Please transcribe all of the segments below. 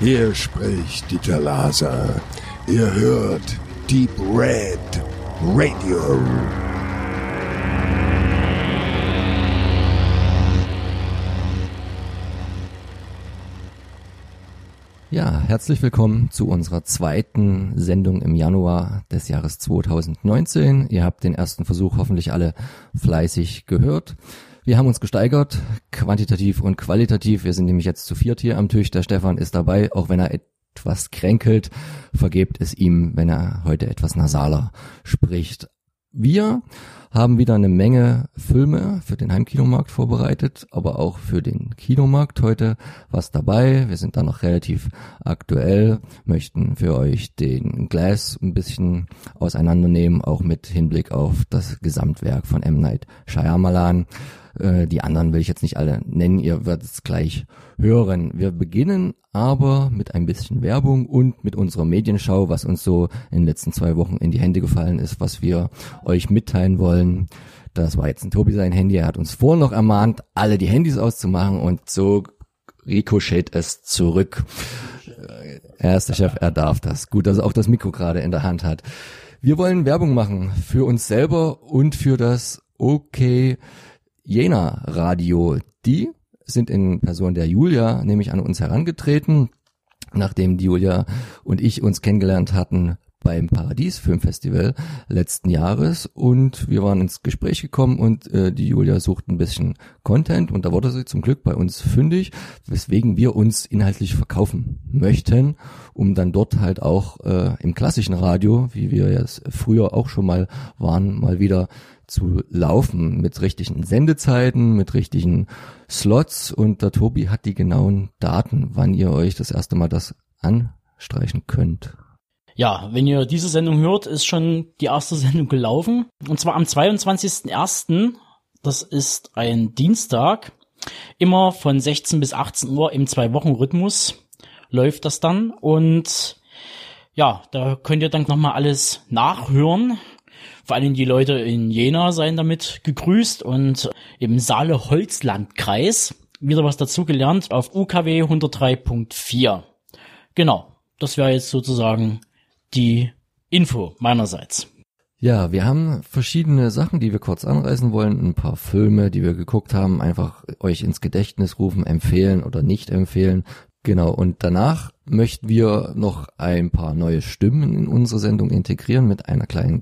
Hier spricht Dieter Laser. Ihr hört Deep Red Radio. Ja, herzlich willkommen zu unserer zweiten Sendung im Januar des Jahres 2019. Ihr habt den ersten Versuch hoffentlich alle fleißig gehört. Wir haben uns gesteigert, quantitativ und qualitativ. Wir sind nämlich jetzt zu viert hier am Tisch. Der Stefan ist dabei, auch wenn er etwas kränkelt. Vergebt es ihm, wenn er heute etwas nasaler spricht. Wir haben wieder eine Menge Filme für den Heimkinomarkt vorbereitet, aber auch für den Kinomarkt heute was dabei. Wir sind da noch relativ aktuell, möchten für euch den Glass ein bisschen auseinandernehmen, auch mit Hinblick auf das Gesamtwerk von M. Night Shyamalan. Äh, die anderen will ich jetzt nicht alle nennen, ihr werdet es gleich hören. Wir beginnen aber mit ein bisschen Werbung und mit unserer Medienschau, was uns so in den letzten zwei Wochen in die Hände gefallen ist, was wir euch mitteilen wollen. Das war jetzt ein Tobi sein Handy. Er hat uns vorhin noch ermahnt, alle die Handys auszumachen und so ricochet es zurück. Äh, er ist der Chef, er darf das. Gut, dass er auch das Mikro gerade in der Hand hat. Wir wollen Werbung machen für uns selber und für das OK Jena Radio. Die sind in Person der Julia nämlich an uns herangetreten, nachdem die Julia und ich uns kennengelernt hatten beim Paradies Filmfestival letzten Jahres und wir waren ins Gespräch gekommen und äh, die Julia sucht ein bisschen Content und da wurde sie zum Glück bei uns fündig, weswegen wir uns inhaltlich verkaufen möchten, um dann dort halt auch äh, im klassischen Radio, wie wir es früher auch schon mal waren, mal wieder zu laufen mit richtigen Sendezeiten, mit richtigen Slots und der Tobi hat die genauen Daten, wann ihr euch das erste Mal das anstreichen könnt. Ja, wenn ihr diese Sendung hört, ist schon die erste Sendung gelaufen. Und zwar am 22.01. Das ist ein Dienstag. Immer von 16 bis 18 Uhr im Zwei-Wochen-Rhythmus läuft das dann. Und ja, da könnt ihr dann nochmal alles nachhören. Vor allem die Leute in Jena seien damit gegrüßt und im Saale-Holzlandkreis wieder was dazugelernt auf UKW 103.4. Genau, das wäre jetzt sozusagen die Info meinerseits. Ja, wir haben verschiedene Sachen, die wir kurz anreißen wollen. Ein paar Filme, die wir geguckt haben, einfach euch ins Gedächtnis rufen, empfehlen oder nicht empfehlen. Genau, und danach möchten wir noch ein paar neue Stimmen in unsere Sendung integrieren mit einer kleinen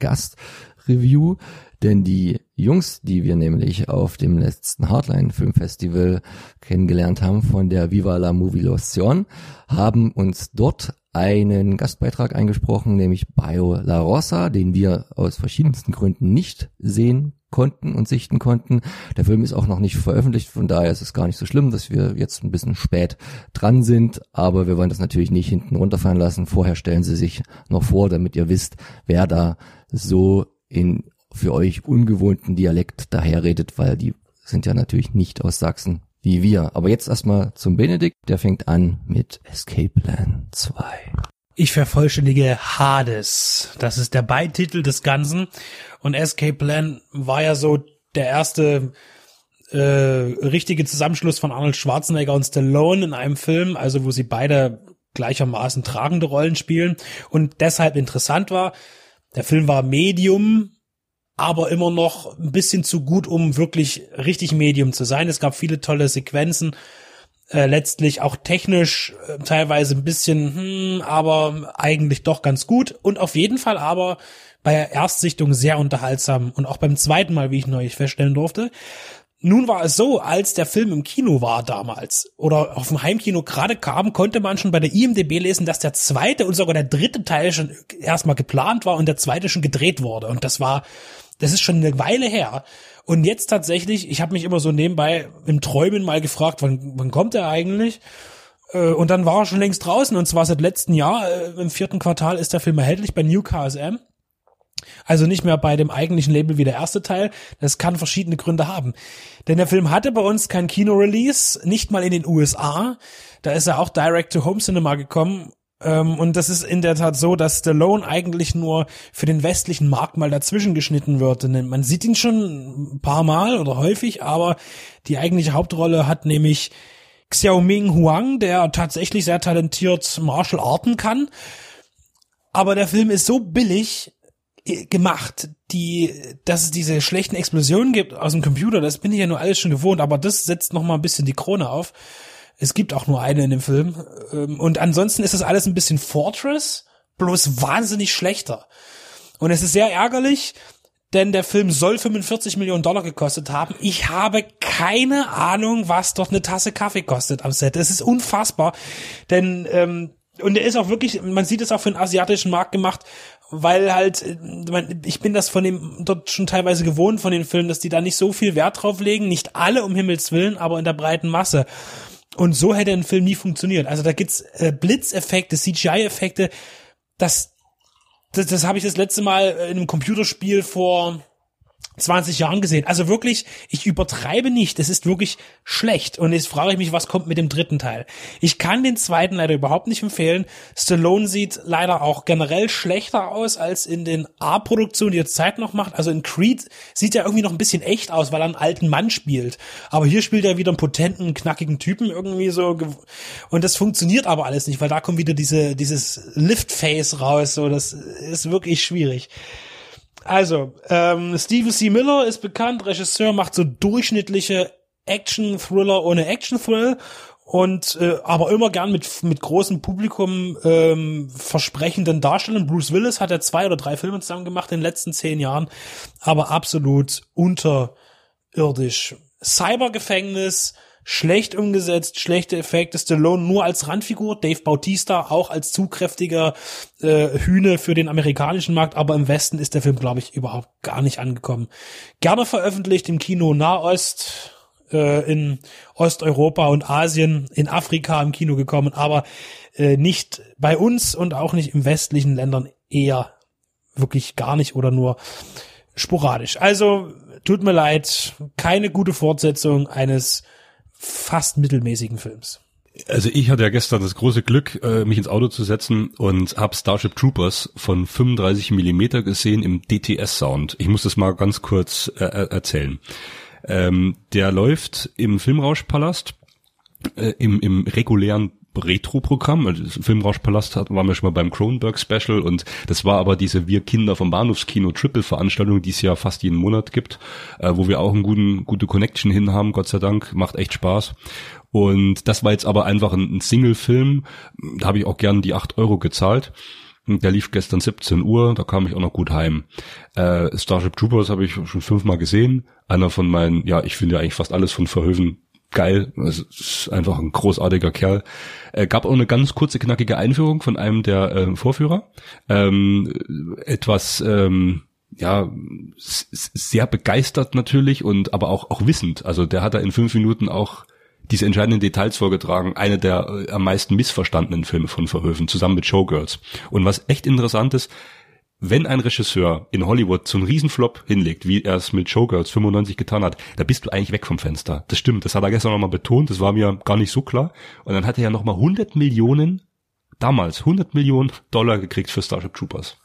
Gastreview. Denn die Jungs, die wir nämlich auf dem letzten Hardline Filmfestival kennengelernt haben von der Viva la Movilación, haben uns dort einen Gastbeitrag eingesprochen, nämlich Bio La Rosa, den wir aus verschiedensten Gründen nicht sehen konnten und sichten konnten. Der Film ist auch noch nicht veröffentlicht, von daher ist es gar nicht so schlimm, dass wir jetzt ein bisschen spät dran sind, aber wir wollen das natürlich nicht hinten runterfallen lassen. Vorher stellen Sie sich noch vor, damit ihr wisst, wer da so in für euch ungewohnten Dialekt daherredet, weil die sind ja natürlich nicht aus Sachsen wie wir. Aber jetzt erstmal zum Benedikt, der fängt an mit Escape Plan 2. Ich vervollständige Hades. Das ist der Beititel des Ganzen. Und Escape Plan war ja so der erste äh, richtige Zusammenschluss von Arnold Schwarzenegger und Stallone in einem Film, also wo sie beide gleichermaßen tragende Rollen spielen und deshalb interessant war. Der Film war Medium, aber immer noch ein bisschen zu gut, um wirklich richtig Medium zu sein. Es gab viele tolle Sequenzen, äh, letztlich auch technisch äh, teilweise ein bisschen, hm, aber eigentlich doch ganz gut und auf jeden Fall aber bei Erstsichtung sehr unterhaltsam und auch beim zweiten Mal, wie ich neulich feststellen durfte. Nun war es so, als der Film im Kino war damals oder auf dem Heimkino gerade kam, konnte man schon bei der IMDB lesen, dass der zweite und sogar der dritte Teil schon erstmal geplant war und der zweite schon gedreht wurde. Und das war das ist schon eine Weile her. Und jetzt tatsächlich, ich habe mich immer so nebenbei im Träumen mal gefragt, wann, wann kommt er eigentlich? Äh, und dann war er schon längst draußen und zwar seit letztem Jahr, äh, im vierten Quartal ist der Film erhältlich bei New KSM. Also nicht mehr bei dem eigentlichen Label wie der erste Teil. Das kann verschiedene Gründe haben. Denn der Film hatte bei uns kein Kino-Release, nicht mal in den USA. Da ist er auch direct to Home Cinema gekommen ähm, und das ist in der Tat so, dass Stallone eigentlich nur für den westlichen Markt mal dazwischen geschnitten wird. Man sieht ihn schon ein paar Mal oder häufig, aber die eigentliche Hauptrolle hat nämlich Xiaoming Huang, der tatsächlich sehr talentiert Martial Arten kann. Aber der Film ist so billig gemacht, die, dass es diese schlechten Explosionen gibt aus dem Computer, das bin ich ja nur alles schon gewohnt, aber das setzt noch mal ein bisschen die Krone auf. Es gibt auch nur eine in dem Film. Ähm, und ansonsten ist das alles ein bisschen Fortress, bloß wahnsinnig schlechter. Und es ist sehr ärgerlich, denn der Film soll 45 Millionen Dollar gekostet haben. Ich habe keine Ahnung, was dort eine Tasse Kaffee kostet am Set. Es ist unfassbar, denn ähm, und er ist auch wirklich, man sieht es auch für den asiatischen Markt gemacht, weil halt, ich bin das von dem dort schon teilweise gewohnt von den Filmen, dass die da nicht so viel Wert drauf legen, nicht alle um Himmels Willen, aber in der breiten Masse. Und so hätte ein Film nie funktioniert. Also da gibt's äh, Blitzeffekte, CGI-Effekte, das das, das habe ich das letzte Mal in einem Computerspiel vor 20 Jahren gesehen. Also wirklich, ich übertreibe nicht. Es ist wirklich schlecht. Und jetzt frage ich mich, was kommt mit dem dritten Teil? Ich kann den zweiten leider überhaupt nicht empfehlen. Stallone sieht leider auch generell schlechter aus als in den A-Produktionen, die er Zeit noch macht. Also in Creed sieht er irgendwie noch ein bisschen echt aus, weil er einen alten Mann spielt. Aber hier spielt er wieder einen potenten, knackigen Typen irgendwie so. Und das funktioniert aber alles nicht, weil da kommt wieder diese, dieses Lift-Face raus. So, das ist wirklich schwierig. Also, ähm, Stephen C. Miller ist bekannt, Regisseur, macht so durchschnittliche Action-Thriller ohne Action-Thrill und äh, aber immer gern mit mit großem Publikum ähm, versprechenden Darstellern. Bruce Willis hat ja zwei oder drei Filme zusammen gemacht in den letzten zehn Jahren, aber absolut unterirdisch. Cybergefängnis, schlecht umgesetzt, schlechte Effekte. Stallone nur als Randfigur, Dave Bautista auch als zukräftiger äh, Hühne für den amerikanischen Markt, aber im Westen ist der Film, glaube ich, überhaupt gar nicht angekommen. Gerne veröffentlicht im Kino Nahost, äh, in Osteuropa und Asien, in Afrika im Kino gekommen, aber äh, nicht bei uns und auch nicht im westlichen Ländern eher wirklich gar nicht oder nur sporadisch. Also tut mir leid, keine gute Fortsetzung eines fast mittelmäßigen Films. Also ich hatte ja gestern das große Glück, äh, mich ins Auto zu setzen und habe Starship Troopers von 35 Millimeter gesehen im DTS-Sound. Ich muss das mal ganz kurz äh, erzählen. Ähm, der läuft im Filmrauschpalast äh, im, im regulären Retro-Programm. Also Filmrauschpalast hat, waren wir schon mal beim Kronberg-Special und das war aber diese Wir Kinder vom Bahnhofskino Triple-Veranstaltung, die es ja fast jeden Monat gibt, äh, wo wir auch einen guten, gute Connection hin haben, Gott sei Dank. Macht echt Spaß. Und das war jetzt aber einfach ein, ein Single-Film. Da habe ich auch gern die acht Euro gezahlt. Der lief gestern 17 Uhr, da kam ich auch noch gut heim. Äh, Starship Troopers habe ich schon fünfmal gesehen. Einer von meinen, ja, ich finde ja eigentlich fast alles von Verhöfen geil. Es ist einfach ein großartiger Kerl. Er gab auch eine ganz kurze, knackige Einführung von einem der äh, Vorführer. Ähm, etwas, ähm, ja, sehr begeistert natürlich und aber auch, auch wissend. Also der hat da in fünf Minuten auch diese entscheidenden Details vorgetragen. Eine der äh, am meisten missverstandenen Filme von Verhöfen, zusammen mit Showgirls. Und was echt interessant ist, wenn ein Regisseur in Hollywood so einen Riesenflop hinlegt, wie er es mit Showgirls 95 getan hat, da bist du eigentlich weg vom Fenster. Das stimmt, das hat er gestern nochmal betont, das war mir gar nicht so klar. Und dann hat er ja nochmal 100 Millionen, damals 100 Millionen Dollar gekriegt für Starship Troopers.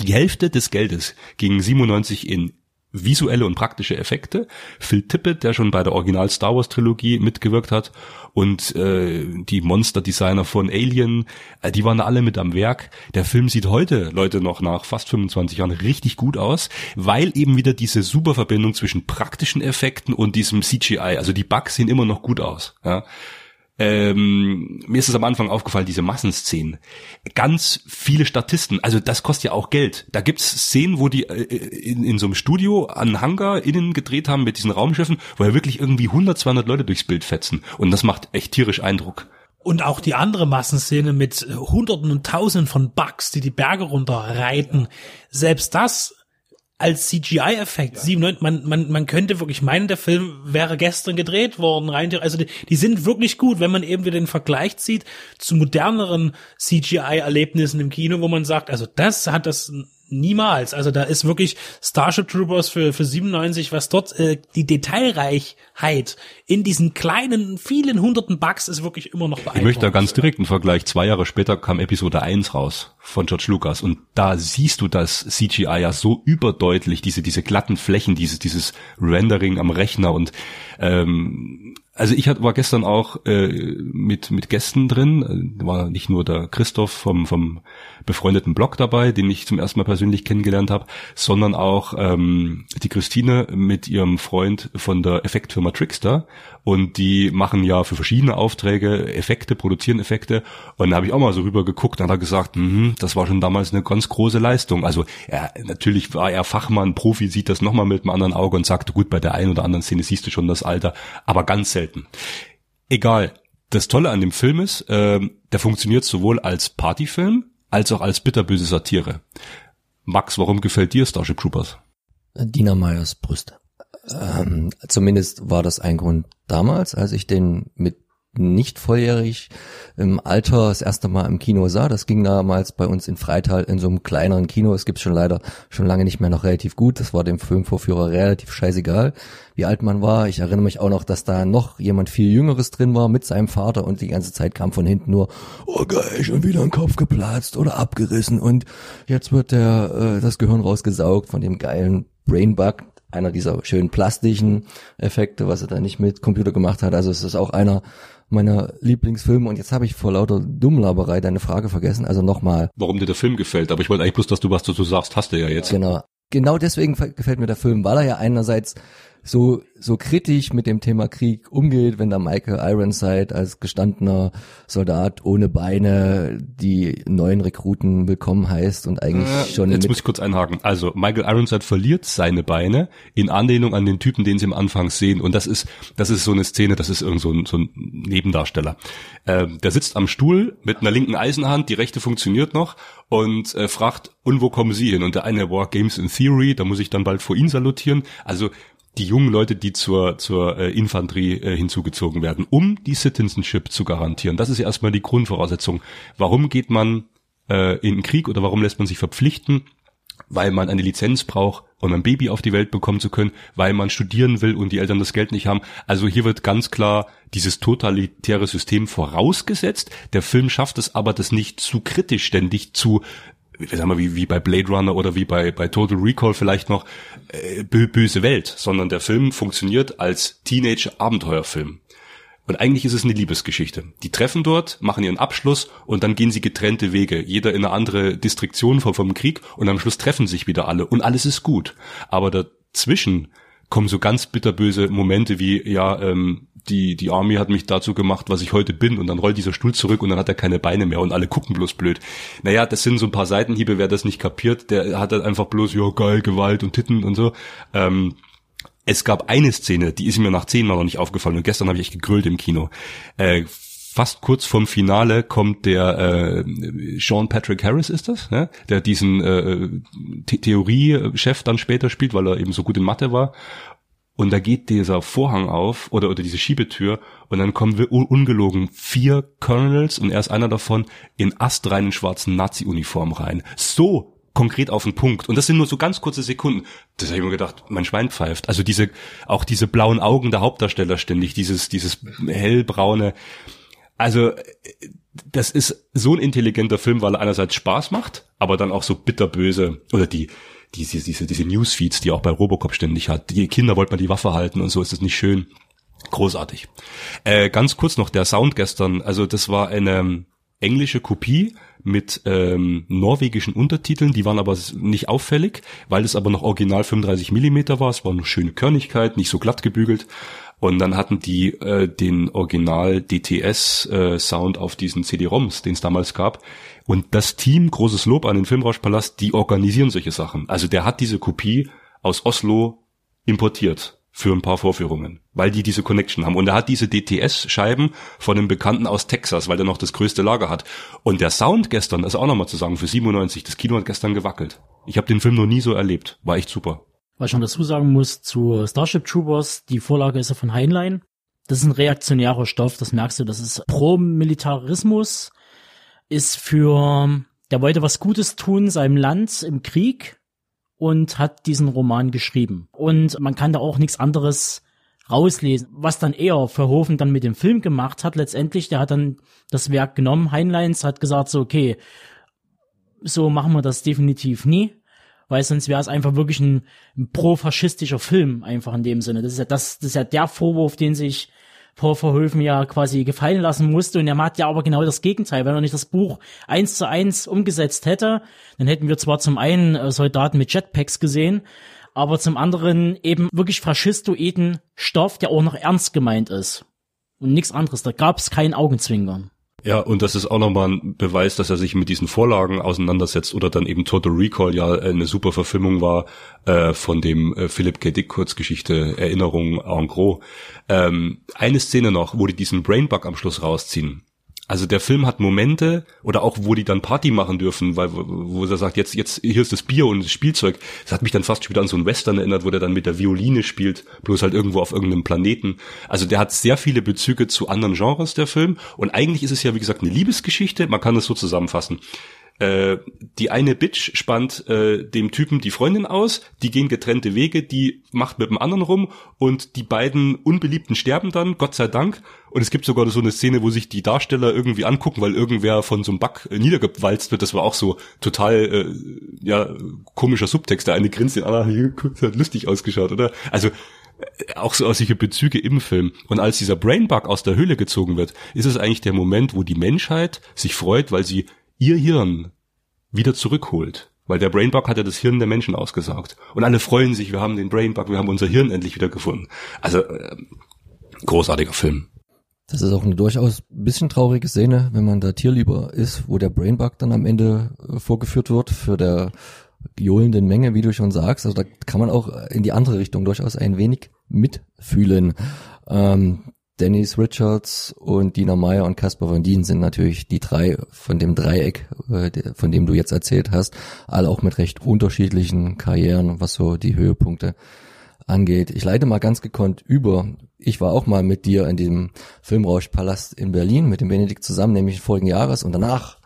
Die Hälfte des Geldes ging 97 in visuelle und praktische Effekte. Phil Tippett, der schon bei der Original Star Wars Trilogie mitgewirkt hat und äh, die Monster-Designer von Alien, äh, die waren alle mit am Werk. Der Film sieht heute, Leute, noch nach fast 25 Jahren richtig gut aus, weil eben wieder diese super Verbindung zwischen praktischen Effekten und diesem CGI, also die Bugs sehen immer noch gut aus. Ja ähm, mir ist es am Anfang aufgefallen, diese Massenszenen. Ganz viele Statisten, also das kostet ja auch Geld. Da gibt's Szenen, wo die äh, in, in so einem Studio an Hangar innen gedreht haben mit diesen Raumschiffen, wo ja wirklich irgendwie 100, 200 Leute durchs Bild fetzen. Und das macht echt tierisch Eindruck. Und auch die andere Massenszene mit Hunderten und Tausenden von Bugs, die die Berge runterreiten. Selbst das als CGI-Effekt. Ja. Man, man, man könnte wirklich meinen, der Film wäre gestern gedreht worden. Rein, also die, die sind wirklich gut, wenn man eben wieder den Vergleich zieht zu moderneren CGI-Erlebnissen im Kino, wo man sagt, also das hat das Niemals. Also da ist wirklich Starship Troopers für, für 97, was dort äh, die Detailreichheit in diesen kleinen, vielen hunderten Bugs ist wirklich immer noch beeindruckend. Ich möchte da ganz direkt einen Vergleich. Zwei Jahre später kam Episode 1 raus von George Lucas und da siehst du das CGI ja so überdeutlich, diese, diese glatten Flächen, dieses, dieses Rendering am Rechner und ähm, also ich war gestern auch äh, mit mit Gästen drin, da war nicht nur der Christoph vom vom befreundeten Blog dabei, den ich zum ersten Mal persönlich kennengelernt habe, sondern auch ähm, die Christine mit ihrem Freund von der Effektfirma Trickster und die machen ja für verschiedene Aufträge Effekte, produzieren Effekte und da habe ich auch mal so rüber geguckt, dann hat er gesagt, mh, das war schon damals eine ganz große Leistung. Also er natürlich war er Fachmann, Profi, sieht das nochmal mit einem anderen Auge und sagte, gut, bei der einen oder anderen Szene siehst du schon das Alter, aber ganz selten selten. Egal. Das Tolle an dem Film ist, äh, der funktioniert sowohl als Partyfilm als auch als bitterböse Satire. Max, warum gefällt dir Starship Troopers? Dina Meyers Brüste. Ähm, zumindest war das ein Grund damals, als ich den mit nicht volljährig im Alter das erste Mal im Kino sah. Das ging damals bei uns in Freital in so einem kleineren Kino. Es gibt's schon leider schon lange nicht mehr noch relativ gut. Das war dem Filmvorführer relativ scheißegal, wie alt man war. Ich erinnere mich auch noch, dass da noch jemand viel Jüngeres drin war mit seinem Vater und die ganze Zeit kam von hinten nur, oh geil, schon wieder ein Kopf geplatzt oder abgerissen und jetzt wird der äh, das Gehirn rausgesaugt von dem geilen Brainbug einer dieser schönen plastischen Effekte, was er da nicht mit Computer gemacht hat. Also es ist auch einer meiner Lieblingsfilme und jetzt habe ich vor lauter Dummlaberei deine Frage vergessen. Also nochmal. Warum dir der Film gefällt, aber ich wollte eigentlich bloß, dass du was dazu sagst, hast du ja jetzt. Genau. Genau deswegen gefällt mir der Film, weil er ja einerseits so, so kritisch mit dem Thema Krieg umgeht, wenn da Michael Ironside als gestandener Soldat ohne Beine die neuen Rekruten willkommen heißt und eigentlich äh, schon. Jetzt muss ich kurz einhaken. Also Michael Ironside verliert seine Beine in Anlehnung an den Typen, den sie am Anfang sehen. Und das ist, das ist so eine Szene, das ist irgend so ein, so ein Nebendarsteller. Äh, der sitzt am Stuhl mit einer linken Eisenhand, die rechte funktioniert noch und äh, fragt, und wo kommen Sie hin? Und der eine, war Games in Theory, da muss ich dann bald vor ihn salutieren. Also die jungen Leute, die zur, zur äh, Infanterie äh, hinzugezogen werden, um die Citizenship zu garantieren. Das ist ja erstmal die Grundvoraussetzung. Warum geht man äh, in den Krieg oder warum lässt man sich verpflichten? Weil man eine Lizenz braucht, um ein Baby auf die Welt bekommen zu können, weil man studieren will und die Eltern das Geld nicht haben. Also hier wird ganz klar dieses totalitäre System vorausgesetzt. Der Film schafft es aber, das nicht zu kritisch ständig zu sagen wir, wie, wie bei Blade Runner oder wie bei, bei Total Recall vielleicht noch, äh, böse Welt, sondern der Film funktioniert als Teenage-Abenteuerfilm. Und eigentlich ist es eine Liebesgeschichte. Die treffen dort, machen ihren Abschluss und dann gehen sie getrennte Wege. Jeder in eine andere Distriktion vom, vom Krieg und am Schluss treffen sich wieder alle und alles ist gut. Aber dazwischen kommen so ganz bitterböse Momente wie, ja, ähm, die, die Army hat mich dazu gemacht, was ich heute bin und dann rollt dieser Stuhl zurück und dann hat er keine Beine mehr und alle gucken bloß blöd. Naja, das sind so ein paar Seitenhiebe, wer das nicht kapiert, der hat dann einfach bloß, ja geil, Gewalt und Titten und so. Ähm, es gab eine Szene, die ist mir nach zehnmal noch nicht aufgefallen und gestern habe ich echt gegrüllt im Kino. Äh, fast kurz vorm Finale kommt der äh, Sean Patrick Harris ist das, ne? der diesen äh, The Theorie-Chef dann später spielt, weil er eben so gut in Mathe war und da geht dieser Vorhang auf oder, oder diese Schiebetür und dann kommen wir ungelogen vier Colonels und er ist einer davon in astreinen schwarzen Nazi-Uniform rein. So konkret auf den Punkt. Und das sind nur so ganz kurze Sekunden. Das habe ich mir gedacht, mein Schwein pfeift. Also diese, auch diese blauen Augen der Hauptdarsteller ständig, dieses, dieses hellbraune. Also, das ist so ein intelligenter Film, weil er einerseits Spaß macht, aber dann auch so bitterböse, oder die, diese, diese, diese Newsfeeds, die auch bei Robocop ständig hat. Die Kinder wollten mal die Waffe halten und so ist es nicht schön. Großartig. Äh, ganz kurz noch der Sound gestern. Also das war eine ähm, englische Kopie mit ähm, norwegischen Untertiteln, die waren aber nicht auffällig, weil es aber noch original 35 Millimeter war. Es war eine schöne Körnigkeit, nicht so glatt gebügelt. Und dann hatten die äh, den Original DTS äh, Sound auf diesen CD-ROMs, den es damals gab. Und das Team, großes Lob an den Filmrauschpalast, die organisieren solche Sachen. Also der hat diese Kopie aus Oslo importiert für ein paar Vorführungen, weil die diese Connection haben. Und er hat diese DTS-Scheiben von einem Bekannten aus Texas, weil der noch das größte Lager hat. Und der Sound gestern, das ist auch nochmal zu sagen, für 97, das Kino hat gestern gewackelt. Ich habe den Film noch nie so erlebt. War echt super. Was ich schon dazu sagen muss zu Starship Troopers, die Vorlage ist ja von Heinlein. Das ist ein reaktionärer Stoff, das merkst du, das ist Pro-Militarismus, ist für, der wollte was Gutes tun seinem Land im Krieg und hat diesen Roman geschrieben. Und man kann da auch nichts anderes rauslesen. Was dann eher Verhoeven dann mit dem Film gemacht hat, letztendlich, der hat dann das Werk genommen, Heinleins, hat gesagt so, okay, so machen wir das definitiv nie weil sonst wäre es einfach wirklich ein, ein pro-faschistischer Film, einfach in dem Sinne. Das ist ja das, das ist ja der Vorwurf, den sich Paul Verhoeven ja quasi gefallen lassen musste. Und er macht ja aber genau das Gegenteil. Wenn er nicht das Buch eins zu eins umgesetzt hätte, dann hätten wir zwar zum einen äh, Soldaten mit Jetpacks gesehen, aber zum anderen eben wirklich faschistoiden Stoff, der auch noch ernst gemeint ist. Und nichts anderes. Da gab es kein Augenzwinkern. Ja, und das ist auch nochmal ein Beweis, dass er sich mit diesen Vorlagen auseinandersetzt oder dann eben Total Recall ja eine super Verfilmung war äh, von dem äh, Philip K. Dick Kurzgeschichte Erinnerung en gros. Ähm, eine Szene noch, wo die diesen Brainbug am Schluss rausziehen. Also der Film hat Momente oder auch wo die dann Party machen dürfen, weil wo er sagt, jetzt jetzt hier ist das Bier und das Spielzeug. Das hat mich dann fast wieder an so einen Western erinnert, wo der dann mit der Violine spielt, bloß halt irgendwo auf irgendeinem Planeten. Also der hat sehr viele Bezüge zu anderen Genres der Film und eigentlich ist es ja wie gesagt eine Liebesgeschichte, man kann es so zusammenfassen äh, die eine Bitch spannt äh, dem Typen die Freundin aus, die gehen getrennte Wege, die macht mit dem anderen rum und die beiden Unbeliebten sterben dann, Gott sei Dank. Und es gibt sogar so eine Szene, wo sich die Darsteller irgendwie angucken, weil irgendwer von so einem Bug äh, niedergewalzt wird. Das war auch so total äh, ja komischer Subtext. Der eine grinst, den anderen hat lustig ausgeschaut, oder? Also äh, auch so aus solche Bezüge im Film. Und als dieser Brainbug aus der Höhle gezogen wird, ist es eigentlich der Moment, wo die Menschheit sich freut, weil sie ihr Hirn wieder zurückholt. Weil der Brainbug hat ja das Hirn der Menschen ausgesaugt. Und alle freuen sich, wir haben den Brainbug, wir haben unser Hirn endlich wieder gefunden. Also, äh, großartiger Film. Das ist auch eine durchaus bisschen traurige Szene, wenn man da tierlieber ist, wo der Brainbug dann am Ende äh, vorgeführt wird für der johlenden Menge, wie du schon sagst. Also da kann man auch in die andere Richtung durchaus ein wenig mitfühlen. Ähm, Dennis Richards und Dina Meyer und Caspar Van Dien sind natürlich die drei von dem Dreieck, äh, von dem du jetzt erzählt hast, alle auch mit recht unterschiedlichen Karrieren, was so die Höhepunkte angeht. Ich leite mal ganz gekonnt über. Ich war auch mal mit dir in diesem Filmrauschpalast in Berlin mit dem Benedikt zusammen, nämlich vorigen Jahres und danach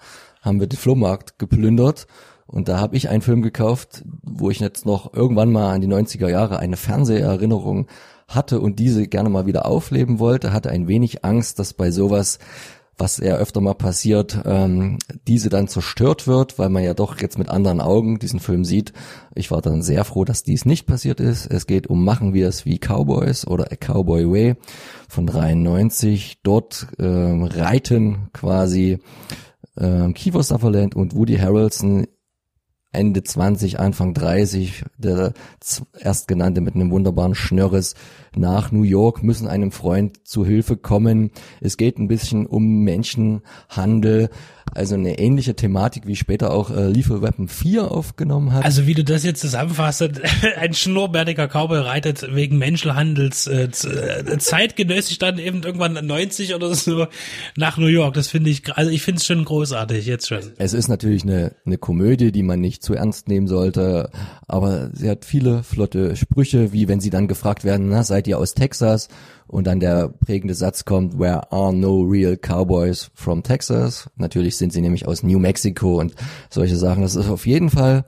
haben wir den Flohmarkt geplündert und da habe ich einen Film gekauft, wo ich jetzt noch irgendwann mal an die 90er Jahre eine Fernseherinnerung hatte und diese gerne mal wieder aufleben wollte, hatte ein wenig Angst, dass bei sowas was eher öfter mal passiert, ähm, diese dann zerstört wird, weil man ja doch jetzt mit anderen Augen diesen Film sieht. Ich war dann sehr froh, dass dies nicht passiert ist. Es geht um Machen wir es wie Cowboys oder A Cowboy Way von 93. Dort ähm, reiten quasi ähm, Kiefer Sutherland und Woody Harrelson Ende 20, Anfang 30, der erstgenannte mit einem wunderbaren Schnörres nach New York, müssen einem Freund zu Hilfe kommen. Es geht ein bisschen um Menschenhandel, also eine ähnliche Thematik, wie später auch äh, Lethal Weapon 4 aufgenommen hat. Also wie du das jetzt zusammenfasst, ein schnurrbärtiger Cowboy reitet wegen Menschenhandels äh, äh zeitgenössisch dann eben irgendwann 90 oder so nach New York. Das finde ich, also ich finde es schon großartig, jetzt schon. Es ist natürlich eine, eine Komödie, die man nicht zu ernst nehmen sollte, aber sie hat viele flotte Sprüche, wie wenn sie dann gefragt werden, na, seid ihr aus Texas? Und dann der prägende Satz kommt, where are no real cowboys from Texas? Natürlich sind sie nämlich aus New Mexico und solche Sachen. Das ist auf jeden Fall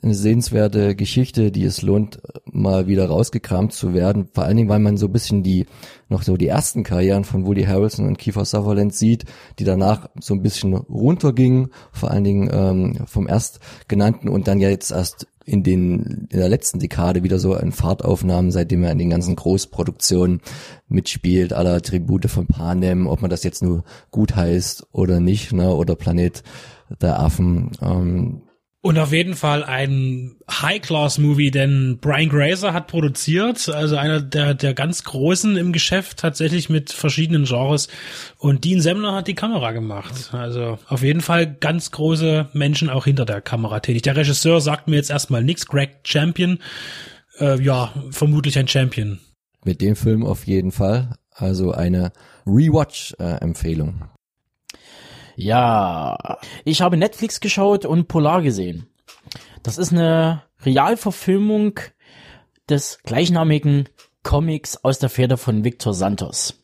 eine sehenswerte Geschichte, die es lohnt, mal wieder rausgekramt zu werden. Vor allen Dingen, weil man so ein bisschen die, noch so die ersten Karrieren von Woody Harrelson und Kiefer Sutherland sieht, die danach so ein bisschen runtergingen, vor allen Dingen ähm, vom erstgenannten und dann ja jetzt erst in den in der letzten Dekade wieder so ein Fahrtaufnahmen, seitdem er in den ganzen Großproduktionen mitspielt, aller Tribute von Panem, ob man das jetzt nur gut heißt oder nicht, ne, oder Planet der Affen. Ähm, und auf jeden Fall ein High-Class-Movie, denn Brian Grazer hat produziert, also einer der, der ganz Großen im Geschäft, tatsächlich mit verschiedenen Genres. Und Dean Semmler hat die Kamera gemacht. Also auf jeden Fall ganz große Menschen auch hinter der Kamera tätig. Der Regisseur sagt mir jetzt erstmal nichts, Greg Champion. Äh, ja, vermutlich ein Champion. Mit dem Film auf jeden Fall. Also eine Rewatch-Empfehlung. Ja, ich habe Netflix geschaut und Polar gesehen. Das ist eine Realverfilmung des gleichnamigen Comics aus der Feder von Victor Santos.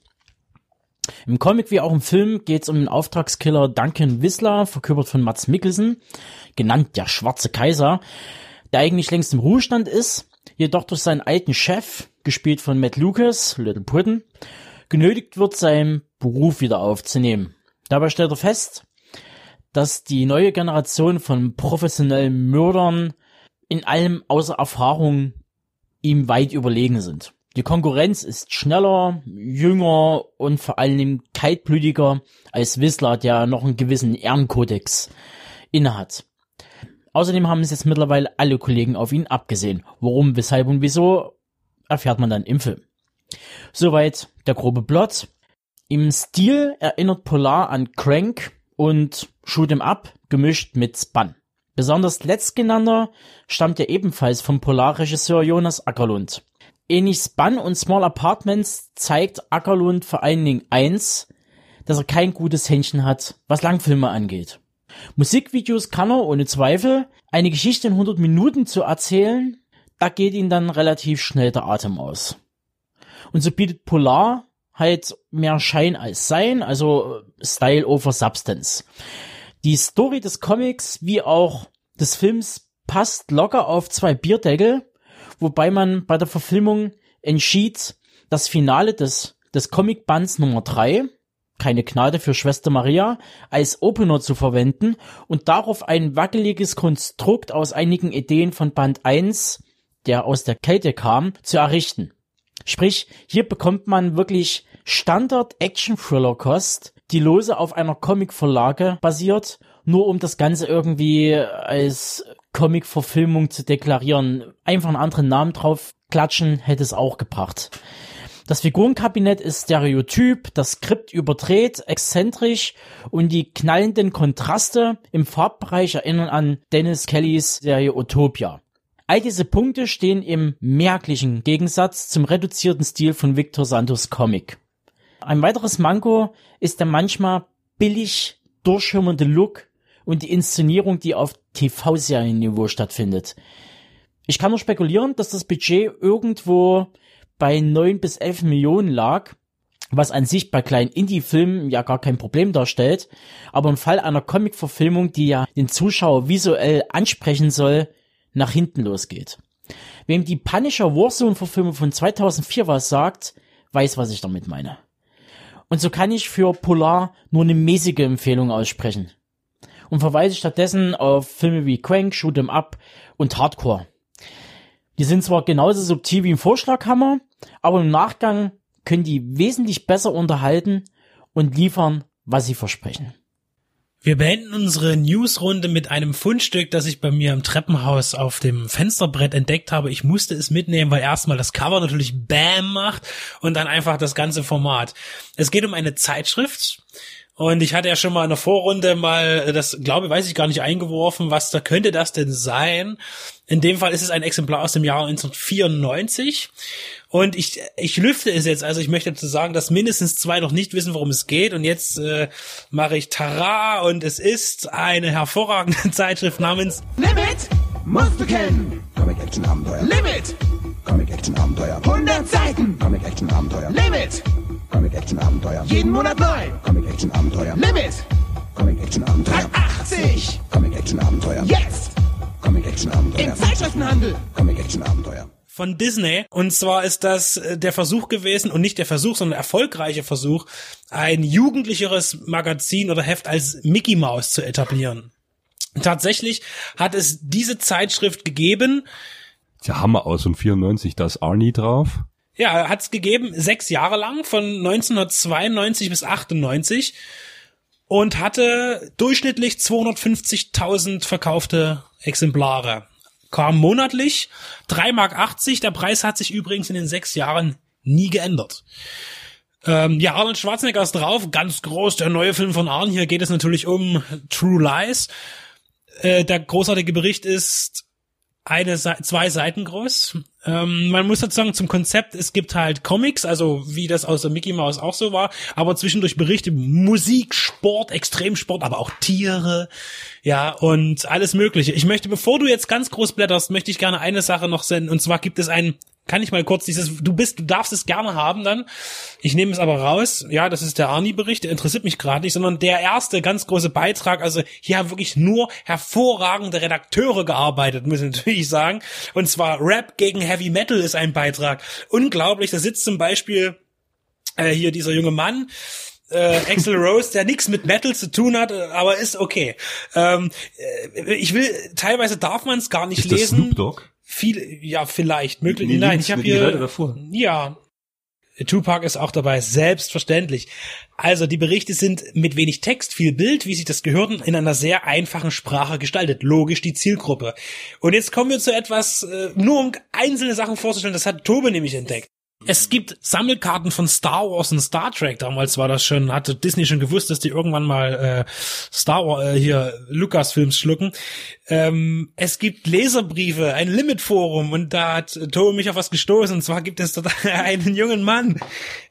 Im Comic wie auch im Film geht es um den Auftragskiller Duncan Whistler, verkörpert von Mats Mikkelsen, genannt der Schwarze Kaiser, der eigentlich längst im Ruhestand ist, jedoch durch seinen alten Chef, gespielt von Matt Lucas, Little Puddin, genötigt wird, seinen Beruf wieder aufzunehmen. Dabei stellt er fest, dass die neue Generation von professionellen Mördern in allem außer Erfahrung ihm weit überlegen sind. Die Konkurrenz ist schneller, jünger und vor allem kaltblütiger als Whistler, der noch einen gewissen Ehrenkodex innehat. Außerdem haben es jetzt mittlerweile alle Kollegen auf ihn abgesehen. Warum, weshalb und wieso erfährt man dann im Film. Soweit der grobe Plot. Im Stil erinnert Polar an Crank und Shoot 'em Up gemischt mit Spun. Besonders letztgenannter stammt ja ebenfalls vom Polarregisseur Jonas Ackerlund. Ähnlich Spun und Small Apartments zeigt Ackerlund vor allen Dingen eins, dass er kein gutes Händchen hat, was Langfilme angeht. Musikvideos kann er ohne Zweifel, eine Geschichte in 100 Minuten zu erzählen, da geht ihm dann relativ schnell der Atem aus. Und so bietet Polar halt mehr Schein als Sein, also Style over Substance. Die Story des Comics wie auch des Films passt locker auf zwei Bierdeckel wobei man bei der Verfilmung entschied, das Finale des, des Comicbands Nummer 3, keine Gnade für Schwester Maria, als Opener zu verwenden und darauf ein wackeliges Konstrukt aus einigen Ideen von Band 1, der aus der Kälte kam, zu errichten. Sprich, hier bekommt man wirklich Standard-Action-Thriller-Kost, die lose auf einer Comic-Vorlage basiert, nur um das Ganze irgendwie als Comic-Verfilmung zu deklarieren. Einfach einen anderen Namen drauf klatschen hätte es auch gebracht. Das Figurenkabinett ist stereotyp, das Skript überdreht, exzentrisch und die knallenden Kontraste im Farbbereich erinnern an Dennis Kellys Serie Utopia. All diese Punkte stehen im merklichen Gegensatz zum reduzierten Stil von Victor Santos Comic. Ein weiteres Manko ist der manchmal billig durchschimmernde Look und die Inszenierung, die auf TV-Serienniveau stattfindet. Ich kann nur spekulieren, dass das Budget irgendwo bei neun bis elf Millionen lag, was an sich bei kleinen Indie-Filmen ja gar kein Problem darstellt, aber im Fall einer Comic-Verfilmung, die ja den Zuschauer visuell ansprechen soll, nach hinten losgeht. Wem die Punisher Warzone-Verfilmung von 2004 was sagt, weiß, was ich damit meine. Und so kann ich für Polar nur eine mäßige Empfehlung aussprechen und verweise stattdessen auf Filme wie Crank, Shoot 'em Up und Hardcore. Die sind zwar genauso subtil wie im Vorschlaghammer, aber im Nachgang können die wesentlich besser unterhalten und liefern, was sie versprechen. Wir beenden unsere Newsrunde mit einem Fundstück, das ich bei mir im Treppenhaus auf dem Fensterbrett entdeckt habe. Ich musste es mitnehmen, weil erstmal das Cover natürlich Bam macht und dann einfach das ganze Format. Es geht um eine Zeitschrift, und ich hatte ja schon mal in der Vorrunde mal das, glaube, weiß ich gar nicht eingeworfen, was da könnte das denn sein? In dem Fall ist es ein Exemplar aus dem Jahr 1994. Und ich, ich lüfte es jetzt, also ich möchte dazu sagen, dass mindestens zwei noch nicht wissen, worum es geht. Und jetzt äh, mache ich Tara und es ist eine hervorragende Zeitschrift namens Limit musst du kennen. Comic Action Abenteuer. Limit Comic Action Abenteuer. 100 Seiten. Comic Action Abenteuer. Limit Comic Action Abenteuer. jeden Monat neu. Comic Action Abenteuer. Limit Comic Action Abenteuer. 80. Comic Action Abenteuer. Jetzt Comic Action Abenteuer. im Zeitschriftenhandel. Comic Action Abenteuer. von Disney. Und zwar ist das äh, der Versuch gewesen, und nicht der Versuch, sondern der erfolgreiche Versuch, ein jugendlicheres Magazin oder Heft als Mickey Mouse zu etablieren. Tatsächlich hat es diese Zeitschrift gegeben, Der Hammer aus und 94, da ist Arnie drauf. Ja, hat es gegeben, sechs Jahre lang, von 1992 bis 98 und hatte durchschnittlich 250.000 verkaufte Exemplare. Kam monatlich, 3,80 Mark, der Preis hat sich übrigens in den sechs Jahren nie geändert. Ähm, ja, Arnold Schwarzenegger ist drauf, ganz groß, der neue Film von Arn. Hier geht es natürlich um True Lies. Äh, der großartige Bericht ist eine Seite, zwei Seiten groß. Ähm, man muss dazu sagen, zum Konzept, es gibt halt Comics, also wie das aus der Mickey Mouse auch so war, aber zwischendurch Berichte, Musik, Sport, Extremsport, aber auch Tiere, ja, und alles mögliche. Ich möchte, bevor du jetzt ganz groß blätterst, möchte ich gerne eine Sache noch senden, und zwar gibt es ein kann ich mal kurz dieses, du bist, du darfst es gerne haben dann. Ich nehme es aber raus. Ja, das ist der Arnie-Bericht, der interessiert mich gerade nicht, sondern der erste ganz große Beitrag. Also hier haben wirklich nur hervorragende Redakteure gearbeitet, muss ich natürlich sagen. Und zwar Rap gegen Heavy Metal ist ein Beitrag. Unglaublich, da sitzt zum Beispiel äh, hier dieser junge Mann, äh, Axel Rose, der nichts mit Metal zu tun hat, äh, aber ist okay. Ähm, äh, ich will, teilweise darf man es gar nicht Ist das lesen. Snoop Dogg? Viel, ja, vielleicht, möglich. Nee, Nein, ich habe hier, ja, Tupac ist auch dabei, selbstverständlich. Also die Berichte sind mit wenig Text, viel Bild, wie sich das gehört, in einer sehr einfachen Sprache gestaltet. Logisch die Zielgruppe. Und jetzt kommen wir zu etwas, äh, nur um einzelne Sachen vorzustellen, das hat Tobe nämlich entdeckt. Es gibt Sammelkarten von Star Wars und Star Trek. Damals war das schon, hatte Disney schon gewusst, dass die irgendwann mal äh, Star Wars äh, hier Lucasfilms schlucken. Ähm, es gibt Leserbriefe, ein Limit-Forum und da hat Tobe mich auf was gestoßen. Und zwar gibt es dort einen jungen Mann,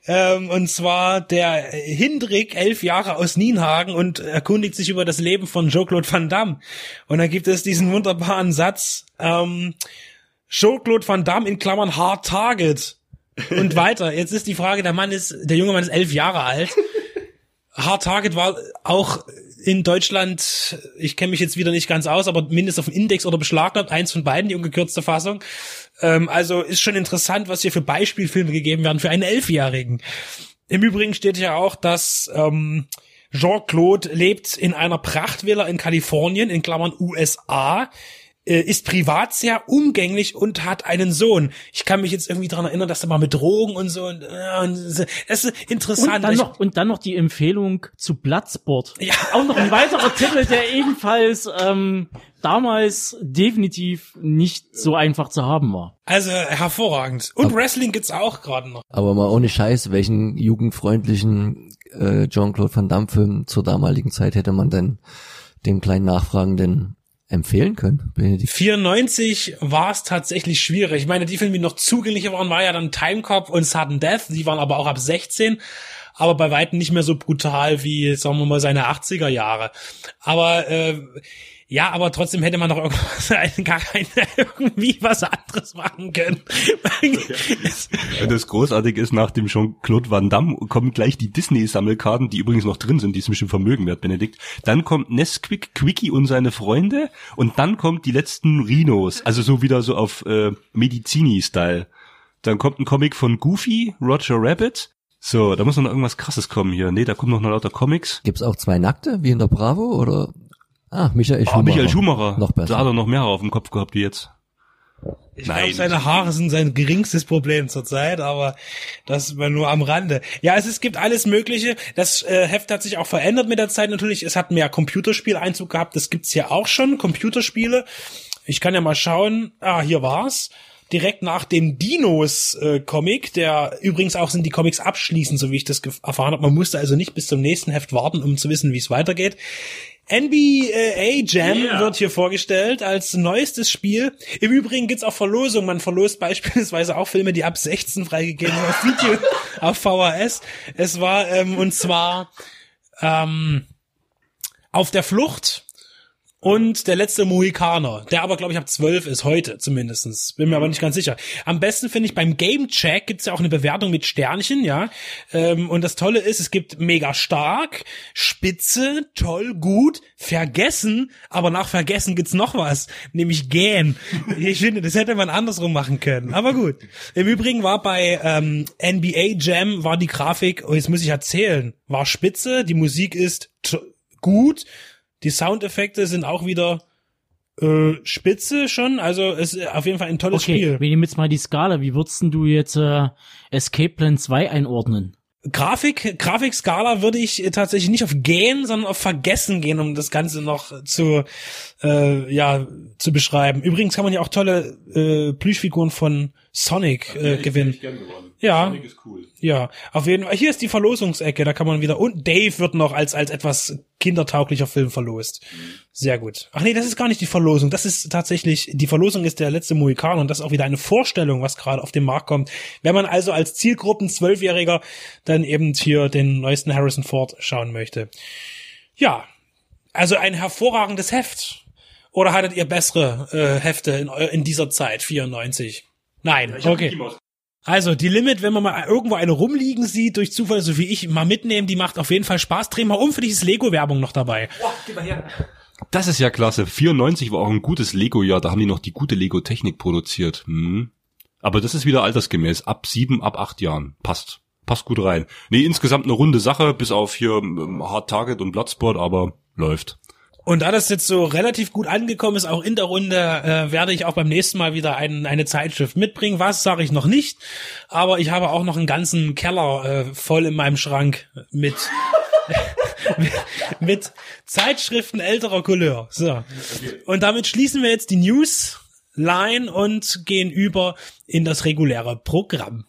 ähm, und zwar der Hindrik, elf Jahre aus Nienhagen und erkundigt sich über das Leben von Jean-Claude Van Damme. Und da gibt es diesen wunderbaren Satz, ähm, Jean-Claude Van Damme in Klammern Hard Target. Und weiter. Jetzt ist die Frage, der Mann ist, der junge Mann ist elf Jahre alt. Hard Target war auch in Deutschland, ich kenne mich jetzt wieder nicht ganz aus, aber mindestens auf dem Index oder beschlagnahmt, eins von beiden, die ungekürzte Fassung. Ähm, also ist schon interessant, was hier für Beispielfilme gegeben werden für einen Elfjährigen. Im Übrigen steht ja auch, dass ähm, Jean-Claude lebt in einer Prachtvilla in Kalifornien, in Klammern USA, äh, ist privat sehr umgänglich und hat einen Sohn. Ich kann mich jetzt irgendwie daran erinnern, dass er mal mit Drogen und so und, äh, und das ist interessant. Und dann, noch, und dann noch die Empfehlung zu Bloodsport. Ja. Auch noch ein weiterer Titel, der ebenfalls ähm, damals definitiv nicht so einfach zu haben war. Also hervorragend. Und Wrestling gibt's auch gerade noch. Aber mal ohne Scheiß, welchen jugendfreundlichen äh, Jean-Claude Van Damme Film zur damaligen Zeit hätte man denn dem kleinen Nachfragenden empfehlen können? Benedikt? 94 war es tatsächlich schwierig. Ich meine, die Filme, die noch zugänglicher waren, war ja dann Time Cop und Sudden Death. Die waren aber auch ab 16, aber bei weitem nicht mehr so brutal wie, sagen wir mal, seine 80er Jahre. Aber äh, ja, aber trotzdem hätte man doch irgendwas, gar keine, irgendwie was anderes machen können. Das Großartige ist, nach dem Jean-Claude Van Damme kommen gleich die Disney-Sammelkarten, die übrigens noch drin sind, die ist bestimmt Vermögen wert, Benedikt. Dann kommt Nesquik, Quickie und seine Freunde und dann kommt die letzten Rhinos, also so wieder so auf äh, Medizini-Style. Dann kommt ein Comic von Goofy, Roger Rabbit. So, da muss noch irgendwas krasses kommen hier. Nee, da kommen noch lauter Comics. Gibt's auch zwei Nackte, wie in der Bravo, oder? Ah, Michael Ah, Schumacher. Michael Schumacher. Noch besser. Da hat er noch mehr auf dem Kopf gehabt wie jetzt. Ich Nein. glaube, seine Haare sind sein geringstes Problem zurzeit, aber das war nur am Rande. Ja, es, es gibt alles Mögliche. Das äh, Heft hat sich auch verändert mit der Zeit natürlich. Es hat mehr Computerspieleinzug gehabt. Das gibt's ja auch schon, Computerspiele. Ich kann ja mal schauen. Ah, hier war's. Direkt nach dem Dinos-Comic, der übrigens auch sind die Comics abschließend, so wie ich das erfahren habe. Man musste also nicht bis zum nächsten Heft warten, um zu wissen, wie es weitergeht. NBA Jam wird hier vorgestellt als neuestes Spiel. Im Übrigen gibt's auch Verlosungen. Man verlost beispielsweise auch Filme, die ab 16 freigegeben sind auf Video, auf VHS. Es war, ähm, und zwar ähm, auf der Flucht und der letzte Mohikaner, der aber, glaube ich, ab 12 ist, heute zumindestens. Bin mir aber nicht ganz sicher. Am besten finde ich, beim Game Check gibt's ja auch eine Bewertung mit Sternchen, ja. Ähm, und das Tolle ist, es gibt mega stark, spitze, toll, gut, vergessen, aber nach vergessen gibt's noch was, nämlich gähn. Ich finde, das hätte man andersrum machen können. Aber gut. Im Übrigen war bei ähm, NBA Jam, war die Grafik, oh, jetzt muss ich erzählen, war spitze, die Musik ist gut, die Soundeffekte sind auch wieder äh, spitze schon. Also es ist auf jeden Fall ein tolles Okay, Spiel. wir nehmen jetzt mal die Skala. Wie würdest du jetzt äh, Escape Plan 2 einordnen? Grafik, Grafikskala würde ich tatsächlich nicht auf gehen, sondern auf vergessen gehen, um das Ganze noch zu, äh, ja, zu beschreiben. Übrigens kann man ja auch tolle äh, Plüschfiguren von Sonic äh, gewinnen. Ja. ist cool. Ja, auf jeden Fall. Hier ist die Verlosungsecke, da kann man wieder. Und Dave wird noch als, als etwas kindertauglicher Film verlost. Sehr gut. Ach nee, das ist gar nicht die Verlosung. Das ist tatsächlich, die Verlosung ist der letzte Mohikan und das ist auch wieder eine Vorstellung, was gerade auf den Markt kommt. Wenn man also als Zielgruppen Zwölfjähriger dann eben hier den neuesten Harrison Ford schauen möchte. Ja, also ein hervorragendes Heft. Oder hattet ihr bessere äh, Hefte in, in dieser Zeit, 94? Nein, okay. Also die Limit, wenn man mal irgendwo eine rumliegen sieht, durch Zufall, so wie ich, mal mitnehmen, die macht auf jeden Fall Spaß. Dreh mal um, für dich ist Lego-Werbung noch dabei. Das ist ja klasse. 94 war auch ein gutes Lego-Jahr, da haben die noch die gute Lego-Technik produziert. Hm. Aber das ist wieder altersgemäß. Ab sieben, ab acht Jahren. Passt. Passt gut rein. Nee, insgesamt eine runde Sache, bis auf hier ähm, Hard Target und Bloodsport, aber läuft. Und da das jetzt so relativ gut angekommen ist, auch in der Runde, äh, werde ich auch beim nächsten Mal wieder ein, eine Zeitschrift mitbringen. Was sage ich noch nicht, aber ich habe auch noch einen ganzen Keller äh, voll in meinem Schrank mit mit Zeitschriften älterer Couleur. So. Und damit schließen wir jetzt die News Line und gehen über in das reguläre Programm.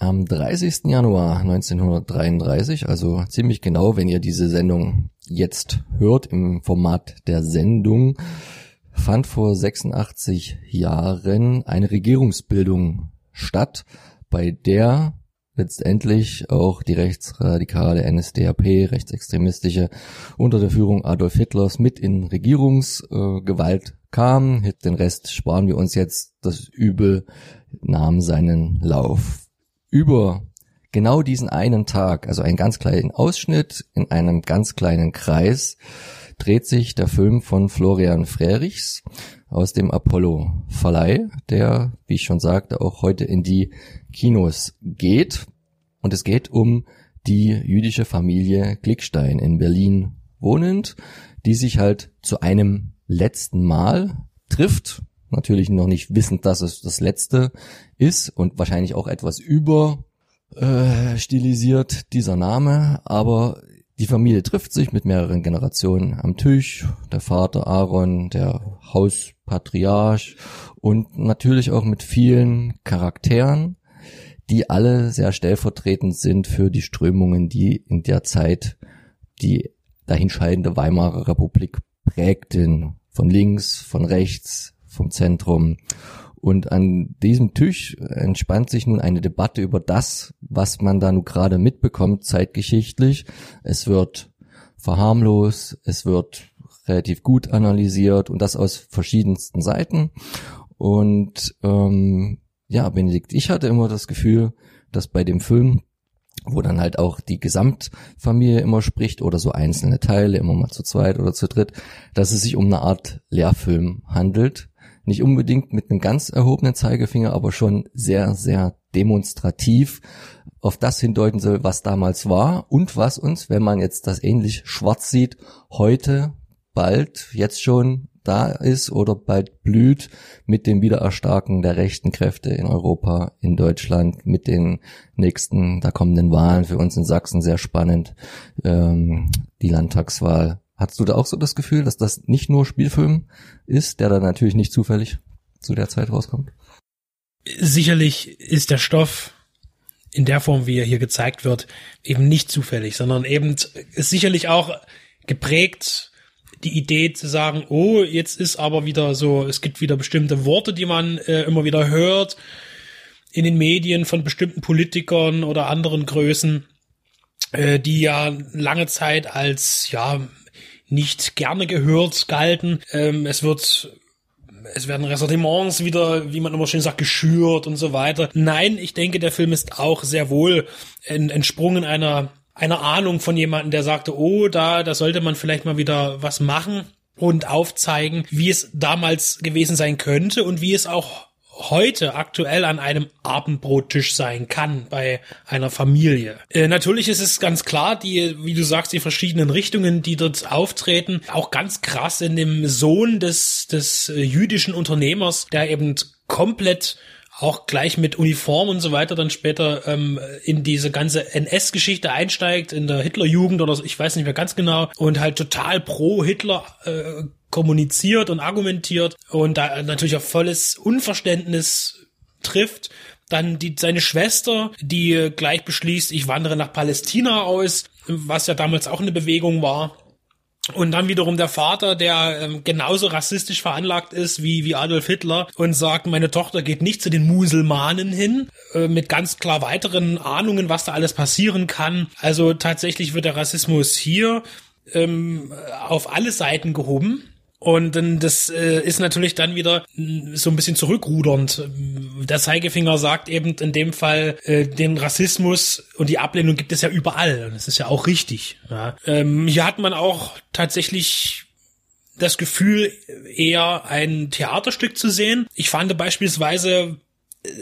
Am 30. Januar 1933, also ziemlich genau, wenn ihr diese Sendung jetzt hört im Format der Sendung, fand vor 86 Jahren eine Regierungsbildung statt, bei der letztendlich auch die rechtsradikale NSDAP, rechtsextremistische, unter der Führung Adolf Hitlers mit in Regierungsgewalt kam. Den Rest sparen wir uns jetzt. Das Übel nahm seinen Lauf. Über genau diesen einen Tag, also einen ganz kleinen Ausschnitt in einem ganz kleinen Kreis, dreht sich der Film von Florian Frerichs aus dem Apollo Verleih, der, wie ich schon sagte, auch heute in die Kinos geht. Und es geht um die jüdische Familie Glickstein in Berlin wohnend, die sich halt zu einem letzten Mal trifft. Natürlich noch nicht wissend, dass es das letzte ist und wahrscheinlich auch etwas über äh, stilisiert dieser Name, aber die Familie trifft sich mit mehreren Generationen am Tisch. Der Vater Aaron, der Hauspatriarch und natürlich auch mit vielen Charakteren, die alle sehr stellvertretend sind für die Strömungen, die in der Zeit die dahinscheidende Weimarer Republik prägten. Von links, von rechts, vom Zentrum. Und an diesem Tisch entspannt sich nun eine Debatte über das, was man da nun gerade mitbekommt, zeitgeschichtlich. Es wird verharmlos, es wird relativ gut analysiert und das aus verschiedensten Seiten. Und ähm, ja, Benedikt, ich hatte immer das Gefühl, dass bei dem Film, wo dann halt auch die Gesamtfamilie immer spricht oder so einzelne Teile, immer mal zu zweit oder zu dritt, dass es sich um eine Art Lehrfilm handelt nicht unbedingt mit einem ganz erhobenen Zeigefinger, aber schon sehr, sehr demonstrativ auf das hindeuten soll, was damals war und was uns, wenn man jetzt das ähnlich schwarz sieht, heute bald jetzt schon da ist oder bald blüht mit dem Wiedererstarken der rechten Kräfte in Europa, in Deutschland, mit den nächsten, da kommenden Wahlen für uns in Sachsen sehr spannend, ähm, die Landtagswahl Hast du da auch so das Gefühl, dass das nicht nur Spielfilm ist, der da natürlich nicht zufällig zu der Zeit rauskommt? Sicherlich ist der Stoff in der Form, wie er hier gezeigt wird, eben nicht zufällig, sondern eben ist sicherlich auch geprägt die Idee zu sagen, oh, jetzt ist aber wieder so, es gibt wieder bestimmte Worte, die man äh, immer wieder hört in den Medien von bestimmten Politikern oder anderen Größen, äh, die ja lange Zeit als ja nicht gerne gehört gehalten. Ähm, es wird es werden Ressentiments wieder, wie man immer schön sagt, geschürt und so weiter. Nein, ich denke, der Film ist auch sehr wohl entsprungen einer einer Ahnung von jemandem, der sagte, oh, da, da sollte man vielleicht mal wieder was machen und aufzeigen, wie es damals gewesen sein könnte und wie es auch heute aktuell an einem Abendbrottisch sein kann bei einer Familie. Äh, natürlich ist es ganz klar, die, wie du sagst, die verschiedenen Richtungen, die dort auftreten, auch ganz krass in dem Sohn des, des äh, jüdischen Unternehmers, der eben komplett auch gleich mit Uniform und so weiter dann später ähm, in diese ganze NS-Geschichte einsteigt, in der Hitlerjugend oder so, ich weiß nicht mehr ganz genau, und halt total pro Hitler äh, kommuniziert und argumentiert und da natürlich auf volles Unverständnis trifft. Dann die, seine Schwester, die gleich beschließt, ich wandere nach Palästina aus, was ja damals auch eine Bewegung war. Und dann wiederum der Vater, der ähm, genauso rassistisch veranlagt ist wie, wie Adolf Hitler und sagt, meine Tochter geht nicht zu den Muselmanen hin, äh, mit ganz klar weiteren Ahnungen, was da alles passieren kann. Also tatsächlich wird der Rassismus hier ähm, auf alle Seiten gehoben. Und das äh, ist natürlich dann wieder mm, so ein bisschen zurückrudernd. Der Zeigefinger sagt eben in dem Fall, äh, den Rassismus und die Ablehnung gibt es ja überall. Und das ist ja auch richtig. Ja. Ähm, hier hat man auch tatsächlich das Gefühl, eher ein Theaterstück zu sehen. Ich fand beispielsweise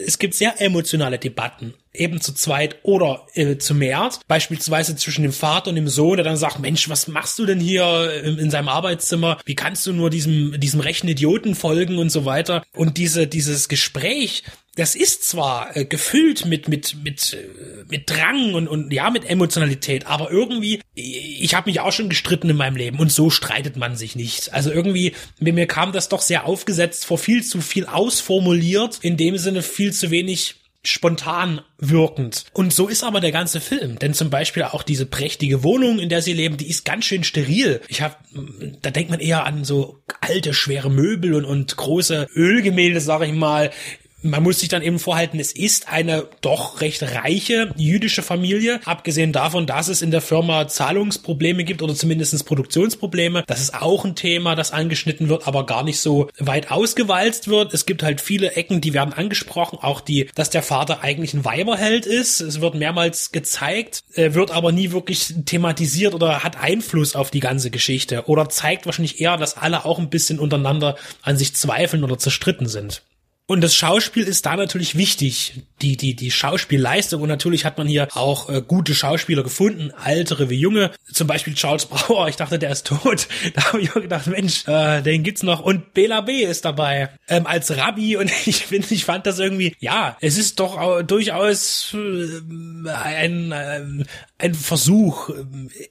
es gibt sehr emotionale Debatten, eben zu zweit oder äh, zu mehr. Beispielsweise zwischen dem Vater und dem Sohn, der dann sagt, Mensch, was machst du denn hier in, in seinem Arbeitszimmer? Wie kannst du nur diesem, diesem rechten Idioten folgen und so weiter? Und diese, dieses Gespräch, das ist zwar äh, gefüllt mit mit mit äh, mit Drang und und ja mit Emotionalität, aber irgendwie ich habe mich auch schon gestritten in meinem Leben und so streitet man sich nicht. Also irgendwie mir, mir kam das doch sehr aufgesetzt vor viel zu viel ausformuliert, in dem Sinne viel zu wenig spontan wirkend. Und so ist aber der ganze Film. Denn zum Beispiel auch diese prächtige Wohnung, in der sie leben, die ist ganz schön steril. Ich habe, da denkt man eher an so alte, schwere Möbel und, und große Ölgemälde, sage ich mal, man muss sich dann eben vorhalten, es ist eine doch recht reiche jüdische Familie, abgesehen davon, dass es in der Firma Zahlungsprobleme gibt oder zumindest Produktionsprobleme. Das ist auch ein Thema, das angeschnitten wird, aber gar nicht so weit ausgewalzt wird. Es gibt halt viele Ecken, die werden angesprochen, auch die, dass der Vater eigentlich ein Weiberheld ist. Es wird mehrmals gezeigt, äh, wird aber nie wirklich thematisiert oder hat Einfluss auf die ganze Geschichte oder zeigt wahrscheinlich eher, dass alle auch ein bisschen untereinander an sich zweifeln oder zerstritten sind. Und das Schauspiel ist da natürlich wichtig, die die die Schauspielleistung und natürlich hat man hier auch äh, gute Schauspieler gefunden, ältere wie junge, zum Beispiel Charles Brauer. Ich dachte, der ist tot. Da habe ich auch gedacht, Mensch, äh, den gibt's noch. Und Bela B ist dabei ähm, als Rabbi und ich finde, ich fand das irgendwie, ja, es ist doch durchaus äh, ein äh, ein Versuch.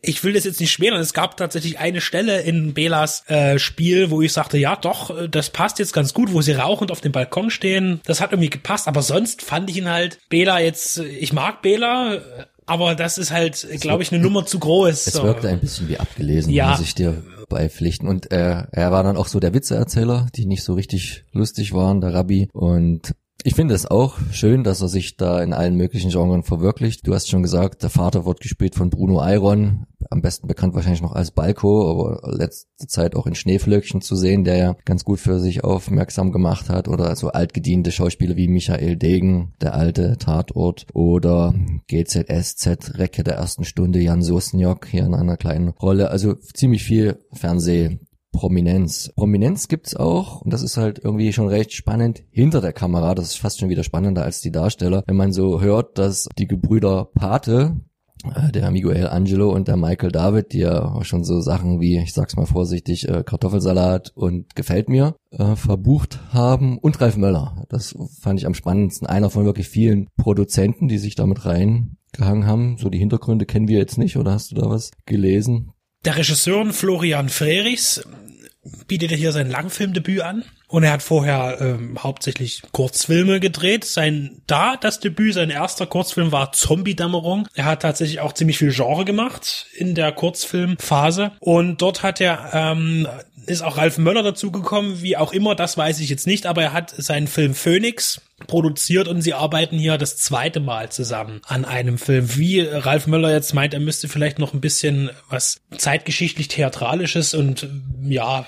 Ich will das jetzt nicht schmälern. Es gab tatsächlich eine Stelle in Belas äh, Spiel, wo ich sagte, ja, doch, äh, das passt jetzt ganz gut, wo sie rauchend auf dem Balkon stehen. Das hat irgendwie gepasst, aber sonst fand ich ihn halt Bela jetzt, ich mag Bela, aber das ist halt, glaube ich, eine Nummer zu groß. Es So. wirkte ein bisschen wie abgelesen, Ja. muss ich dir beipflichten. Und äh, er war dann auch so der Witzeerzähler, die nicht so richtig lustig waren, der Rabbi. Und ich finde es auch schön, dass er sich da in allen möglichen Genren verwirklicht. Du hast schon gesagt, der Vater wird gespielt von Bruno Iron, am besten bekannt wahrscheinlich noch als Balko, aber letzte Zeit auch in Schneeflöckchen zu sehen, der ja ganz gut für sich aufmerksam gemacht hat. Oder so altgediente Schauspieler wie Michael Degen, der alte Tatort, oder GZSZ, Recke der ersten Stunde, Jan Sosniok hier in einer kleinen Rolle. Also ziemlich viel Fernseh. Prominenz. Prominenz gibt's auch, und das ist halt irgendwie schon recht spannend, hinter der Kamera. Das ist fast schon wieder spannender als die Darsteller. Wenn man so hört, dass die Gebrüder Pate, äh, der Miguel Angelo und der Michael David, die ja auch schon so Sachen wie, ich sag's mal vorsichtig, äh, Kartoffelsalat und gefällt mir, äh, verbucht haben. Und Ralf Möller. Das fand ich am spannendsten. Einer von wirklich vielen Produzenten, die sich damit reingehangen haben. So die Hintergründe kennen wir jetzt nicht, oder hast du da was gelesen? Der Regisseur Florian Frerichs bietet hier sein Langfilmdebüt an. Und er hat vorher ähm, hauptsächlich Kurzfilme gedreht. Sein da das Debüt, sein erster Kurzfilm war Zombie-Dämmerung. Er hat tatsächlich auch ziemlich viel Genre gemacht in der Kurzfilmphase. Und dort hat er ähm, ist auch Ralf Möller dazugekommen, wie auch immer, das weiß ich jetzt nicht, aber er hat seinen Film Phoenix produziert und sie arbeiten hier das zweite Mal zusammen an einem Film. Wie Ralf Möller jetzt meint, er müsste vielleicht noch ein bisschen was zeitgeschichtlich theatralisches und ja,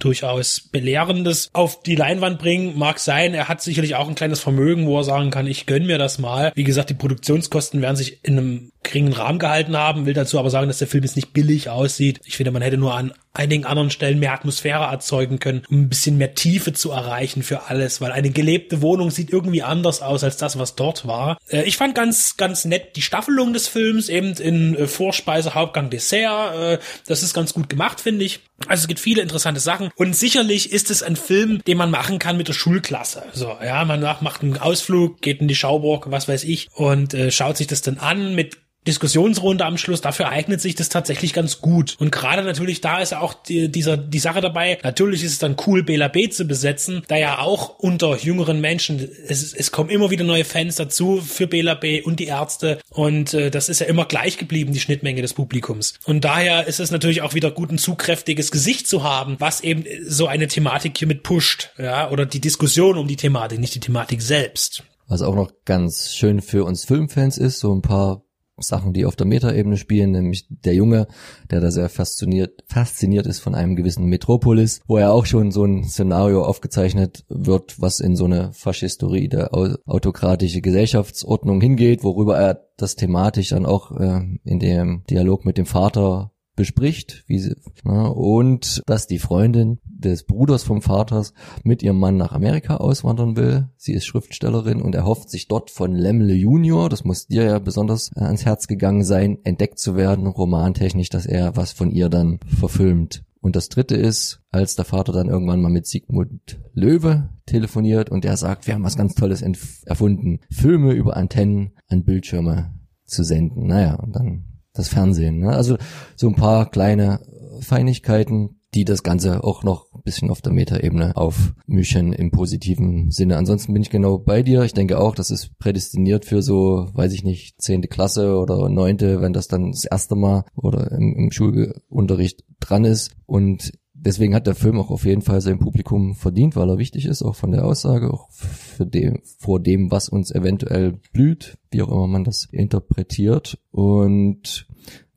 durchaus belehrendes auf die Leinwand bringen. Mag sein, er hat sicherlich auch ein kleines Vermögen, wo er sagen kann, ich gönn mir das mal. Wie gesagt, die Produktionskosten werden sich in einem geringen Rahmen gehalten haben, will dazu aber sagen, dass der Film jetzt nicht billig aussieht. Ich finde, man hätte nur an einigen anderen Stellen mehr Atmosphäre erzeugen können, um ein bisschen mehr Tiefe zu erreichen für alles, weil eine gelebte Wohnung sieht irgendwie anders aus als das, was dort war. Äh, ich fand ganz, ganz nett die Staffelung des Films, eben in äh, Vorspeise, Hauptgang, Dessert. Äh, das ist ganz gut gemacht, finde ich. Also es gibt viele interessante Sachen und sicherlich ist es ein Film, den man machen kann mit der Schulklasse. So, ja, man macht einen Ausflug, geht in die Schauburg, was weiß ich, und äh, schaut sich das dann an mit Diskussionsrunde am Schluss, dafür eignet sich das tatsächlich ganz gut. Und gerade natürlich da ist ja auch die, dieser, die Sache dabei, natürlich ist es dann cool, Bela B zu besetzen, da ja auch unter jüngeren Menschen, es, es kommen immer wieder neue Fans dazu für Bela B und die Ärzte und äh, das ist ja immer gleich geblieben, die Schnittmenge des Publikums. Und daher ist es natürlich auch wieder gut, ein zugkräftiges Gesicht zu haben, was eben so eine Thematik hier mit pusht, ja, oder die Diskussion um die Thematik, nicht die Thematik selbst. Was auch noch ganz schön für uns Filmfans ist, so ein paar Sachen, die auf der Metaebene spielen, nämlich der Junge, der da sehr fasziniert, fasziniert ist von einem gewissen Metropolis, wo er auch schon so ein Szenario aufgezeichnet wird, was in so eine faschistoide, autokratische Gesellschaftsordnung hingeht, worüber er das thematisch dann auch äh, in dem Dialog mit dem Vater bespricht, wie sie, na, und dass die Freundin des Bruders vom Vaters mit ihrem Mann nach Amerika auswandern will. Sie ist Schriftstellerin und erhofft sich dort von Lemle Junior, das muss dir ja besonders äh, ans Herz gegangen sein, entdeckt zu werden, romantechnisch, dass er was von ihr dann verfilmt. Und das dritte ist, als der Vater dann irgendwann mal mit Sigmund Löwe telefoniert und der sagt, wir haben was ganz Tolles erfunden, Filme über Antennen an Bildschirme zu senden. Naja, und dann das Fernsehen. Ne? Also so ein paar kleine Feinigkeiten, die das Ganze auch noch ein bisschen auf der Metaebene aufmischen im positiven Sinne. Ansonsten bin ich genau bei dir. Ich denke auch, das ist prädestiniert für so, weiß ich nicht, zehnte Klasse oder neunte, wenn das dann das erste Mal oder im, im Schulunterricht dran ist. Und deswegen hat der Film auch auf jeden Fall sein Publikum verdient, weil er wichtig ist, auch von der Aussage, auch für dem, vor dem, was uns eventuell blüht, wie auch immer man das interpretiert. Und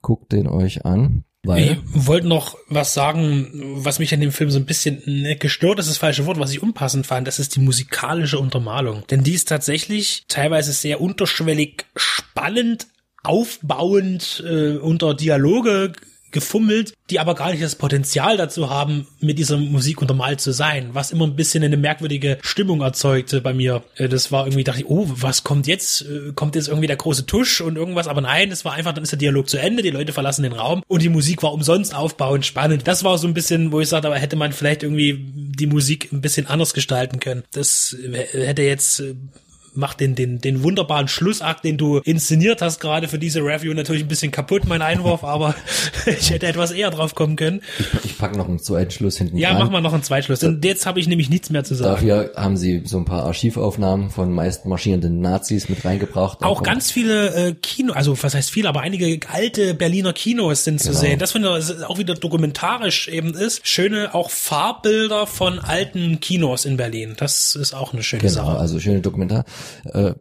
guckt den euch an. Weil ich wollte noch was sagen, was mich an dem Film so ein bisschen gestört ist das falsche Wort, was ich unpassend fand, das ist die musikalische Untermalung. Denn die ist tatsächlich teilweise sehr unterschwellig spannend, aufbauend, äh, unter Dialoge gefummelt, die aber gar nicht das Potenzial dazu haben, mit dieser Musik untermalt zu sein, was immer ein bisschen eine merkwürdige Stimmung erzeugte bei mir. Äh, das war irgendwie, dachte ich, oh, was kommt jetzt? Äh, kommt jetzt irgendwie der große Tusch und irgendwas? Aber nein, es war einfach, dann ist der Dialog zu Ende, die Leute verlassen den Raum und die Musik war umsonst aufbauend spannend. Das war so ein bisschen, wo ich sagte, aber hätte man vielleicht irgendwie die Musik ein bisschen anders gestalten können. Das hätte jetzt äh, macht den, den, den wunderbaren Schlussakt, den du inszeniert hast, gerade für diese Review natürlich ein bisschen kaputt, mein Einwurf, aber ich hätte etwas eher drauf kommen können. Ich, ich packe noch einen Zweitschluss hinten Ja, dran. mach mal noch einen Zweitschluss. Und jetzt habe ich nämlich nichts mehr zu sagen. Dafür haben sie so ein paar Archivaufnahmen von meist marschierenden Nazis mit reingebracht. Auch ganz viele äh, Kino, also was heißt viele, aber einige alte Berliner Kinos sind zu Genau. sehen. Das finde ich auch wieder dokumentarisch eben ist. Schöne auch Farbbilder von alten Kinos in Berlin. Das ist auch eine schöne Genau, Sache. also schöne Dokumentar. Äh,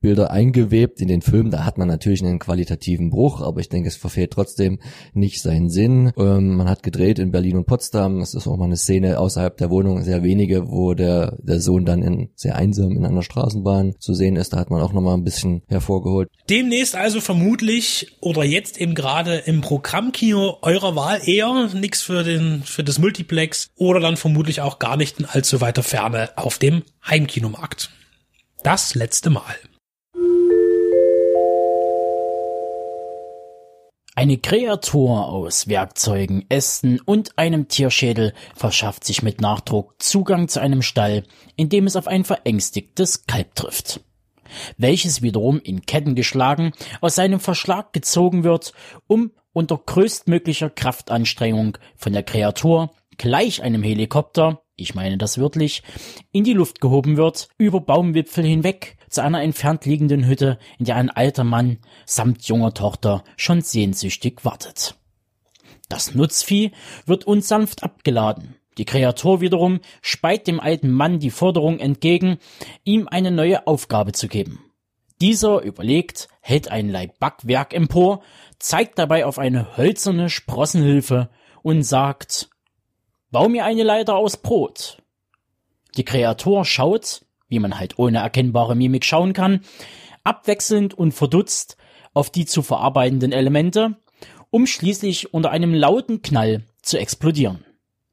Bilder eingewebt in den Film, da hat man natürlich einen qualitativen Bruch, aber ich denke, es verfehlt trotzdem nicht seinen Sinn. Ähm, man hat gedreht in Berlin und Potsdam, es ist auch mal eine Szene außerhalb der Wohnung, sehr wenige, wo der, der Sohn dann in, sehr einsam in einer Straßenbahn zu sehen ist, da hat man auch nochmal ein bisschen hervorgeholt. Demnächst also vermutlich oder jetzt eben gerade im Programmkino eurer Wahl eher nix für den für das Multiplex oder dann vermutlich auch gar nicht in allzu weiter Ferne auf dem Heimkinomarkt. Das letzte Mal. Eine Kreatur aus Werkzeugen, Ästen und einem Tierschädel verschafft sich mit Nachdruck Zugang zu einem Stall, in dem es auf ein verängstigtes Kalb trifft, welches wiederum in Ketten geschlagen aus seinem Verschlag gezogen wird, um unter größtmöglicher Kraftanstrengung von der Kreatur gleich einem Helikopter, ich meine das wörtlich, in die Luft gehoben wird, über Baumwipfel hinweg zu einer entfernt liegenden Hütte, in der ein alter Mann samt junger Tochter schon sehnsüchtig wartet. Das Nutzvieh wird unsanft abgeladen. Die Kreatur wiederum speit dem alten Mann die Forderung entgegen, ihm eine neue Aufgabe zu geben. Dieser überlegt, hält ein Laib Backwerk empor, zeigt dabei auf eine hölzerne Sprossenhilfe und sagt, Bau mir eine Leiter aus Brot. Die Kreatur schaut, wie man halt ohne erkennbare Mimik schauen kann, abwechselnd und verdutzt auf die zu verarbeitenden Elemente, um schließlich unter einem lauten Knall zu explodieren.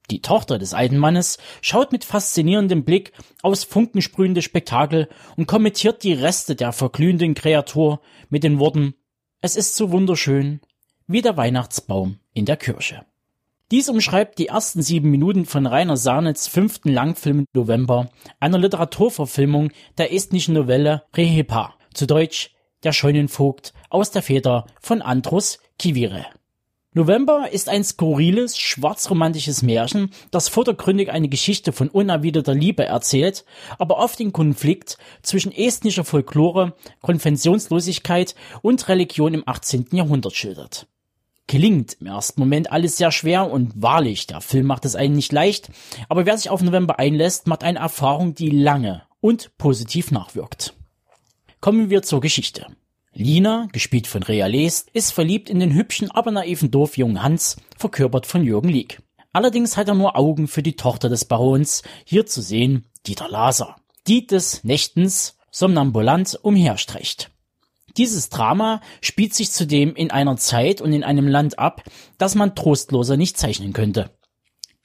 Die Tochter des alten Mannes schaut mit faszinierendem Blick aufs funkensprühende Spektakel und kommentiert die Reste der verglühenden Kreatur mit den Worten Es ist so wunderschön wie der Weihnachtsbaum in der Kirche. Dies umschreibt die ersten sieben Minuten von Rainer Sarnitz fünften Langfilm November, einer Literaturverfilmung der estnischen Novelle Rehepa, zu Deutsch Der Scheunenvogt aus der Feder von Andrus Kivire. November ist ein skurriles, schwarzromantisches Märchen, das vordergründig eine Geschichte von unerwiderter Liebe erzählt, aber oft den Konflikt zwischen estnischer Folklore, Konventionslosigkeit und Religion im 18. Jahrhundert schildert. Gelingt im ersten Moment alles sehr schwer und wahrlich, der Film macht es einen nicht leicht, aber wer sich auf November einlässt, macht eine Erfahrung, die lange und positiv nachwirkt. Kommen wir zur Geschichte. Lina, gespielt von Rea Lest, ist verliebt in den hübschen, aber naiven Dorfjungen Hans, verkörpert von Jürgen Lieg. Allerdings hat er nur Augen für die Tochter des Barons, hier zu sehen Dieter Laser, die des Nächtens somnambulant umherstreicht. Dieses Drama spielt sich zudem in einer Zeit und in einem Land ab, das man trostloser nicht zeichnen könnte.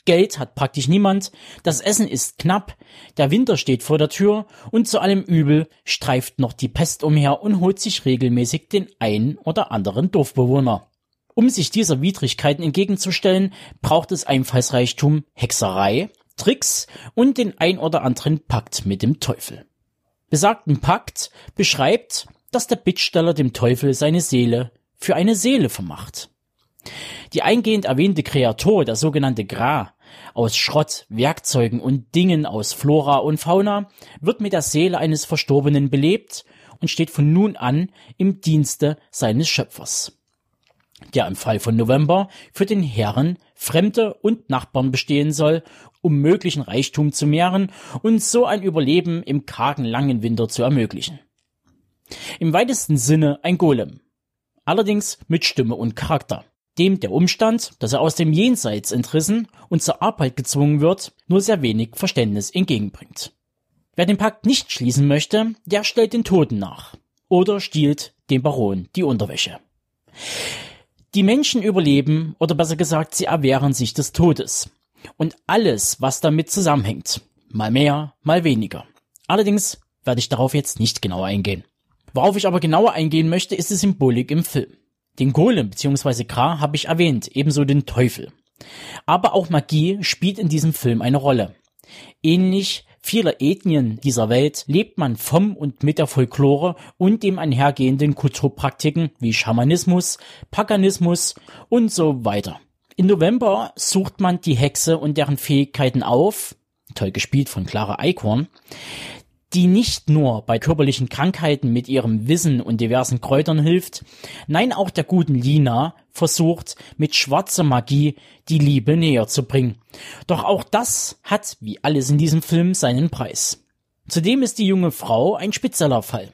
Geld hat praktisch niemand, das Essen ist knapp, der Winter steht vor der Tür und zu allem Übel streift noch die Pest umher und holt sich regelmäßig den einen oder anderen Dorfbewohner. Um sich dieser Widrigkeiten entgegenzustellen, braucht es Einfallsreichtum, Hexerei, Tricks und den ein oder anderen Pakt mit dem Teufel. Besagten Pakt beschreibt, dass der Bittsteller dem Teufel seine Seele für eine Seele vermacht. Die eingehend erwähnte Kreatur, der sogenannte Gra, aus Schrott, Werkzeugen und Dingen aus Flora und Fauna, wird mit der Seele eines Verstorbenen belebt und steht von nun an im Dienste seines Schöpfers. Der im Fall von November für den Herren, Fremde und Nachbarn bestehen soll, um möglichen Reichtum zu mehren und so ein Überleben im kargen langen Winter zu ermöglichen. Im weitesten Sinne ein Golem. Allerdings mit Stimme und Charakter dem der Umstand, dass er aus dem Jenseits entrissen und zur Arbeit gezwungen wird, nur sehr wenig Verständnis entgegenbringt. Wer den Pakt nicht schließen möchte, der stellt den Toten nach oder stiehlt dem Baron die Unterwäsche. Die Menschen überleben, oder besser gesagt, sie erwehren sich des Todes. Und alles, was damit zusammenhängt. Mal mehr, mal weniger. Allerdings werde ich darauf jetzt nicht genauer eingehen. Worauf ich aber genauer eingehen möchte, ist die Symbolik im Film. Den Golem bzw. Kra habe ich erwähnt, ebenso den Teufel. Aber auch Magie spielt in diesem Film eine Rolle. Ähnlich vieler Ethnien dieser Welt lebt man vom und mit der Folklore und dem einhergehenden Kulturpraktiken wie Schamanismus, Paganismus und so weiter. Im November sucht man die Hexe und deren Fähigkeiten auf, toll gespielt von Clara Eichhorn, die nicht nur bei körperlichen Krankheiten mit ihrem Wissen und diversen Kräutern hilft, nein auch der guten Lina versucht mit schwarzer Magie die Liebe näher zu bringen. Doch auch das hat, wie alles in diesem Film, seinen Preis. Zudem ist die junge Frau ein spezieller Fall.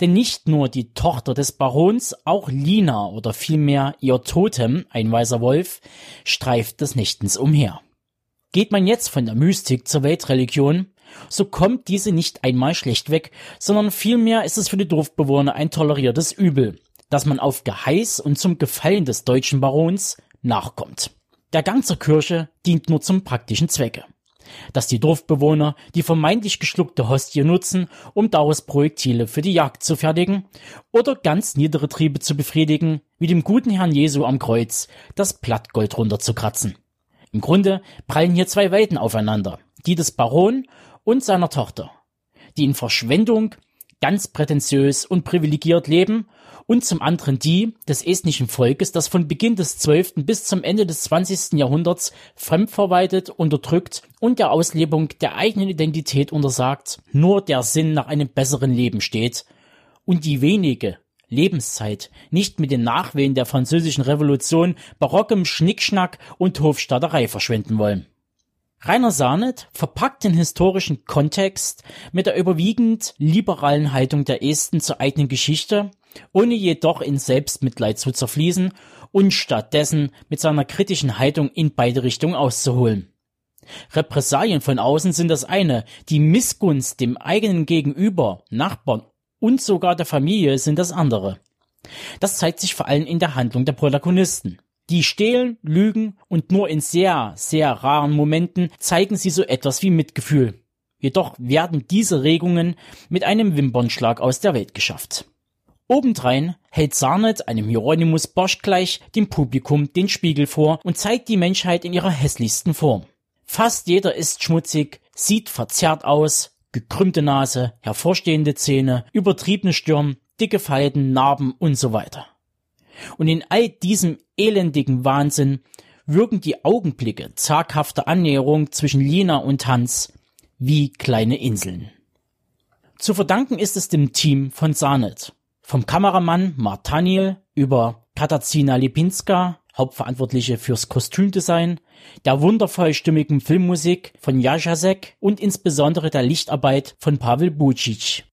Denn nicht nur die Tochter des Barons, auch Lina oder vielmehr ihr Totem, ein weißer Wolf, streift des Nächtens umher. Geht man jetzt von der Mystik zur Weltreligion, so kommt diese nicht einmal schlecht weg, sondern vielmehr ist es für die Dorfbewohner ein toleriertes Übel, dass man auf Geheiß und zum Gefallen des deutschen Barons nachkommt. Der Gang zur Kirche dient nur zum praktischen Zwecke. Dass die Dorfbewohner die vermeintlich geschluckte Hostie nutzen, um daraus Projektile für die Jagd zu fertigen oder ganz niedere Triebe zu befriedigen, wie dem guten Herrn Jesu am Kreuz das Blattgold runterzukratzen. Im Grunde prallen hier zwei Welten aufeinander, die des Baron und seiner Tochter, die in Verschwendung ganz prätentiös und privilegiert leben und zum anderen die des estnischen Volkes, das von Beginn des 12. bis zum Ende des 20. Jahrhunderts fremdverwaltet, unterdrückt und der Auslebung der eigenen Identität untersagt, nur der Sinn nach einem besseren Leben steht und die wenige Lebenszeit nicht mit den Nachwehen der französischen Revolution, barockem Schnickschnack und Hofstaaterei verschwenden wollen. Rainer Sarnet verpackt den historischen Kontext mit der überwiegend liberalen Haltung der Esten zur eigenen Geschichte, ohne jedoch in Selbstmitleid zu zerfließen und stattdessen mit seiner kritischen Haltung in beide Richtungen auszuholen. Repressalien von außen sind das eine, die Missgunst dem eigenen Gegenüber, Nachbarn und sogar der Familie sind das andere. Das zeigt sich vor allem in der Handlung der Protagonisten. Die stehlen, lügen und nur in sehr, sehr raren Momenten zeigen sie so etwas wie Mitgefühl. Jedoch werden diese Regungen mit einem Wimpernschlag aus der Welt geschafft. Obendrein hält Sarnet einem Hieronymus Bosch gleich dem Publikum den Spiegel vor und zeigt die Menschheit in ihrer hässlichsten Form. Fast jeder ist schmutzig, sieht verzerrt aus, gekrümmte Nase, hervorstehende Zähne, übertriebene Stirn, dicke Falten, Narben und so weiter. Und in all diesem elendigen Wahnsinn wirken die Augenblicke zaghafter Annäherung zwischen Lina und Hans wie kleine Inseln. Zu verdanken ist es dem Team von Sarnet. Vom Kameramann Martaniel über Katazina Lipinska, Hauptverantwortliche fürs Kostümdesign, der wundervoll stimmigen Filmmusik von Jajasek und insbesondere der Lichtarbeit von Pavel Bucic.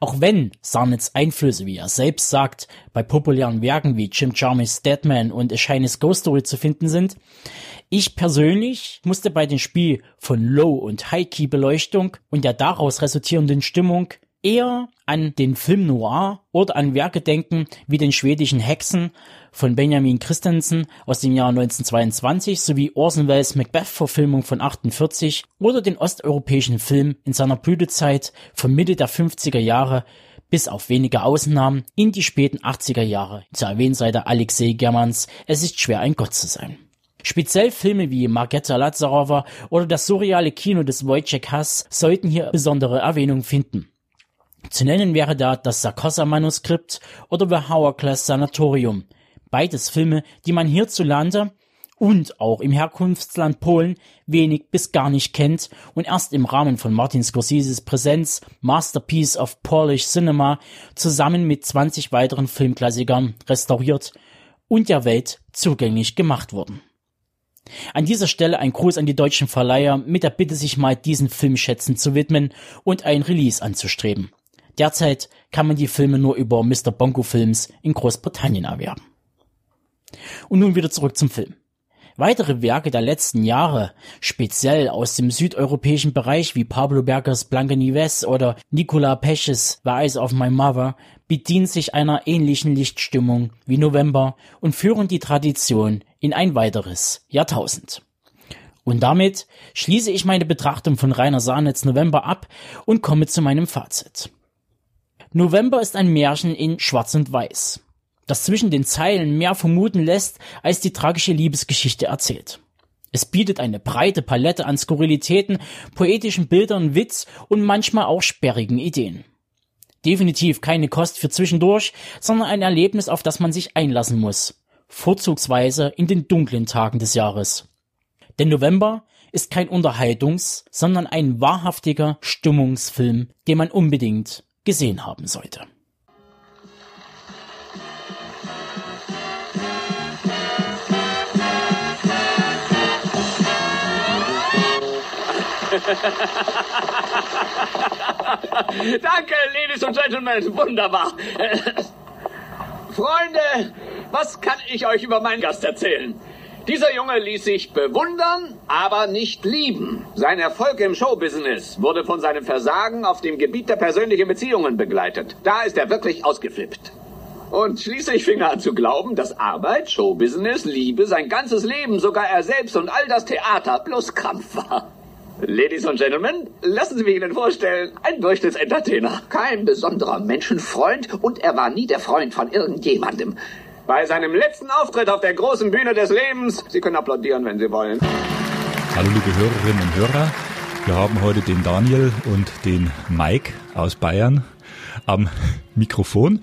Auch wenn Sarnets Einflüsse, wie er selbst sagt, bei populären Werken wie Jim Jarmusch's Deadman und A Chinese Ghost Story zu finden sind, ich persönlich musste bei dem Spiel von Low- und High-Key-Beleuchtung und der daraus resultierenden Stimmung eher an den Film Noir oder an Werke denken wie den schwedischen Hexen von Benjamin Christensen aus dem Jahr 1922 sowie Orson Welles Macbeth-Verfilmung von 48 oder den osteuropäischen Film in seiner Blütezeit von Mitte der 50er Jahre bis auf wenige Ausnahmen in die späten 80er Jahre. Zu erwähnen sei der Alexei Germans Es ist schwer ein Gott zu sein. Speziell Filme wie Margetta Lazarova oder das surreale Kino des Wojciech Hass sollten hier besondere Erwähnung finden. Zu nennen wäre da das Sarkossa-Manuskript oder The Hourglass Sanatorium. Beides Filme, die man hierzulande und auch im Herkunftsland Polen wenig bis gar nicht kennt und erst im Rahmen von Martin Scorseses Präsenz Masterpiece of Polish Cinema zusammen mit 20 weiteren Filmklassikern restauriert und der Welt zugänglich gemacht wurden. An dieser Stelle ein Gruß an die deutschen Verleiher mit der Bitte, sich mal diesen Filmschätzen zu widmen und ein Release anzustreben. Derzeit kann man die Filme nur über Mr. Bongo Films in Großbritannien erwerben. Und nun wieder zurück zum Film. Weitere Werke der letzten Jahre, speziell aus dem südeuropäischen Bereich wie Pablo Bergers Blanca Nieves oder Nicola Pesces The Eyes of My Mother, bedienen sich einer ähnlichen Lichtstimmung wie November und führen die Tradition in ein weiteres Jahrtausend. Und damit schließe ich meine Betrachtung von Rainer Sahnetz November ab und komme zu meinem Fazit. November ist ein Märchen in Schwarz und Weiß, das zwischen den Zeilen mehr vermuten lässt, als die tragische Liebesgeschichte erzählt. Es bietet eine breite Palette an Skurrilitäten, poetischen Bildern, Witz und manchmal auch sperrigen Ideen. Definitiv keine Kost für zwischendurch, sondern ein Erlebnis, auf das man sich einlassen muss. Vorzugsweise in den dunklen Tagen des Jahres. Denn November ist kein Unterhaltungs-, sondern ein wahrhaftiger Stimmungsfilm, den man unbedingt gesehen haben sollte. Danke, Ladies und Gentlemen, wunderbar. Freunde, was kann ich euch über meinen Gast erzählen? Dieser Junge ließ sich bewundern, aber nicht lieben. Sein Erfolg im Showbusiness wurde von seinem Versagen auf dem Gebiet der persönlichen Beziehungen begleitet. Da ist er wirklich ausgeflippt. Und schließlich fing er an zu glauben, dass Arbeit, Showbusiness, Liebe, sein ganzes Leben, sogar er selbst und all das Theater bloß Krampf war. Ladies und Gentlemen, lassen Sie mich Ihnen vorstellen, ein Durchschnittsentertainer. Kein besonderer Menschenfreund und er war nie der Freund von irgendjemandem. Bei seinem letzten Auftritt auf der großen Bühne des Lebens, Sie können applaudieren, wenn Sie wollen. Hallo liebe Hörerinnen und Hörer, wir haben heute den Daniel und den Mike aus Bayern am Mikrofon,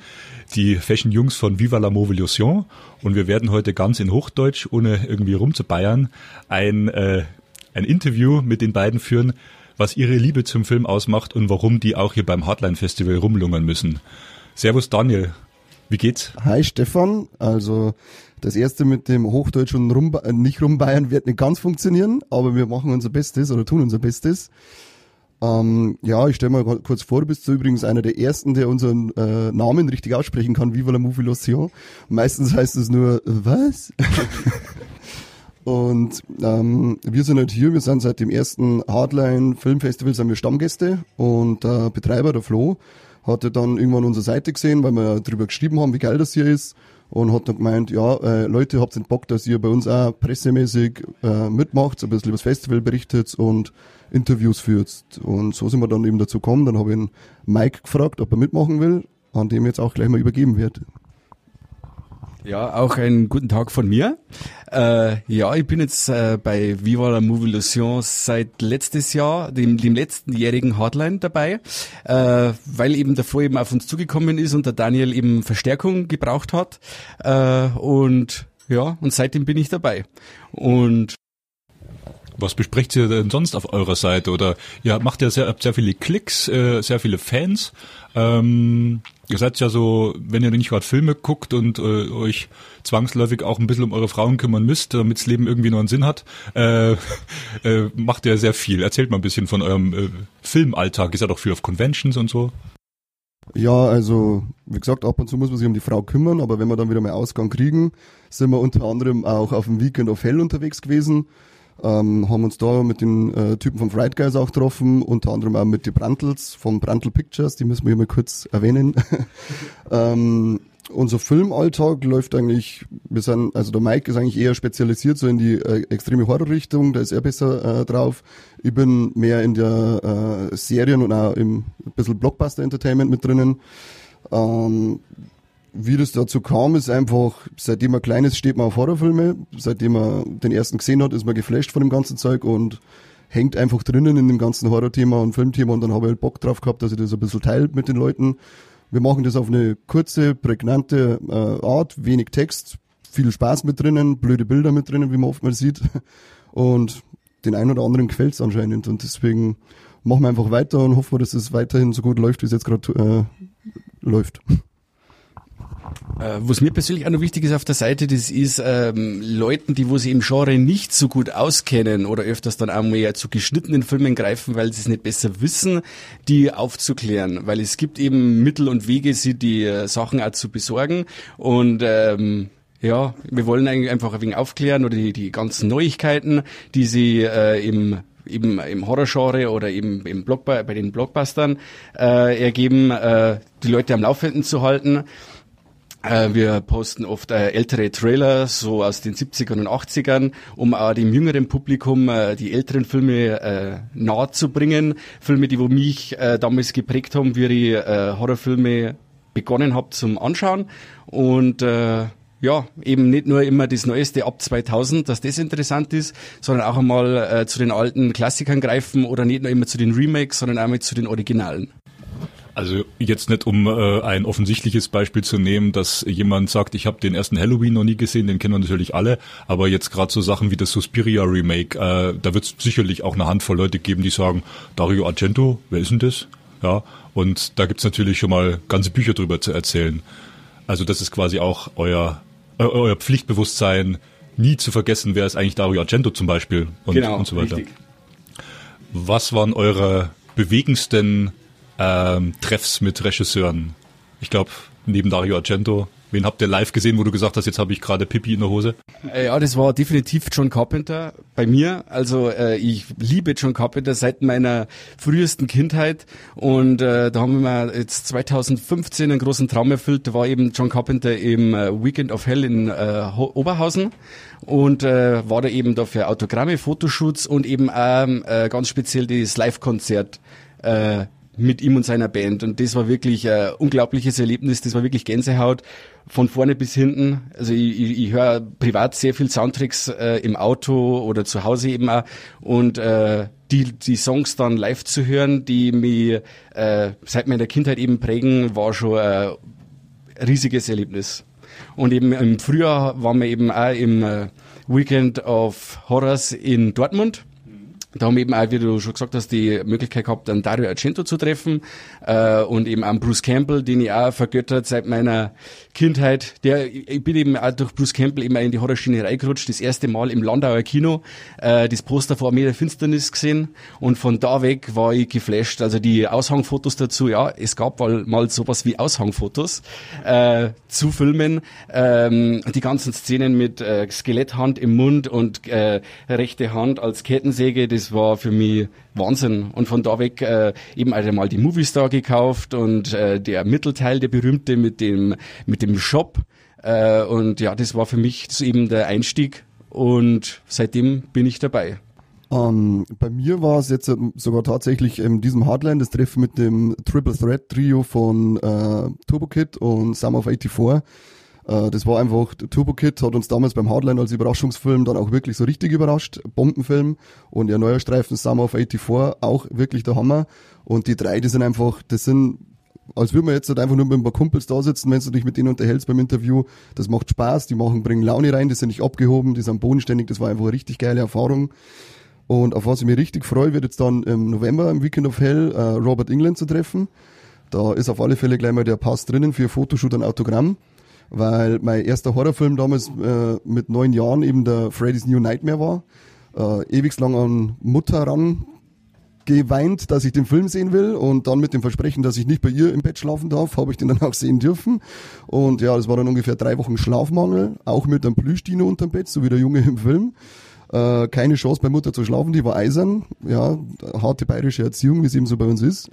die Fashion Jungs von Viva la Movolution und wir werden heute ganz in Hochdeutsch, ohne irgendwie rumzubayern, ein äh, ein Interview mit den beiden führen, was ihre Liebe zum Film ausmacht und warum die auch hier beim Hardline Festival rumlungern müssen. Servus Daniel, wie geht's? Hi Stefan, also das erste mit dem Hochdeutsch und rum, äh, nicht rumbayern wird nicht ganz funktionieren, aber wir machen unser Bestes oder tun unser Bestes. Ähm, ja, ich stelle mal kurz vor, du bist so übrigens einer der ersten, der unseren äh, Namen richtig aussprechen kann, Viva la Mouvillation. Meistens heißt es nur, was? Und ähm, wir sind halt hier, wir sind seit dem ersten Hardline Filmfestival sind wir Stammgäste und der Betreiber, der Flo, hatte dann irgendwann unsere Seite gesehen, weil wir drüber geschrieben haben, wie geil das hier ist und hat dann gemeint, ja, äh, Leute, habt ihr Bock, dass ihr bei uns auch pressemäßig äh, mitmacht, ein bisschen über das Festival berichtet und Interviews führt. Und so sind wir dann eben dazu gekommen. Dann habe ich ihn Mike gefragt, ob er mitmachen will, an dem jetzt auch gleich mal übergeben wird. Ja, auch einen guten Tag von mir. Äh, ja, ich bin jetzt äh, bei Viva la Movolution seit letztes Jahr, dem, dem letztenjährigen Hardline dabei, äh, weil eben Flo eben auf uns zugekommen ist und der Daniel eben Verstärkung gebraucht hat. Äh, und ja, und seitdem bin ich dabei. Und was besprecht ihr denn sonst auf eurer Seite? Oder ihr macht ja sehr, sehr viele Klicks, äh, sehr viele Fans. Ähm, ihr seid ja so, wenn ihr nicht gerade Filme guckt und äh, euch zwangsläufig auch ein bisschen um eure Frauen kümmern müsst, damit das Leben irgendwie noch einen Sinn hat, äh, äh, macht ihr sehr viel. Erzählt mal ein bisschen von eurem äh, Filmalltag. Ist ja doch viel auf Conventions und so. Ja, also wie gesagt, ab und zu muss man sich um die Frau kümmern, aber wenn wir dann wieder mal Ausgang kriegen, sind wir unter anderem auch auf dem Weekend of Hell unterwegs gewesen Ähm, haben uns da mit den äh, Typen von Fright Guys auch getroffen, unter anderem auch mit den Brandtels von Brandtel Pictures, die müssen wir hier mal kurz erwähnen. ähm, unser Filmalltag läuft eigentlich, wir sind, also der Mike ist eigentlich eher spezialisiert so in die äh, extreme Horrorrichtung, da ist er besser äh, drauf. Ich bin mehr in der äh, Serien und auch im bisschen Blockbuster Entertainment mit drinnen. Ähm, wie das dazu kam, ist einfach, seitdem man klein ist, steht man auf Horrorfilme. Seitdem man den ersten gesehen hat, ist man geflasht von dem ganzen Zeug und hängt einfach drinnen in dem ganzen Horrorthema und Filmthema und dann habe ich halt Bock drauf gehabt, dass ich das ein bisschen teile mit den Leuten. Wir machen das auf eine kurze, prägnante äh, Art, wenig Text, viel Spaß mit drinnen, blöde Bilder mit drinnen, wie man oft mal sieht. Und den einen oder anderen gefällt's anscheinend und deswegen machen wir einfach weiter und hoffen, dass es weiterhin so gut läuft, wie es jetzt gerade äh, läuft. Äh, was mir persönlich auch noch wichtig ist auf der Seite, das ist ähm, Leuten, die wo sie im Genre nicht so gut auskennen oder öfters dann auch mehr zu geschnittenen Filmen greifen, weil sie es nicht besser wissen, die aufzuklären. Weil es gibt eben Mittel und Wege, sie die äh, Sachen auch zu besorgen und ähm, ja, wir wollen eigentlich einfach ein wenig aufklären oder die, die ganzen Neuigkeiten, die sie äh, im eben im Horrorgenre oder eben im Block, bei den Blockbustern äh, ergeben, äh, die Leute am Laufenden zu halten. Äh, wir posten oft äh, ältere Trailer, so aus den 70ern und 80ern, um auch dem jüngeren Publikum äh, die älteren Filme nahe zu bringen. Filme, die wo mich damals geprägt haben, wie ich Horrorfilme begonnen habe zum Anschauen. Und ja, eben nicht nur immer das Neueste ab 2000, dass das interessant ist, sondern auch einmal zu den alten Klassikern greifen oder nicht nur immer zu den Remakes, sondern auch mal zu den Originalen. Also jetzt nicht, um äh, ein offensichtliches Beispiel zu nehmen, dass jemand sagt, ich habe den ersten Halloween noch nie gesehen, den kennen wir natürlich alle, aber jetzt gerade so Sachen wie das Suspiria Remake, äh, da wird es sicherlich auch eine Handvoll Leute geben, die sagen, Dario Argento, wer ist denn das? Ja, und da gibt's natürlich schon mal ganze Bücher drüber zu erzählen. Also das ist quasi auch euer, äh, euer Pflichtbewusstsein, nie zu vergessen, wer ist eigentlich Dario Argento zum Beispiel und, genau, und so weiter. richtig. Was waren eure bewegendsten ähm, Treffs mit Regisseuren? Ich glaube, neben Dario Argento, wen habt ihr live gesehen, wo du gesagt hast, jetzt habe ich gerade Pipi in der Hose? Äh, Ja, das war definitiv John Carpenter bei mir. Also äh, ich liebe John Carpenter seit meiner frühesten Kindheit und äh, da haben wir jetzt 2015 einen großen Traum erfüllt. Da war eben John Carpenter im äh, Weekend of Hell in äh, Oberhausen und äh, war da eben da für Autogramme, Fotoshoots und eben ähm, äh, ganz speziell das Live-Konzert äh, mit ihm und seiner Band. Und das war wirklich ein unglaubliches Erlebnis. Das war wirklich Gänsehaut von vorne bis hinten. Also ich, ich, ich höre privat sehr viel Soundtracks äh, im Auto oder zu Hause eben auch. Und äh, die, die Songs dann live zu hören, die mich äh, seit meiner Kindheit eben prägen, war schon ein riesiges Erlebnis. Und eben im Frühjahr waren wir eben auch im äh, Weekend of Horrors in Dortmund. Da haben eben auch, wie du schon gesagt hast, die Möglichkeit gehabt, einen Dario Argento zu treffen äh, und eben einen Bruce Campbell, den ich auch vergöttert seit meiner Kindheit. Der, ich bin eben auch durch Bruce Campbell immer in die Horrorschiene reingerutscht. Das erste Mal im Landauer Kino äh, das Poster vor Armee der Finsternis gesehen und von da weg war ich geflasht. Also die Aushangfotos dazu, ja, es gab mal, mal sowas wie Aushangfotos äh, zu Filmen. Ähm, die ganzen Szenen mit äh, Skeletthand im Mund und äh, rechte Hand als Kettensäge, das war für mich Wahnsinn. Und von da weg äh, eben einmal die Movistar gekauft und äh, der Mittelteil, der berühmte mit dem mit dem Shop. Äh, und ja, das war für mich so eben der Einstieg. Und seitdem bin ich dabei. Ähm, bei mir war es jetzt ähm, sogar tatsächlich in diesem Hardline das Treffen mit dem Triple Threat Trio von äh, Turbo Kid und Sum of 84. Äh, das war einfach, Turbo Kid hat uns damals beim Hardline als Überraschungsfilm dann auch wirklich so richtig überrascht. Bombenfilm und ihr neuer Streifen Sum of 84 auch wirklich der Hammer. Und die drei, die sind einfach, das sind als würde man jetzt halt einfach nur mit ein paar Kumpels da sitzen, wenn du dich mit denen unterhältst beim Interview. Das macht Spaß, die machen, bringen Laune rein, die sind nicht abgehoben, die sind bodenständig, das war einfach eine richtig geile Erfahrung. Und auf was ich mich richtig freue, wird jetzt dann im November im Weekend of Hell äh, Robert England zu treffen. Da ist auf alle Fälle gleich mal der Pass drinnen für Fotoshoot und Autogramm, weil mein erster Horrorfilm damals äh, mit neun Jahren eben der Freddy's New Nightmare war. Äh, ewigst lang an Mutter ran geweint, dass ich den Film sehen will und dann mit dem Versprechen, dass ich nicht bei ihr im Bett schlafen darf, habe ich den dann auch sehen dürfen. Und ja, das war dann ungefähr drei Wochen Schlafmangel, auch mit einem Plüschdino unterm Bett, so wie der Junge im Film. Äh, keine Chance bei Mutter zu schlafen, die war eisern. Ja, harte bayerische Erziehung, wie es eben so bei uns ist.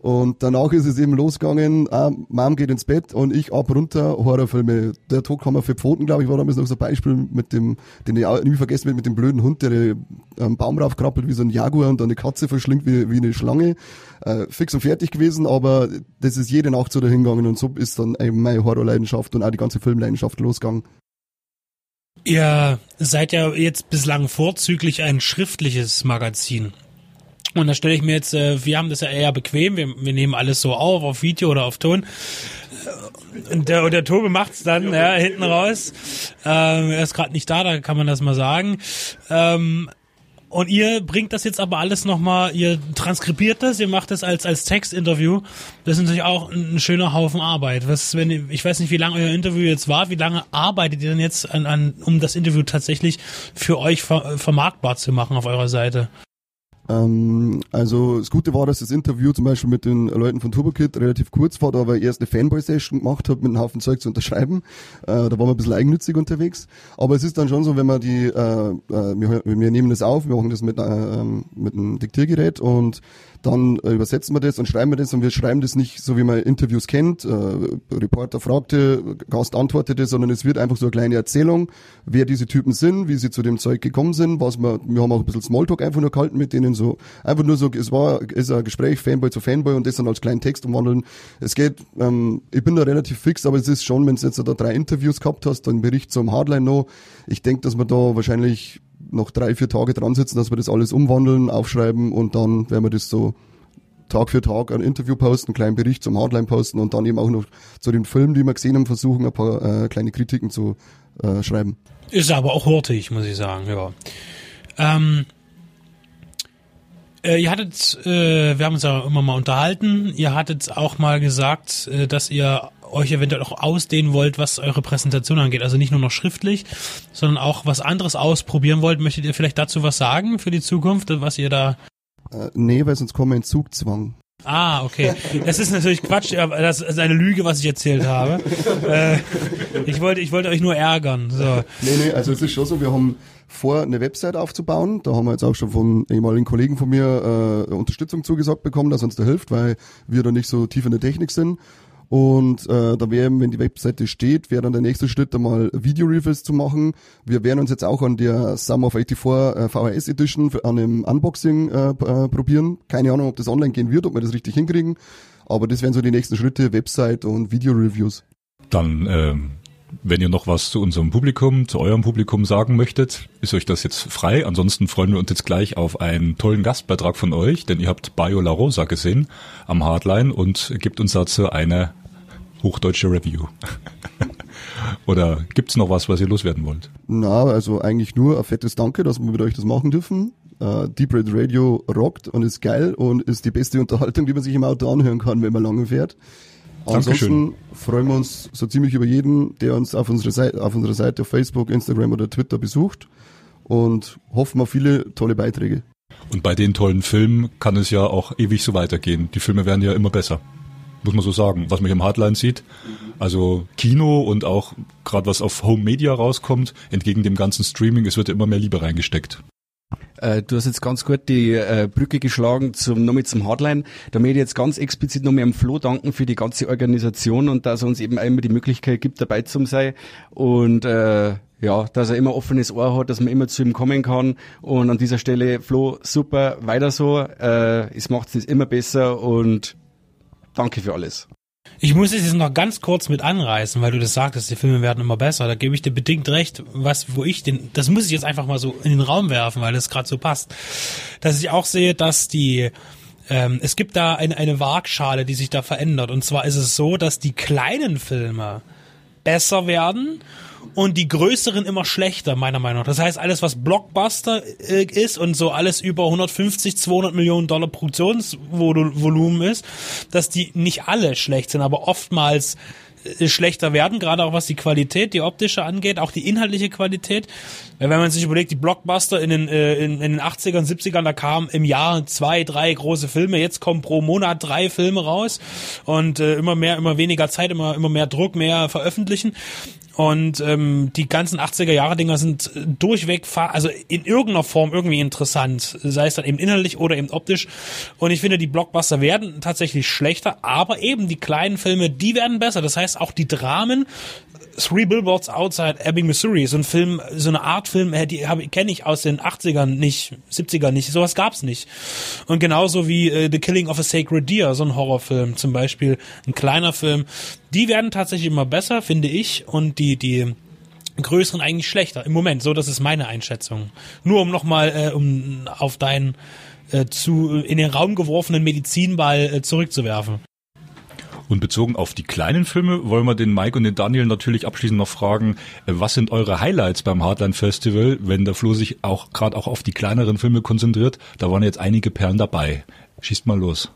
Und danach ist es eben losgegangen, äh, Mom geht ins Bett und ich ab runter, Horrorfilme. Der Todkammer für Pfoten, glaube ich, war damals noch so ein Beispiel mit dem, den ich auch nie vergessen will, mit dem blöden Hund, der am Baum raufkrabbelt wie so ein Jaguar und dann eine Katze verschlingt wie, wie eine Schlange. Äh, fix und fertig gewesen, aber das ist jede Nacht so dahingegangen und so ist dann eben meine Horrorleidenschaft und auch die ganze Filmleidenschaft losgegangen. Ihr seid ja jetzt bislang vorzüglich ein schriftliches Magazin. Und da stelle ich mir jetzt, äh, wir haben das ja eher bequem, wir, wir nehmen alles so auf, auf Video oder auf Ton. Und der, und der Tobi macht's dann ja, hinten raus. Ähm, er ist gerade nicht da, da kann man das mal sagen. Ähm, und ihr bringt das jetzt aber alles nochmal, ihr transkribiert das, ihr macht das als, als Textinterview. Das ist natürlich auch ein, schöner Haufen Arbeit. Was, wenn, ich weiß nicht, wie lange euer Interview jetzt war, wie lange arbeitet ihr denn jetzt an, an um das Interview tatsächlich für euch ver, vermarktbar zu machen auf eurer Seite? Ähm, also das Gute war, dass das Interview zum Beispiel mit den Leuten von TurboKit relativ kurz war, da wir erst eine Fanboy-Session gemacht haben, mit einem Haufen Zeug zu unterschreiben. Äh, da waren wir ein bisschen eigennützig unterwegs. Aber es ist dann schon so, wenn man die, äh, äh, wir, wir nehmen das auf, wir machen das mit, äh, ähm, mit einem Diktiergerät und dann äh, übersetzen wir das und schreiben wir das und wir schreiben das nicht so, wie man Interviews kennt. Äh, Reporter fragte, Gast antwortete, sondern es wird einfach so eine kleine Erzählung, wer diese Typen sind, wie sie zu dem Zeug gekommen sind, was wir, wir haben auch ein bisschen Smalltalk einfach nur gehalten mit denen, so einfach nur so, es war ist ein Gespräch Fanboy zu Fanboy und das dann als kleinen Text umwandeln. Es geht, ähm, ich bin da relativ fix, aber es ist schon, wenn du jetzt da drei Interviews gehabt hast, dann Bericht zum Hardline noch. Ich denke, dass wir da wahrscheinlich noch drei, vier Tage dran sitzen, dass wir das alles umwandeln, aufschreiben und dann werden wir das so Tag für Tag ein Interview posten, einen kleinen Bericht zum Hardline posten und dann eben auch noch zu den Filmen, die wir gesehen haben, versuchen, ein paar äh, kleine Kritiken zu äh, schreiben. Ist aber auch hurtig, muss ich sagen, ja. Ähm, äh, ihr hattet, äh, wir haben uns ja immer mal unterhalten, ihr hattet auch mal gesagt, äh, dass ihr euch eventuell auch ausdehnen wollt, was eure Präsentation angeht. Also nicht nur noch schriftlich, sondern auch was anderes ausprobieren wollt. Möchtet ihr vielleicht dazu was sagen für die Zukunft, was ihr da... Äh, nee, weil sonst kommen wir in Zugzwang. Ah, okay. Das ist natürlich Quatsch, aber das ist eine Lüge, was ich erzählt habe. äh, ich wollte, ich wollte euch nur ärgern. So. Nee, nee, also es ist schon so, wir haben vor, eine Website aufzubauen. Da haben wir jetzt auch schon von ehemaligen Kollegen von mir äh, Unterstützung zugesagt bekommen, dass uns da hilft, weil wir da nicht so tief in der Technik sind. Und äh, da wäre, wenn die Webseite steht, wäre dann der nächste Schritt, einmal Video-Reviews zu machen. Wir werden uns jetzt auch an der Summer of 84 äh, VHS Edition an einem Unboxing äh, äh, probieren. Keine Ahnung, ob das online gehen wird, ob wir das richtig hinkriegen. Aber das wären so die nächsten Schritte, Website und Video-Reviews. Dann, ähm, wenn ihr noch was zu unserem Publikum, zu eurem Publikum sagen möchtet, ist euch das jetzt frei. Ansonsten freuen wir uns jetzt gleich auf einen tollen Gastbeitrag von euch, denn ihr habt Bio La Rosa gesehen am Hardline und gebt uns dazu eine hochdeutsche Review. Oder gibt's noch was, was ihr loswerden wollt? Na, also eigentlich nur ein fettes Danke, dass wir mit euch das machen dürfen. Uh, Deep Red Radio rockt und ist geil und ist die beste Unterhaltung, die man sich im Auto anhören kann, wenn man lange fährt. Ansonsten Dankeschön. freuen wir uns so ziemlich über jeden, der uns auf unserer Seite, auf unserer Seite auf Facebook, Instagram oder Twitter besucht und hoffen auf viele tolle Beiträge. Und bei den tollen Filmen kann es ja auch ewig so weitergehen. Die Filme werden ja immer besser. Muss man so sagen, was man hier im Hardline sieht. Also Kino und auch gerade was auf Home Media rauskommt, entgegen dem ganzen Streaming, es wird ja immer mehr Liebe reingesteckt. Äh, du hast jetzt ganz gut die äh, Brücke geschlagen zum nochmal zum Hardline. Da möchte ich jetzt ganz explizit nochmal am Flo danken für die ganze Organisation und dass er uns eben einmal die Möglichkeit gibt, dabei zu sein. Und äh, ja, dass er immer offenes Ohr hat, dass man immer zu ihm kommen kann. Und an dieser Stelle, Flo, super, weiter so. Äh, es macht es immer besser und danke für alles. Ich muss es jetzt noch ganz kurz mit anreißen, weil du das sagtest, die Filme werden immer besser. Da gebe ich dir bedingt recht, was, wo ich den, das muss ich jetzt einfach mal so in den Raum werfen, weil das gerade so passt. Dass ich auch sehe, dass die, ähm, es gibt da eine, eine Waagschale, die sich da verändert. Und zwar ist es so, dass die kleinen Filme besser werden und die größeren immer schlechter, meiner Meinung nach. Das heißt, alles, was Blockbuster äh, ist und so alles über 150, 200 Millionen Dollar Produktionsvolumen ist, dass die nicht alle schlecht sind, aber oftmals äh, schlechter werden, gerade auch was die Qualität, die optische angeht, auch die inhaltliche Qualität. Wenn man sich überlegt, die Blockbuster in den, äh, in, in den 80ern, 70ern, da kamen im Jahr zwei, drei große Filme, jetzt kommen pro Monat drei Filme raus und äh, immer mehr, immer weniger Zeit, immer, immer mehr Druck, mehr veröffentlichen. Und ähm, die ganzen 80er Jahre Dinger sind äh, durchweg, also in irgendeiner Form irgendwie interessant, sei es dann eben inhaltlich oder eben optisch. Und ich finde, die Blockbuster werden tatsächlich schlechter, aber eben die kleinen Filme, die werden besser. Das heißt, auch die Dramen, Three Billboards Outside Ebbing, Missouri, so ein Film, so eine Art Film, äh, die kenne ich aus den 80ern nicht, 70ern nicht, sowas gab's nicht. Und genauso wie äh, The Killing of a Sacred Deer, so ein Horrorfilm zum Beispiel, ein kleiner Film, die werden tatsächlich immer besser, finde ich, und die die größeren eigentlich schlechter im Moment. So, das ist meine Einschätzung. Nur um nochmal äh, um auf deinen äh, zu in den Raum geworfenen Medizinball äh, zurückzuwerfen. Und bezogen auf die kleinen Filme wollen wir den Mike und den Daniel natürlich abschließend noch fragen, äh, was sind eure Highlights beim Hardline Festival, wenn der Flo sich auch gerade auch auf die kleineren Filme konzentriert? Da waren jetzt einige Perlen dabei. Schießt mal los.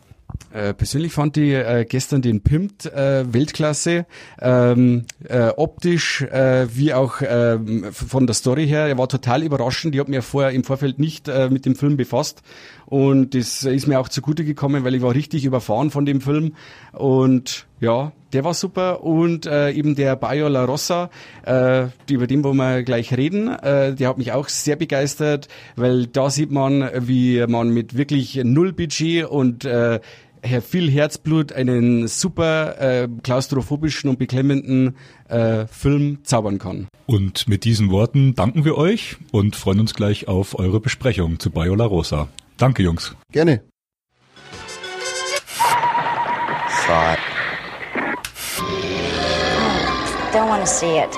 Äh, persönlich fand ich äh, gestern den Pimpt äh, Weltklasse, ähm, äh, optisch äh, wie auch ähm, von der Story her. Er war total überraschend. Ich habe mir vorher im Vorfeld nicht äh, mit dem Film befasst. Und das ist mir auch zugute gekommen, weil ich war richtig überfahren von dem Film. Und ja, der war super. Und äh, eben der Bayo La Rossa, äh, über den wollen wir gleich reden, äh, der hat mich auch sehr begeistert, weil da sieht man, wie man mit wirklich null Budget und äh, viel Herzblut einen super äh, klaustrophobischen und beklemmenden äh, Film zaubern kann. Und mit diesen Worten danken wir euch und freuen uns gleich auf eure Besprechung zu Bayola Rosa. Danke, Jungs. Gerne. Thought. Don't want to see it.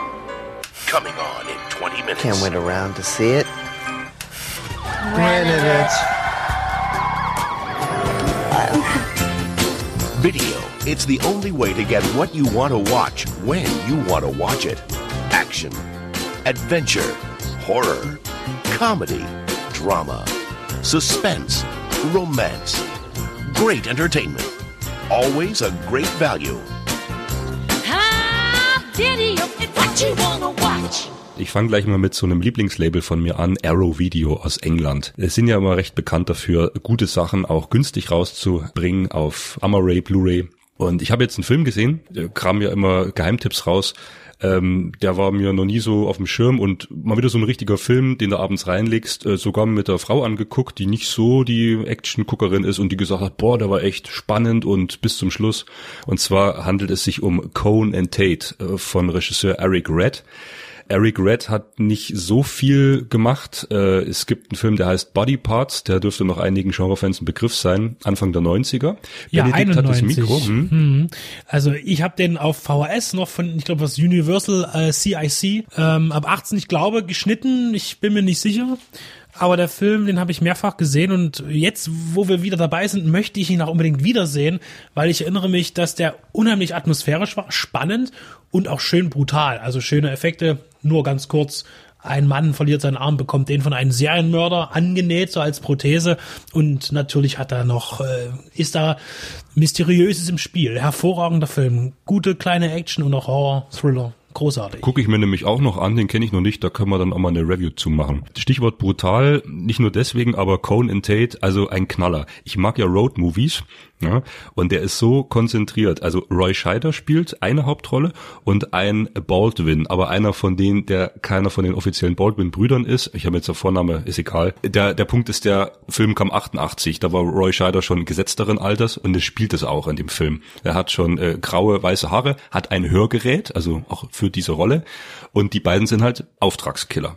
Coming on in 20 minutes. Can't wait around to see it. Video. It's the only way to get what you want to watch when you want to watch it. Action, adventure, horror, comedy, drama, suspense, romance. Great entertainment. Always a great value. Ah, Video, it's what you wanna watch. Ich fange gleich mal mit so einem Lieblingslabel von mir an, Arrow Video aus England. Es sind ja immer recht bekannt dafür, gute Sachen auch günstig rauszubringen auf Amaray, Blu-ray. Und ich habe jetzt einen Film gesehen, der kam ja immer Geheimtipps raus. Ähm, der war mir noch nie so auf dem Schirm und mal wieder so ein richtiger Film, den du abends reinlegst, äh, sogar mit der Frau angeguckt, die nicht so die Action-Guckerin ist und die gesagt hat, boah, der war echt spannend und bis zum Schluss. Und zwar handelt es sich um Cone and Tate äh, von Regisseur Eric Red. Eric Red hat nicht so viel gemacht. Äh, es gibt einen Film, der heißt Body Parts, der dürfte noch einigen Genrefans ein Begriff sein, Anfang der 90er. Ja, Benedikt 91. hat das Mikro. Hm? Mhm. Also ich habe den auf VHS noch von, ich glaube, was Universal äh, CIC ähm, ab 18, ich glaube, geschnitten. Ich bin mir nicht sicher. Aber der Film, den habe ich mehrfach gesehen und jetzt, wo wir wieder dabei sind, möchte ich ihn auch unbedingt wiedersehen, weil ich erinnere mich, dass der unheimlich atmosphärisch war, spannend und auch schön brutal. Also schöne Effekte, nur ganz kurz. Ein Mann verliert seinen Arm, bekommt den von einem Serienmörder angenäht, so als Prothese. Und natürlich hat er noch, äh, ist da Mysteriöses im Spiel. Hervorragender Film. Gute kleine Action und auch Horror-Thriller. Großartig. Gucke ich mir nämlich auch noch an, den kenne ich noch nicht, da können wir dann auch mal eine Review zu machen. Stichwort brutal, nicht nur deswegen, aber Cone and Tate, also ein Knaller. Ich mag ja Road-Movies, ja, und der ist so konzentriert. Also Roy Scheider spielt eine Hauptrolle und ein Baldwin, aber einer von denen, der keiner von den offiziellen Baldwin-Brüdern ist. Ich habe jetzt der Vorname, ist egal. Der, der Punkt ist, der Film kam 88, da war Roy Scheider schon gesetzteren Alters und er spielt es auch in dem Film. Er hat schon äh, graue, weiße Haare, hat ein Hörgerät, also auch für diese Rolle und die beiden sind halt Auftragskiller.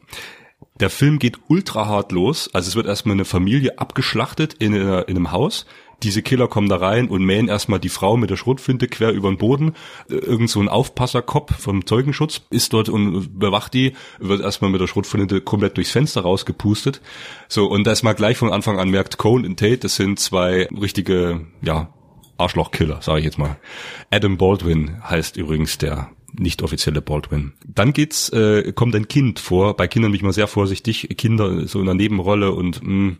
Der Film geht ultra hart los. Also es wird erstmal eine Familie abgeschlachtet in, in einem Haus. Diese Killer kommen da rein und mähen erstmal die Frau mit der Schrotflinte quer über den Boden. Irgend so ein Aufpasserkopf vom Zeugenschutz ist dort und bewacht die, wird erstmal mit der Schrotflinte komplett durchs Fenster rausgepustet. So, und dass man gleich von Anfang an merkt, Cone und Tate, das sind zwei richtige, ja, Arschlochkiller, sage ich jetzt mal. Adam Baldwin heißt übrigens der nicht offizielle Baldwin. Dann geht's, äh, kommt ein Kind vor. Bei Kindern bin ich mal sehr vorsichtig. Kinder so in der Nebenrolle und mh,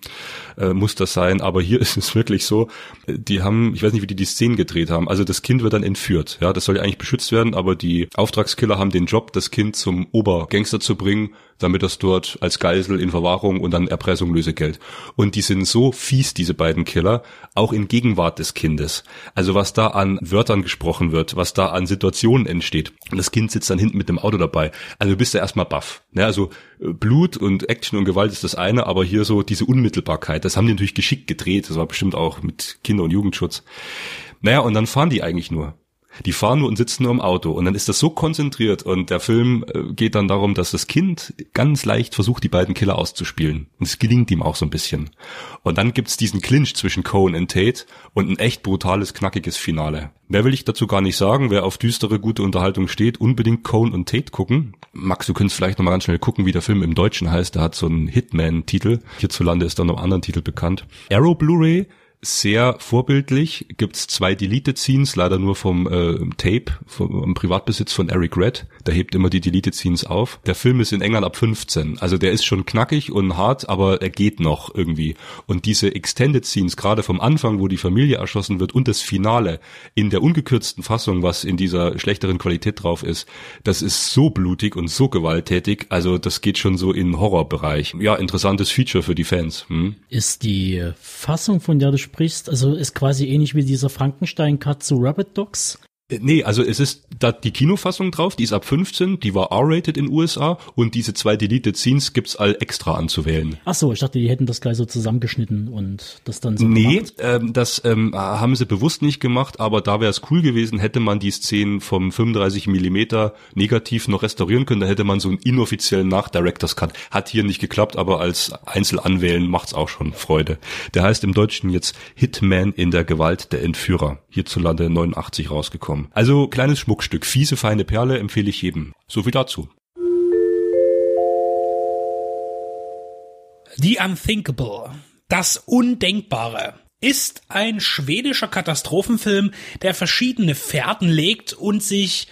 äh, muss das sein. Aber hier ist es wirklich so. Die haben, ich weiß nicht, wie die die Szenen gedreht haben. Also das Kind wird dann entführt. Ja, das soll ja eigentlich beschützt werden, aber die Auftragskiller haben den Job, das Kind zum Obergangster zu bringen, damit das dort als Geisel in Verwahrung und dann Erpressung Lösegeld. Und die sind so fies, diese beiden Killer, auch in Gegenwart des Kindes. Also was da an Wörtern gesprochen wird, was da an Situationen entsteht. Und das Kind sitzt dann hinten mit dem Auto dabei. Also du bist ja erstmal baff. Ne? Also äh, Blut und Action und Gewalt ist das eine, aber hier so diese Unmittelbarkeit, das haben die natürlich geschickt gedreht. Das war bestimmt auch mit Kinder- und Jugendschutz. Naja, und dann fahren die eigentlich nur. Die fahren nur und sitzen nur im Auto. Und dann ist das so konzentriert und der Film äh, geht dann darum, dass das Kind ganz leicht versucht, die beiden Killer auszuspielen. Und es gelingt ihm auch so ein bisschen. Und dann gibt's diesen Clinch zwischen Cohen und Tate und ein echt brutales, knackiges Finale. Mehr will ich dazu gar nicht sagen. Wer auf düstere, gute Unterhaltung steht, unbedingt Cohen und Tate gucken. Max, du könntest vielleicht nochmal ganz schnell gucken, wie der Film im Deutschen heißt. Der hat so einen Hitman-Titel. Hierzulande ist er noch einen anderen Titel bekannt. Arrow Blu-ray sehr vorbildlich. Gibt's zwei Deleted Scenes, leider nur vom äh, Tape, vom Privatbesitz von Eric Red. Der hebt immer die Deleted Scenes auf. Der Film ist in England ab 15. Also der ist schon knackig und hart, aber er geht noch irgendwie. Und diese Extended Scenes, gerade vom Anfang, wo die Familie erschossen wird und das Finale in der ungekürzten Fassung, was in dieser schlechteren Qualität drauf ist, das ist so blutig und so gewalttätig. Also das geht schon so in Horrorbereich. Ja, interessantes Feature für die Fans. Hm? Ist die Fassung, von der sprichst, also ist quasi ähnlich wie dieser Frankenstein-Cut zu Rabbit Dogs. Nee, also es ist da die Kinofassung drauf, die ist ab 15, die war R-rated in USA und diese zwei Deleted Scenes gibt's all extra anzuwählen. Ach so, ich dachte, die hätten das gleich so zusammengeschnitten und das dann so Nee, gemacht. ähm, das ähm, haben sie bewusst nicht gemacht, aber da wäre es cool gewesen, hätte man die Szenen vom 35 Millimeter negativ noch restaurieren können, da hätte man so einen inoffiziellen Nach-Directors Cut. Hat hier nicht geklappt, aber als Einzelanwählen macht's auch schon Freude. Der heißt im Deutschen jetzt Hitman in der Gewalt der Entführer. Hierzulande 89 rausgekommen. Also kleines Schmuckstück, fiese, feine Perle empfehle ich jedem. So viel dazu. The Unthinkable, das Undenkbare, ist ein schwedischer Katastrophenfilm, der verschiedene Fährten legt und sich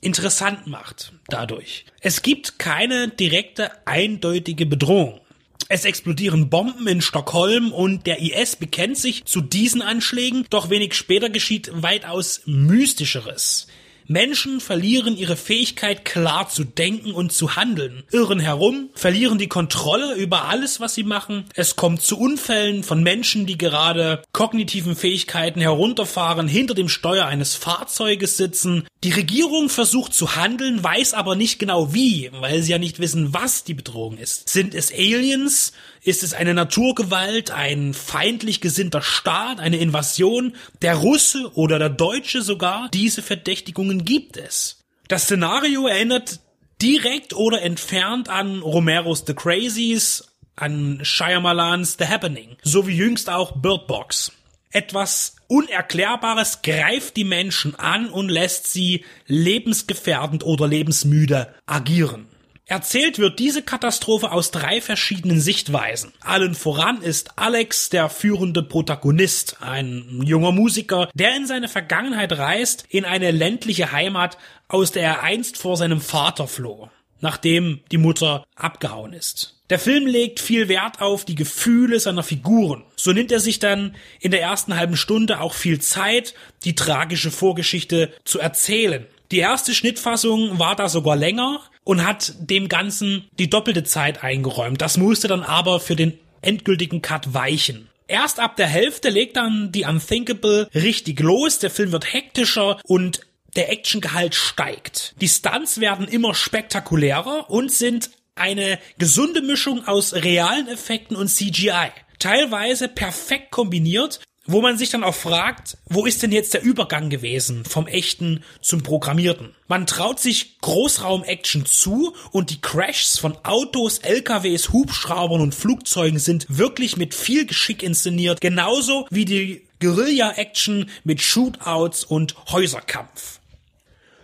interessant macht dadurch. Es gibt keine direkte, eindeutige Bedrohung. Es explodieren Bomben in Stockholm und der IS bekennt sich zu diesen Anschlägen, doch wenig später geschieht weitaus Mystischeres. Menschen verlieren ihre Fähigkeit klar zu denken und zu handeln, irren herum, verlieren die Kontrolle über alles, was sie machen. Es kommt zu Unfällen von Menschen, die gerade kognitiven Fähigkeiten herunterfahren, hinter dem Steuer eines Fahrzeuges sitzen. Die Regierung versucht zu handeln, weiß aber nicht genau wie, weil sie ja nicht wissen, was die Bedrohung ist. Sind es Aliens? Ist es eine Naturgewalt, ein feindlich gesinnter Staat, eine Invasion? Der Russe oder der Deutsche sogar? Diese Verdächtigungen gibt es. Das Szenario erinnert direkt oder entfernt an Romeros The Crazies, an Shyamalans The Happening, sowie jüngst auch Bird Box. Etwas Unerklärbares greift die Menschen an und lässt sie lebensgefährdend oder lebensmüde agieren. Erzählt wird diese Katastrophe aus drei verschiedenen Sichtweisen. Allen voran ist Alex der führende Protagonist, ein junger Musiker, der in seine Vergangenheit reist, in eine ländliche Heimat, aus der er einst vor seinem Vater floh, nachdem die Mutter abgehauen ist. Der Film legt viel Wert auf die Gefühle seiner Figuren. So nimmt er sich dann in der ersten halben Stunde auch viel Zeit, die tragische Vorgeschichte zu erzählen. Die erste Schnittfassung war da sogar länger und hat dem Ganzen die doppelte Zeit eingeräumt. Das musste dann aber für den endgültigen Cut weichen. Erst ab der Hälfte legt dann die Unthinkable richtig los. Der Film wird hektischer und der Actiongehalt steigt. Die Stunts werden immer spektakulärer und sind eine gesunde Mischung aus realen Effekten und CGI. Teilweise perfekt kombiniert, wo man sich dann auch fragt, wo ist denn jetzt der Übergang gewesen vom echten zum programmierten? Man traut sich Großraum-Action zu und die Crashs von Autos, LKWs, Hubschraubern und Flugzeugen sind wirklich mit viel Geschick inszeniert, genauso wie die Guerilla-Action mit Shootouts und Häuserkampf.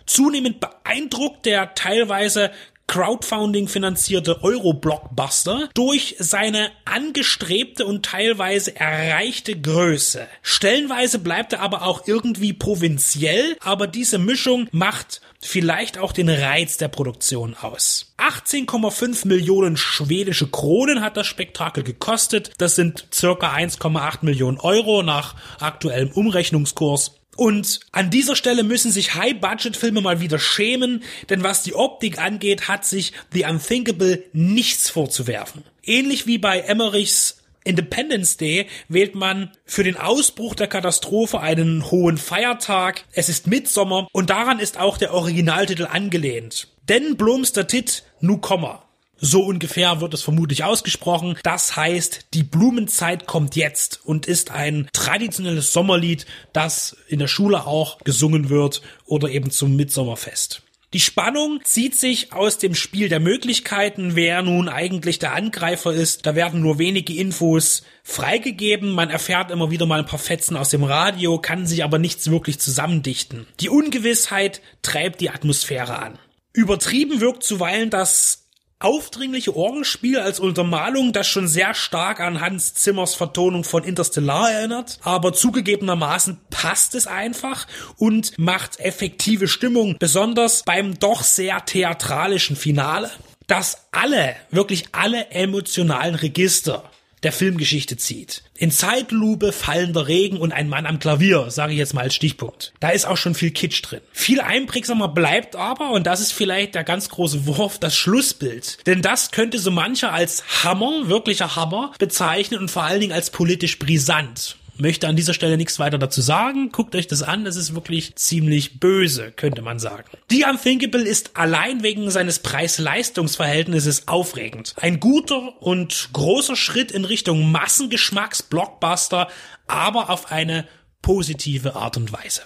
Zunehmend beeindruckt der teilweise Crowdfunding finanzierte Euro-Blockbuster durch seine angestrebte und teilweise erreichte Größe. Stellenweise bleibt er aber auch irgendwie provinziell, aber diese Mischung macht vielleicht auch den Reiz der Produktion aus. 18,5 Millionen schwedische Kronen hat das Spektakel gekostet. Das sind circa 1,8 Millionen Euro nach aktuellem Umrechnungskurs. Und an dieser Stelle müssen sich High-Budget-Filme mal wieder schämen, denn was die Optik angeht, hat sich The Unthinkable nichts vorzuwerfen. Ähnlich wie bei Emmerichs Independence Day wählt man für den Ausbruch der Katastrophe einen hohen Feiertag. Es ist Mitsommer und daran ist auch der Originaltitel angelehnt. Denn blomster Tit nu Komma. So ungefähr wird es vermutlich ausgesprochen. Das heißt, die Blumenzeit kommt jetzt und ist ein traditionelles Sommerlied, das in der Schule auch gesungen wird oder eben zum Mitsommerfest. Die Spannung zieht sich aus dem Spiel der Möglichkeiten, wer nun eigentlich der Angreifer ist. Da werden nur wenige Infos freigegeben. Man erfährt immer wieder mal ein paar Fetzen aus dem Radio, kann sich aber nichts wirklich zusammendichten. Die Ungewissheit treibt die Atmosphäre an. Übertrieben wirkt zuweilen das aufdringliche Orgelspiel als Untermalung, das schon sehr stark an Hans Zimmers Vertonung von Interstellar erinnert, aber zugegebenermaßen passt es einfach und macht effektive Stimmung, besonders beim doch sehr theatralischen Finale, das alle, wirklich alle emotionalen Register der Filmgeschichte zieht. In Zeitlupe, fallender Regen und ein Mann am Klavier, sage ich jetzt mal als Stichpunkt. Da ist auch schon viel Kitsch drin. Viel einprägsamer bleibt aber, und das ist vielleicht der ganz große Wurf, das Schlussbild. Denn das könnte so mancher als Hammer, wirklicher Hammer, bezeichnen und vor allen Dingen als politisch brisant möchte an dieser Stelle nichts weiter dazu sagen. Guckt euch das an, das ist wirklich ziemlich böse, könnte man sagen. The Unthinkable ist allein wegen seines Preis-Leistungs-Verhältnisses aufregend. Ein guter und großer Schritt in Richtung Massengeschmacks-Blockbuster, aber auf eine positive Art und Weise.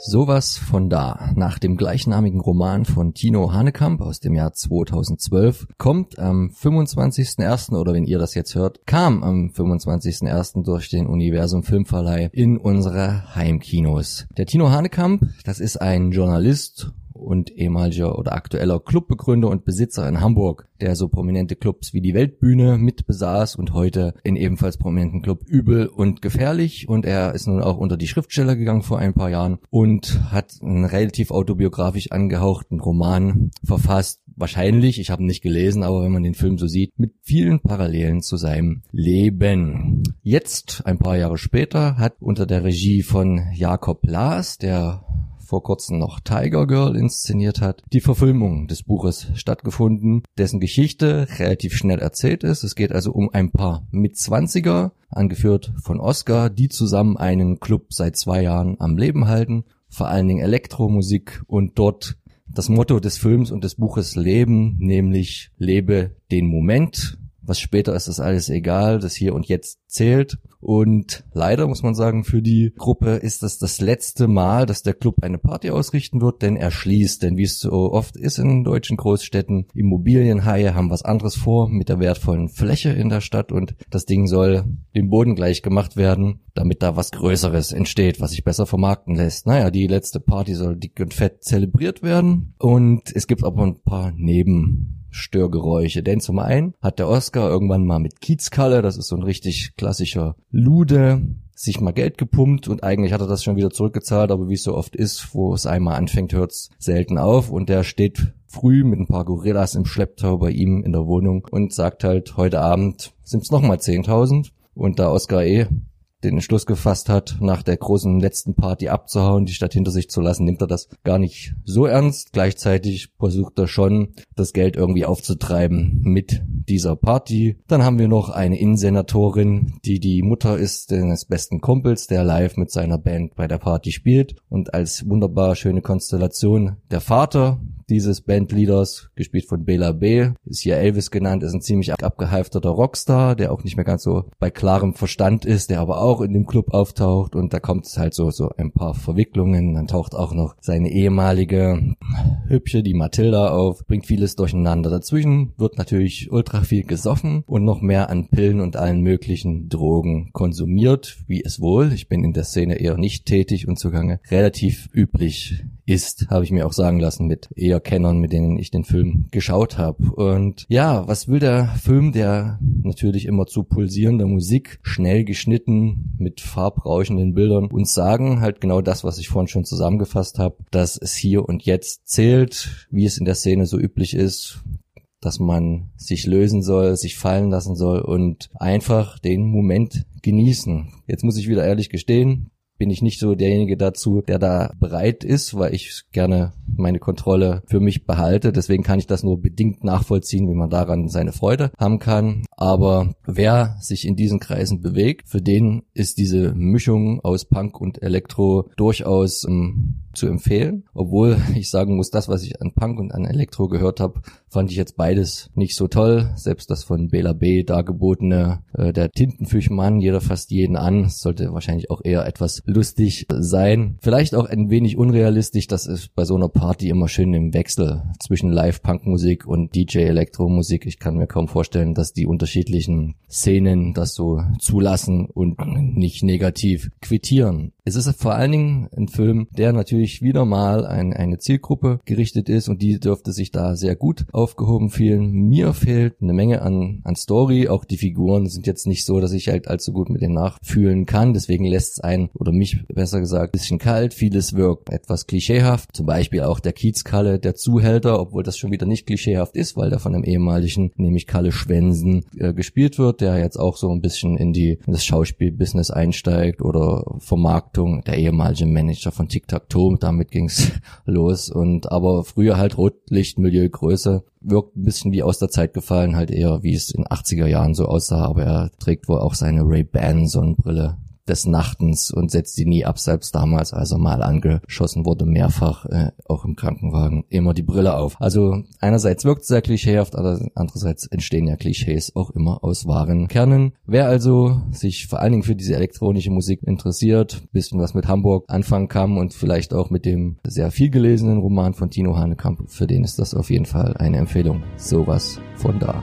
Sowas von da. Nach dem gleichnamigen Roman von Tino Hanekamp aus dem Jahr 2012 kommt am 25.01. oder wenn ihr das jetzt hört, kam am 25.01. durch den Universum Filmverleih in unsere Heimkinos. Der Tino Hanekamp, das ist ein Journalist und ehemaliger oder aktueller Clubbegründer und Besitzer in Hamburg, der so prominente Clubs wie die Weltbühne mit besaß und heute in ebenfalls prominenten Club Übel und Gefährlich und er ist nun auch unter die Schriftsteller gegangen vor ein paar Jahren und hat einen relativ autobiografisch angehauchten Roman verfasst. Wahrscheinlich, ich habe ihn nicht gelesen, aber wenn man den Film so sieht, mit vielen Parallelen zu seinem Leben. Jetzt, ein paar Jahre später, hat unter der Regie von Jakob Laas, der vor kurzem noch Tiger Girl inszeniert hat, die Verfilmung des Buches stattgefunden, dessen Geschichte relativ schnell erzählt ist. Es geht also um ein paar Mitzwanziger, angeführt von Oscar, die zusammen einen Club seit zwei Jahren am Leben halten, vor allen Dingen Elektromusik und dort das Motto des Films und des Buches leben, nämlich lebe den Moment. Was später ist, ist alles egal, das hier und jetzt zählt. Und leider muss man sagen, für die Gruppe ist das das letzte Mal, dass der Club eine Party ausrichten wird, denn er schließt. Denn wie es so oft ist in deutschen Großstädten, Immobilienhaie haben was anderes vor mit der wertvollen Fläche in der Stadt und das Ding soll dem Boden gleich gemacht werden, damit da was Größeres entsteht, was sich besser vermarkten lässt. Naja, die letzte Party soll dick und fett zelebriert werden und es gibt aber ein paar Neben Störgeräusche. Denn zum einen hat der Oscar irgendwann mal mit Kiezkalle, das ist so ein richtig klassischer Lude, sich mal Geld gepumpt und eigentlich hat er das schon wieder zurückgezahlt, aber wie es so oft ist, wo es einmal anfängt, hört's selten auf und der steht früh mit ein paar Gorillas im Schlepptau bei ihm in der Wohnung und sagt halt, heute Abend sind's nochmal 10.000 und da Oscar eh den Entschluss gefasst hat, nach der großen letzten Party abzuhauen, die Stadt hinter sich zu lassen, nimmt er das gar nicht so ernst. Gleichzeitig versucht er schon, das Geld irgendwie aufzutreiben mit dieser Party. Dann haben wir noch eine Innensenatorin, die die Mutter ist des besten Kumpels, der live mit seiner Band bei der Party spielt und als wunderbar schöne Konstellation der Vater, dieses Bandleaders, gespielt von Bela B. Ist hier Elvis genannt, ist ein ziemlich abgehalfterter Rockstar, der auch nicht mehr ganz so bei klarem Verstand ist, der aber auch in dem Club auftaucht und da kommt es halt so, so ein paar Verwicklungen. Dann taucht auch noch seine ehemalige Hübsche, die Matilda auf, bringt vieles durcheinander. Dazwischen wird natürlich ultra viel gesoffen und noch mehr an Pillen und allen möglichen Drogen konsumiert, wie es wohl, ich bin in der Szene eher nicht tätig und zugange, relativ üblich ist, habe ich mir auch sagen lassen mit eher Kennern, mit denen ich den Film geschaut habe. Und ja, was will der Film, der natürlich immer zu pulsierender Musik, schnell geschnitten, mit farbrauschenden Bildern uns sagen, halt genau das, was ich vorhin schon zusammengefasst habe, dass es hier und jetzt zählt, wie es in der Szene so üblich ist, dass man sich lösen soll, sich fallen lassen soll und einfach den Moment genießen. Jetzt muss ich wieder ehrlich gestehen, bin ich nicht so derjenige dazu, der da bereit ist, weil ich gerne meine Kontrolle für mich behalte. Deswegen kann ich das nur bedingt nachvollziehen, wie man daran seine Freude haben kann. Aber wer sich in diesen Kreisen bewegt, für den ist diese Mischung aus Punk und Elektro durchaus ähm, zu empfehlen. Obwohl ich sagen muss, das, was ich an Punk und an Elektro gehört habe, fand ich jetzt beides nicht so toll. Selbst das von Bela B. dargebotene, äh, der Tintenfischmann, jeder fasst jeden an, sollte wahrscheinlich auch eher etwas lustig sein. Vielleicht auch ein wenig unrealistisch, das ist bei so einer Party immer schön im Wechsel zwischen Live-Punk-Musik und DJ-Elektro-Musik. Ich kann mir kaum vorstellen, dass die unterschiedlichen Szenen das so zulassen und nicht negativ quittieren. Es ist vor allen Dingen ein Film, der natürlich wieder mal an eine Zielgruppe gerichtet ist und die dürfte sich da sehr gut aufgehoben fühlen. Mir fehlt eine Menge an, an Story. Auch die Figuren sind jetzt nicht so, dass ich halt allzu gut mit denen nachfühlen kann. Deswegen lässt es einen, oder mich besser gesagt, bisschen kalt. Vieles wirkt etwas klischeehaft. Zum Beispiel auch der Kiezkalle, der Zuhälter, obwohl das schon wieder nicht klischeehaft ist, weil der von einem ehemaligen, nämlich Kalle Schwensen, äh, gespielt wird, der jetzt auch so ein bisschen in die in das Schauspielbusiness einsteigt oder Vermarktung der ehemalige Manager von Tic Tac Toe, damit ging's los. Und aber früher halt Größe wirkt ein bisschen wie aus der Zeit gefallen, halt eher wie es in 80er Jahren so aussah, aber er trägt wohl auch seine Ray-Ban Sonnenbrille des Nachtens und setzt sie nie ab, selbst damals, als er mal angeschossen wurde, mehrfach, äh, auch im Krankenwagen, immer die Brille auf. Also einerseits wirkt es sehr klischeehaft, andererseits entstehen ja Klischees auch immer aus wahren Kernen. Wer also sich vor allen Dingen für diese elektronische Musik interessiert, bisschen was mit Hamburg anfangen kann und vielleicht auch mit dem sehr viel gelesenen Roman von Tino Hanekamp, für den ist das auf jeden Fall eine Empfehlung. Sowas von da.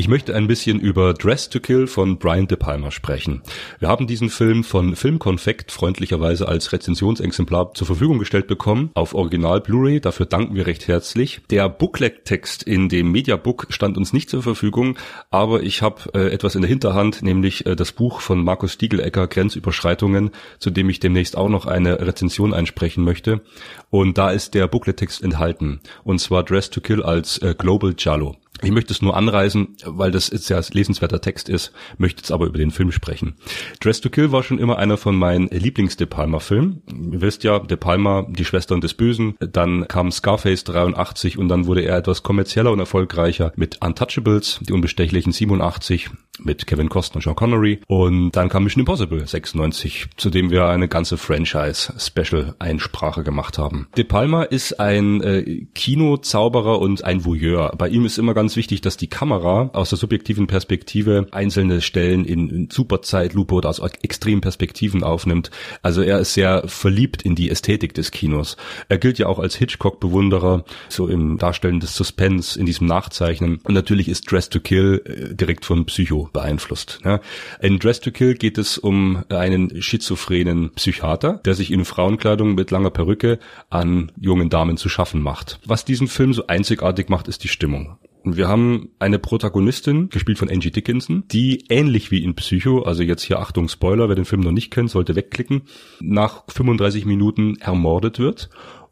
Ich möchte ein bisschen über Dress to Kill von Brian De Palma sprechen. Wir haben diesen Film von Filmkonfekt freundlicherweise als Rezensionsexemplar zur Verfügung gestellt bekommen, auf Original Blu-ray, dafür danken wir recht herzlich. Der Booklet-Text in dem Mediabook stand uns nicht zur Verfügung, aber ich habe äh, etwas in der Hinterhand, nämlich äh, das Buch von Markus Stiegelecker, Grenzüberschreitungen, zu dem ich demnächst auch noch eine Rezension einsprechen möchte. Und da ist der Booklet-Text enthalten, und zwar Dress to Kill als äh, Global Giallo. Ich möchte es nur anreißen, weil das jetzt ja lesenswerter Text ist, möchte jetzt aber über den Film sprechen. Dress to Kill war schon immer einer von meinen Lieblings-De Palma-Filmen. Ihr wisst ja, De Palma, die Schwestern des Bösen, dann kam Scarface 83 und dann wurde er etwas kommerzieller und erfolgreicher mit Untouchables, die Unbestechlichen 87, mit Kevin Costner Sean Connery und dann kam Mission Impossible 96, zu dem wir eine ganze Franchise-Special-Einsprache gemacht haben. De Palma ist ein äh, Kinozauberer und ein Voyeur. Bei ihm ist immer ganz wichtig, dass die Kamera aus der subjektiven Perspektive einzelne Stellen in, in Superzeitlupe oder aus extremen Perspektiven aufnimmt. Also er ist sehr verliebt in die Ästhetik des Kinos. Er gilt ja auch als Hitchcock-Bewunderer, so im Darstellen des Suspense, in diesem Nachzeichnen. Und natürlich ist Dress to Kill äh, direkt von Psycho beeinflusst. Ja. In Dress to Kill geht es um einen schizophrenen Psychiater, der sich in Frauenkleidung mit langer Perücke an jungen Damen zu schaffen macht. Was diesen Film so einzigartig macht, ist die Stimmung. Und wir haben eine Protagonistin, gespielt von Angie Dickinson, die ähnlich wie in Psycho, also jetzt hier Achtung Spoiler, wer den Film noch nicht kennt, sollte wegklicken, nach 35 Minuten ermordet wird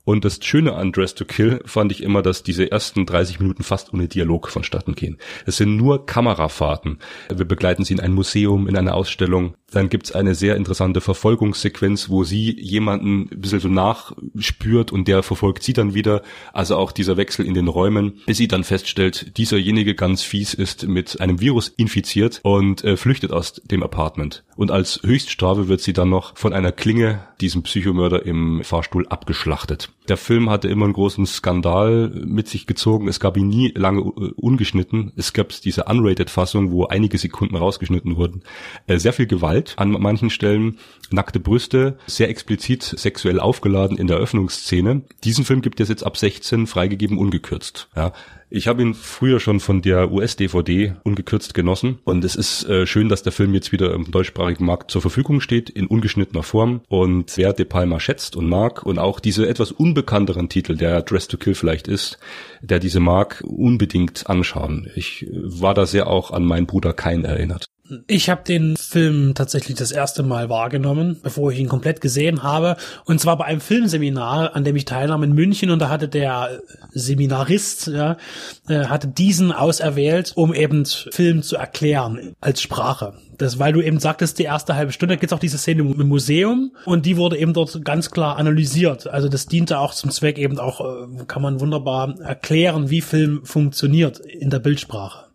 und das Schöne an Dress to Kill fand ich immer, dass diese ersten 30 Minuten fast ohne Dialog vonstatten gehen. Es sind nur Kamerafahrten. Wir begleiten sie in ein Museum, in eine Ausstellung. Dann gibt's eine sehr interessante Verfolgungssequenz, wo sie jemanden ein bisschen so nachspürt und der verfolgt sie dann wieder. Also auch dieser Wechsel in den Räumen, bis sie dann feststellt, dieserjenige ganz fies ist mit einem Virus infiziert und äh, flüchtet aus dem Apartment. Und als Höchststrafe wird sie dann noch von einer Klinge, diesem Psychomörder im Fahrstuhl, abgeschlachtet. Der Film hatte immer einen großen Skandal mit sich gezogen. Es gab ihn nie lange äh, ungeschnitten. Es gab diese Unrated-Fassung, wo einige Sekunden rausgeschnitten wurden. Äh, sehr viel Gewalt an manchen Stellen, nackte Brüste, sehr explizit sexuell aufgeladen in der Öffnungsszene. Diesen Film gibt es jetzt ab 16 freigegeben ungekürzt. Ja, ich habe ihn früher schon von der US-DVD ungekürzt genossen und es ist äh, schön, dass der Film jetzt wieder im deutschsprachigen Markt zur Verfügung steht, in ungeschnittener Form. Und wer De Palma schätzt und mag und auch diese etwas unbekannteren Titel, der Dress to Kill vielleicht ist, der diese mag, unbedingt anschauen. Ich äh, war da sehr auch an meinen Bruder Kein erinnert. Ich habe den Film tatsächlich das erste Mal wahrgenommen, bevor ich ihn komplett gesehen habe. Und zwar bei einem Filmseminar, an dem ich teilnahm in München. Und da hatte der Seminarist, ja, äh, hatte diesen auserwählt, um eben Film zu erklären als Sprache. Das, weil du eben sagtest, die erste halbe Stunde gibt es auch diese Szene im Museum und die wurde eben dort ganz klar analysiert. Also das diente auch zum Zweck eben auch, äh, kann man wunderbar erklären, wie Film funktioniert in der Bildsprache.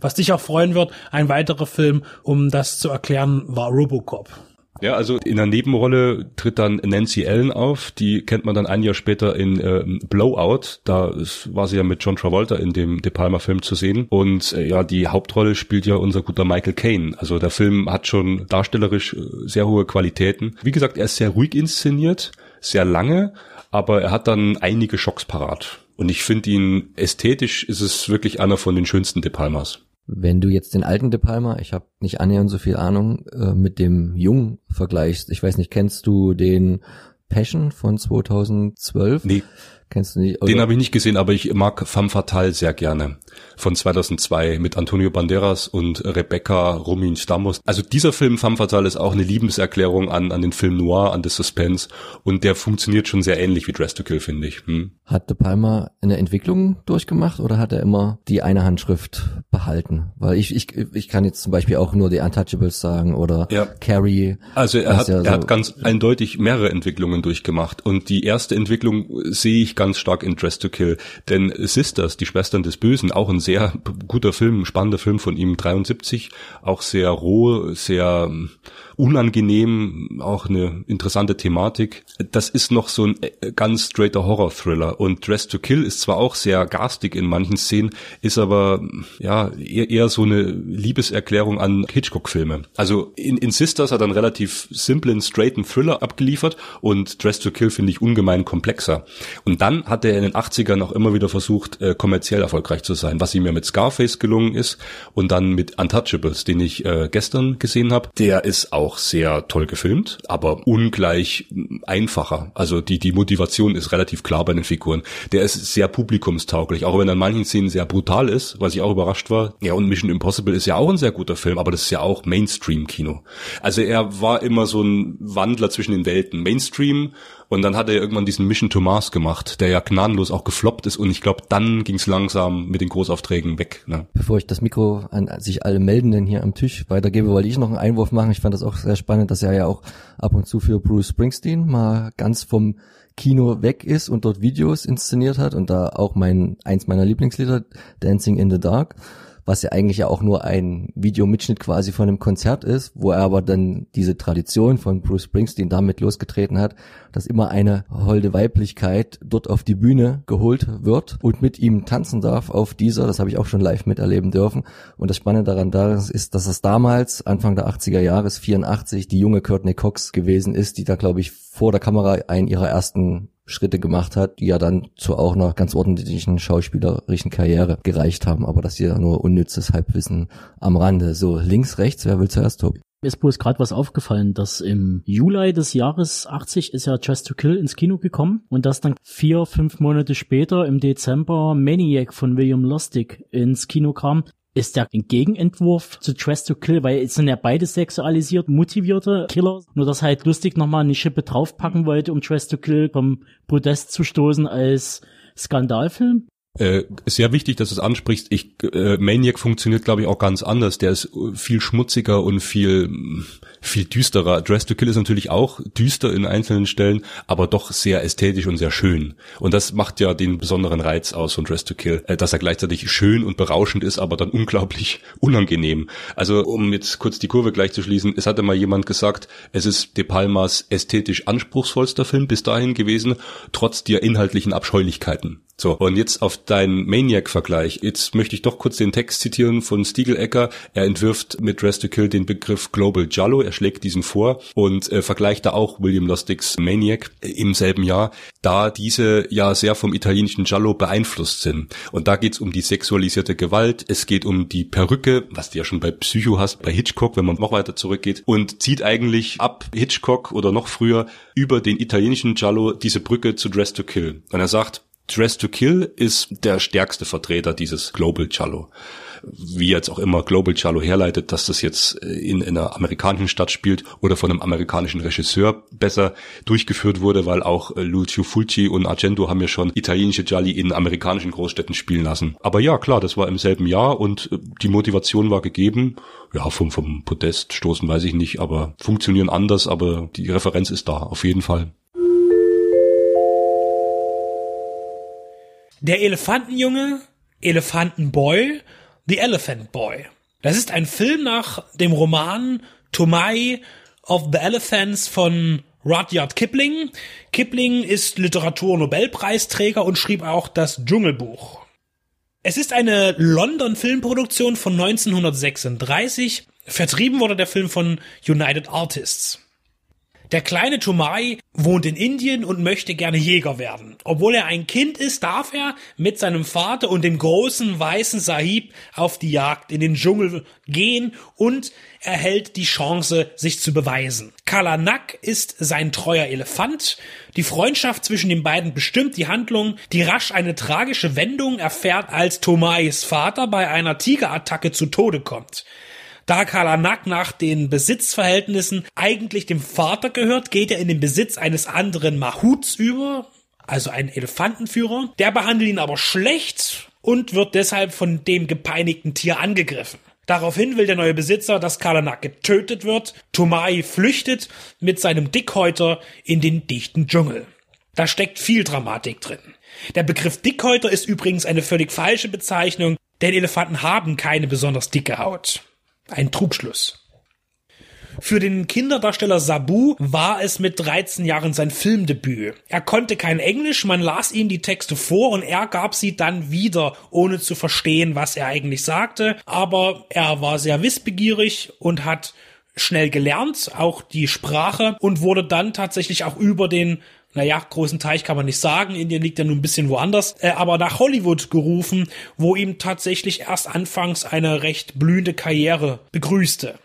Was dich auch freuen wird, ein weiterer Film, um das zu erklären, war Robocop. Ja, also in der Nebenrolle tritt dann Nancy Allen auf, die kennt man dann ein Jahr später in äh, Blowout, da war sie ja mit John Travolta in dem De Palma Film zu sehen und äh, ja, die Hauptrolle spielt ja unser guter Michael Caine. Also der Film hat schon darstellerisch äh, sehr hohe Qualitäten. Wie gesagt, er ist sehr ruhig inszeniert, sehr lange, aber er hat dann einige Schocks parat. Und ich finde ihn ästhetisch ist es wirklich einer von den schönsten De Palmas. Wenn du jetzt den alten De Palma, ich habe nicht annähernd so viel Ahnung, äh, mit dem Jungen vergleichst, ich weiß nicht, kennst du den Passion von 2012? Nee. Kennst du nicht? Oder? Den habe ich nicht gesehen, aber ich mag Femme Fatale sehr gerne. Von 2002 mit Antonio Banderas und Rebecca Romin Stamos. Also dieser Film Femme Fatale ist auch eine Liebeserklärung an, an den Film Noir, an das Suspense. Und der funktioniert schon sehr ähnlich wie Dress to Kill, finde ich. Hm. Hat De Palma eine Entwicklung durchgemacht oder hat er immer die eine Handschrift behalten? Weil ich, ich, ich kann jetzt zum Beispiel auch nur die Untouchables sagen oder ja. Carrie. Also er hat, ja so er hat ganz eindeutig mehrere Entwicklungen durchgemacht. Und die erste Entwicklung sehe ich ganz stark in Dress to Kill. Denn Sisters, die Schwestern des Bösen, auch ein sehr guter Film, ein spannender Film von ihm, 73, auch sehr roh, sehr unangenehm, auch eine interessante Thematik. Das ist noch so ein äh, ganz straighter Horror-Thriller und Dress to Kill ist zwar auch sehr garstig in manchen Szenen, ist aber ja eher, eher so eine Liebeserklärung an Hitchcock-Filme. Also in, in Sisters hat er einen relativ simplen, straighten Thriller abgeliefert und Dress to Kill finde ich ungemein komplexer. Und dann hat er in den 80ern auch immer wieder versucht, äh, kommerziell erfolgreich zu sein, was ihm ja mit Scarface gelungen ist und dann mit Untouchables, den ich äh, gestern gesehen habe. Der ist auch sehr toll gefilmt, aber ungleich einfacher. Also die, die Motivation ist relativ klar bei den Figuren. Der ist sehr publikumstauglich, auch wenn er in manchen Szenen sehr brutal ist, was ich auch überrascht war. Ja, und Mission Impossible ist ja auch ein sehr guter Film, aber das ist ja auch Mainstream-Kino. Also er war immer so ein Wandler zwischen den Welten. Mainstream und dann hat er irgendwann diesen Mission to Mars gemacht, der ja gnadenlos auch gefloppt ist. Und ich glaube, dann ging es langsam mit den Großaufträgen weg. Ne? Bevor ich das Mikro an sich alle Meldenden hier am Tisch weitergebe, wollte ich noch einen Einwurf machen. Ich fand das auch sehr spannend, dass er ja auch ab und zu für Bruce Springsteen mal ganz vom Kino weg ist und dort Videos inszeniert hat und da auch mein eins meiner Lieblingslieder Dancing in the Dark was ja eigentlich ja auch nur ein Videomitschnitt quasi von einem Konzert ist, wo er aber dann diese Tradition von Bruce Springsteen damit losgetreten hat, dass immer eine holde Weiblichkeit dort auf die Bühne geholt wird und mit ihm tanzen darf auf dieser, das habe ich auch schon live miterleben dürfen. Und das Spannende daran da ist, dass es damals, Anfang der 80er Jahre, 84, die junge Courtney Cox gewesen ist, die da, glaube ich, vor der Kamera einen ihrer ersten Schritte gemacht hat, die ja dann zu auch einer ganz ordentlichen schauspielerischen Karriere gereicht haben. Aber das hier nur unnützes Halbwissen am Rande. So, links, rechts, wer will zuerst, Tobi? Mir ist bloß gerade was aufgefallen, dass im Juli des Jahres 80 ist ja Just to Kill ins Kino gekommen und dass dann vier, fünf Monate später im Dezember Maniac von William Lustig ins Kino kam ist der ein Gegenentwurf zu Dress to Kill, weil es sind ja beide sexualisiert motivierte Killer, nur dass halt lustig nochmal eine Schippe draufpacken wollte, um Dress to Kill vom Podest zu stoßen als Skandalfilm. Äh, sehr wichtig, dass du es ansprichst. Ich, äh, Maniac funktioniert, glaube ich, auch ganz anders. Der ist viel schmutziger und viel viel düsterer. Dress to Kill ist natürlich auch düster in einzelnen Stellen, aber doch sehr ästhetisch und sehr schön. Und das macht ja den besonderen Reiz aus von Dress to Kill, äh, dass er gleichzeitig schön und berauschend ist, aber dann unglaublich unangenehm. Also um jetzt kurz die Kurve gleich zu schließen, es hatte mal jemand gesagt, es ist De Palmas ästhetisch anspruchsvollster Film bis dahin gewesen, trotz der inhaltlichen Abscheulichkeiten. So, und jetzt auf deinen Maniac-Vergleich. Jetzt möchte ich doch kurz den Text zitieren von Stiegelecker. Er entwirft mit Dress to Kill den Begriff Global Jallo. Er schlägt diesen vor und äh, vergleicht da auch William Lustigs Maniac im selben Jahr, da diese ja sehr vom italienischen Giallo beeinflusst sind. Und da geht's um die sexualisierte Gewalt, es geht um die Perücke, was du ja schon bei Psycho hast, bei Hitchcock, wenn man noch weiter zurückgeht, und zieht eigentlich ab Hitchcock oder noch früher über den italienischen Giallo diese Brücke zu Dress to Kill. Und er sagt, Dress to Kill ist der stärkste Vertreter dieses Global Cello. Wie jetzt auch immer Global Cello herleitet, dass das jetzt in, in einer amerikanischen Stadt spielt oder von einem amerikanischen Regisseur besser durchgeführt wurde, weil auch Lucio Fulci und Argento haben ja schon italienische Gialli in amerikanischen Großstädten spielen lassen. Aber ja, klar, das war im selben Jahr und die Motivation war gegeben. Ja, vom, vom Podest stoßen weiß ich nicht, aber funktionieren anders, aber die Referenz ist da, auf jeden Fall. Der Elefantenjunge, Elefantenboy, The Elephant Boy. Das ist ein Film nach dem Roman Tomai of the Elephants von Rudyard Kipling. Kipling ist Literaturnobelpreisträger und schrieb auch das Dschungelbuch. Es ist eine London-Filmproduktion von 1936. Vertrieben wurde der Film von United Artists. Der kleine Tomai wohnt in Indien und möchte gerne Jäger werden. Obwohl er ein Kind ist, darf er mit seinem Vater und dem großen weißen Sahib auf die Jagd in den Dschungel gehen und erhält die Chance, sich zu beweisen. Kalanak ist sein treuer Elefant. Die Freundschaft zwischen den beiden bestimmt die Handlung, die rasch eine tragische Wendung erfährt, als Tomais Vater bei einer Tigerattacke zu Tode kommt. Da Kalanak nach den Besitzverhältnissen eigentlich dem Vater gehört, geht er in den Besitz eines anderen Mahuts über, also einen Elefantenführer. Der behandelt ihn aber schlecht und wird deshalb von dem gepeinigten Tier angegriffen. Daraufhin will der neue Besitzer, dass Kalanak getötet wird. Tomai flüchtet mit seinem Dickhäuter in den dichten Dschungel. Da steckt viel Dramatik drin. Der Begriff Dickhäuter ist übrigens eine völlig falsche Bezeichnung. Denn Elefanten haben keine besonders dicke Haut. Ein Trugschluss. Für den Kinderdarsteller Sabu war es mit 13 Jahren sein Filmdebüt. Er konnte kein Englisch, man las ihm die Texte vor und er gab sie dann wieder, ohne zu verstehen, was er eigentlich sagte. Aber er war sehr wissbegierig und hat schnell gelernt, auch die Sprache und wurde dann tatsächlich auch über den naja, großen Teich kann man nicht sagen, Indien liegt ja nun ein bisschen woanders, äh, aber nach Hollywood gerufen, wo ihm tatsächlich erst anfangs eine recht blühende Karriere begrüßte.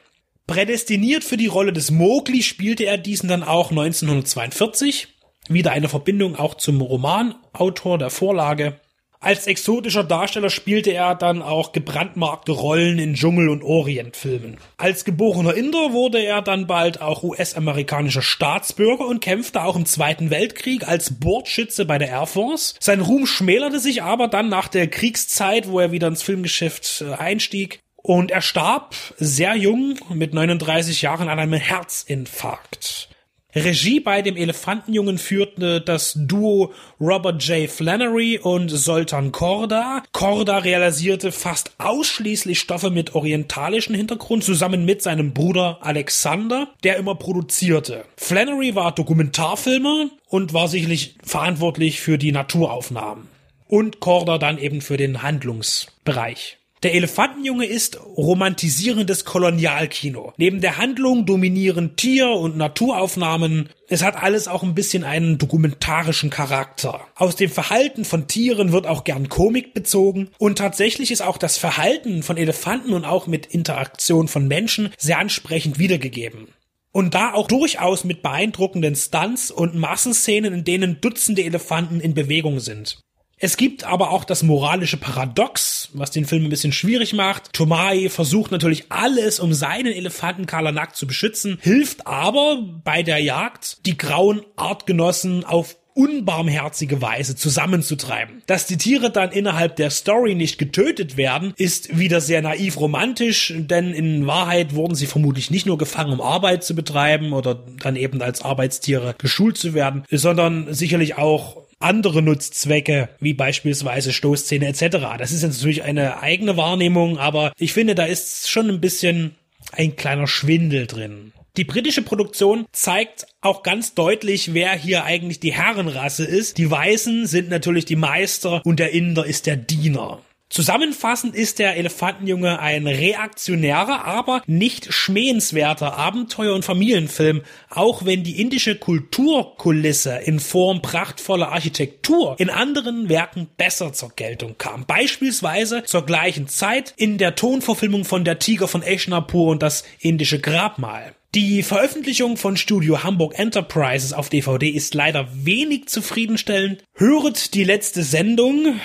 Prädestiniert für die Rolle des Mowgli spielte er diesen dann auch 1942. Wieder eine Verbindung auch zum Romanautor der Vorlage. Als exotischer Darsteller spielte er dann auch gebrandmarkte Rollen in Dschungel- und Orientfilmen. Als geborener Inder wurde er dann bald auch US-amerikanischer Staatsbürger und kämpfte auch im Zweiten Weltkrieg als Bordschütze bei der Air Force. Sein Ruhm schmälerte sich aber dann nach der Kriegszeit, wo er wieder ins Filmgeschäft äh, einstieg. Und er starb sehr jung mit 39 Jahren an einem Herzinfarkt. Regie bei dem Elefantenjungen führte das Duo Robert J. Flannery und Soltan Korda. Korda realisierte fast ausschließlich Stoffe mit orientalischem Hintergrund zusammen mit seinem Bruder Alexander, der immer produzierte. Flannery war Dokumentarfilmer und war sicherlich verantwortlich für die Naturaufnahmen. Und Korda dann eben für den Handlungsbereich. Der Elefantenjunge ist romantisierendes Kolonialkino. Neben der Handlung dominieren Tier- und Naturaufnahmen. Es hat alles auch ein bisschen einen dokumentarischen Charakter. Aus dem Verhalten von Tieren wird auch gern Komik bezogen. Und tatsächlich ist auch das Verhalten von Elefanten und auch mit Interaktion von Menschen sehr ansprechend wiedergegeben. Und da auch durchaus mit beeindruckenden Stunts und Massenszenen, in denen Dutzende Elefanten in Bewegung sind. Es gibt aber auch das moralische Paradox, was den Film ein bisschen schwierig macht. Tomai versucht natürlich alles, um seinen Elefanten Kalanak zu beschützen, hilft aber bei der Jagd, die grauen Artgenossen auf unbarmherzige Weise zusammenzutreiben. Dass die Tiere dann innerhalb der Story nicht getötet werden, ist wieder sehr naiv romantisch, denn in Wahrheit wurden sie vermutlich nicht nur gefangen, um Arbeit zu betreiben oder dann eben als Arbeitstiere geschult zu werden, sondern sicherlich auch andere Nutzzwecke, wie beispielsweise Stoßzähne etc. Das ist jetzt natürlich eine eigene Wahrnehmung, aber ich finde, da ist schon ein bisschen ein kleiner Schwindel drin. Die britische Produktion zeigt auch ganz deutlich, wer hier eigentlich die Herrenrasse ist. Die Weißen sind natürlich die Meister und der Inder ist der Diener. Zusammenfassend ist der Elefantenjunge ein reaktionärer, aber nicht schmähenswerter Abenteuer- und Familienfilm, auch wenn die indische Kulturkulisse in Form prachtvoller Architektur in anderen Werken besser zur Geltung kam. Beispielsweise zur gleichen Zeit in der Tonverfilmung von Der Tiger von Eshnapur und das indische Grabmal. Die Veröffentlichung von Studio Hamburg Enterprises auf DVD ist leider wenig zufriedenstellend. Höret die letzte Sendung.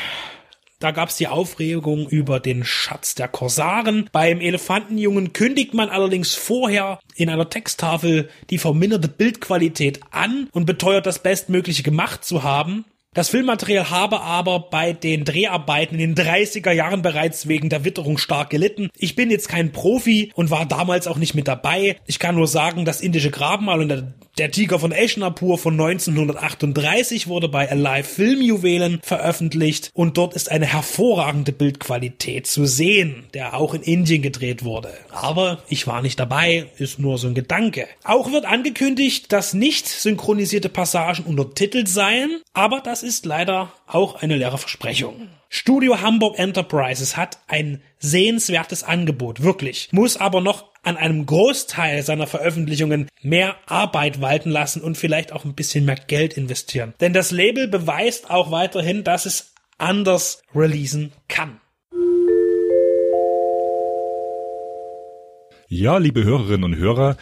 Da gab's die Aufregung über den Schatz der Korsaren. Beim Elefantenjungen kündigt man allerdings vorher in einer Texttafel die verminderte Bildqualität an und beteuert das Bestmögliche gemacht zu haben. Das Filmmaterial habe aber bei den Dreharbeiten in den 30er Jahren bereits wegen der Witterung stark gelitten. Ich bin jetzt kein Profi und war damals auch nicht mit dabei. Ich kann nur sagen, das indische Grabmal und der, der Tiger von Eshnapur von 1938 wurde bei Alive Filmjuwelen veröffentlicht und dort ist eine hervorragende Bildqualität zu sehen, der auch in Indien gedreht wurde. Aber ich war nicht dabei, ist nur so ein Gedanke. Auch wird angekündigt, dass nicht synchronisierte Passagen untertitelt seien, aber das ist leider auch eine leere Versprechung. Studio Hamburg Enterprises hat ein sehenswertes Angebot, wirklich, muss aber noch an einem Großteil seiner Veröffentlichungen mehr Arbeit walten lassen und vielleicht auch ein bisschen mehr Geld investieren. Denn das Label beweist auch weiterhin, dass es anders releasen kann. Ja, liebe Hörerinnen und Hörer,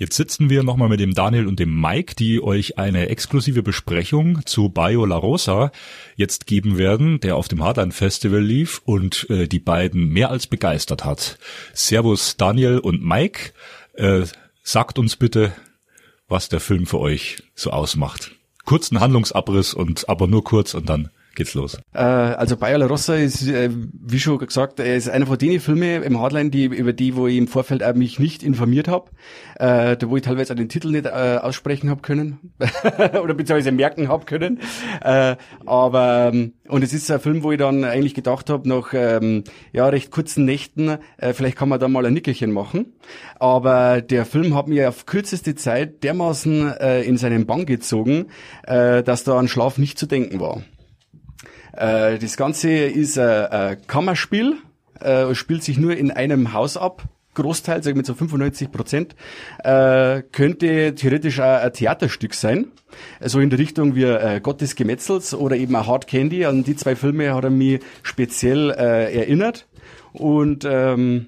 Jetzt sitzen wir nochmal mit dem Daniel und dem Mike, die euch eine exklusive Besprechung zu Bio La Rosa jetzt geben werden, der auf dem Hardline Festival lief und äh, die beiden mehr als begeistert hat. Servus Daniel und Mike. Äh, sagt uns bitte, was der Film für euch so ausmacht. Kurzen Handlungsabriss und aber nur kurz und dann geht's los. Äh, also Bayer La Rossa ist, äh, wie schon gesagt, er ist einer von den Filmen im Hardline, die, über die, wo ich im Vorfeld auch mich nicht informiert habe, äh, da wo ich teilweise auch den Titel nicht äh, aussprechen habe können oder beziehungsweise merken habe können. Äh, aber ähm, und es ist ein Film, wo ich dann eigentlich gedacht habe, nach ähm, ja recht kurzen Nächten, äh, vielleicht kann man da mal ein Nickerchen machen. Aber der Film hat mir auf kürzeste Zeit dermaßen äh, in seinen Bann gezogen, äh, dass da an Schlaf nicht zu denken war. Äh, das Ganze ist ein, Kammerspiel, äh, spielt sich nur in einem Haus ab. Großteil, sag ich mit so 95 Prozent, äh, könnte theoretisch auch ein Theaterstück sein. So in der Richtung wie äh, Gott des Gemetzels oder eben auch Hard Candy. An die zwei Filme hat er mich speziell äh, erinnert. Und ähm,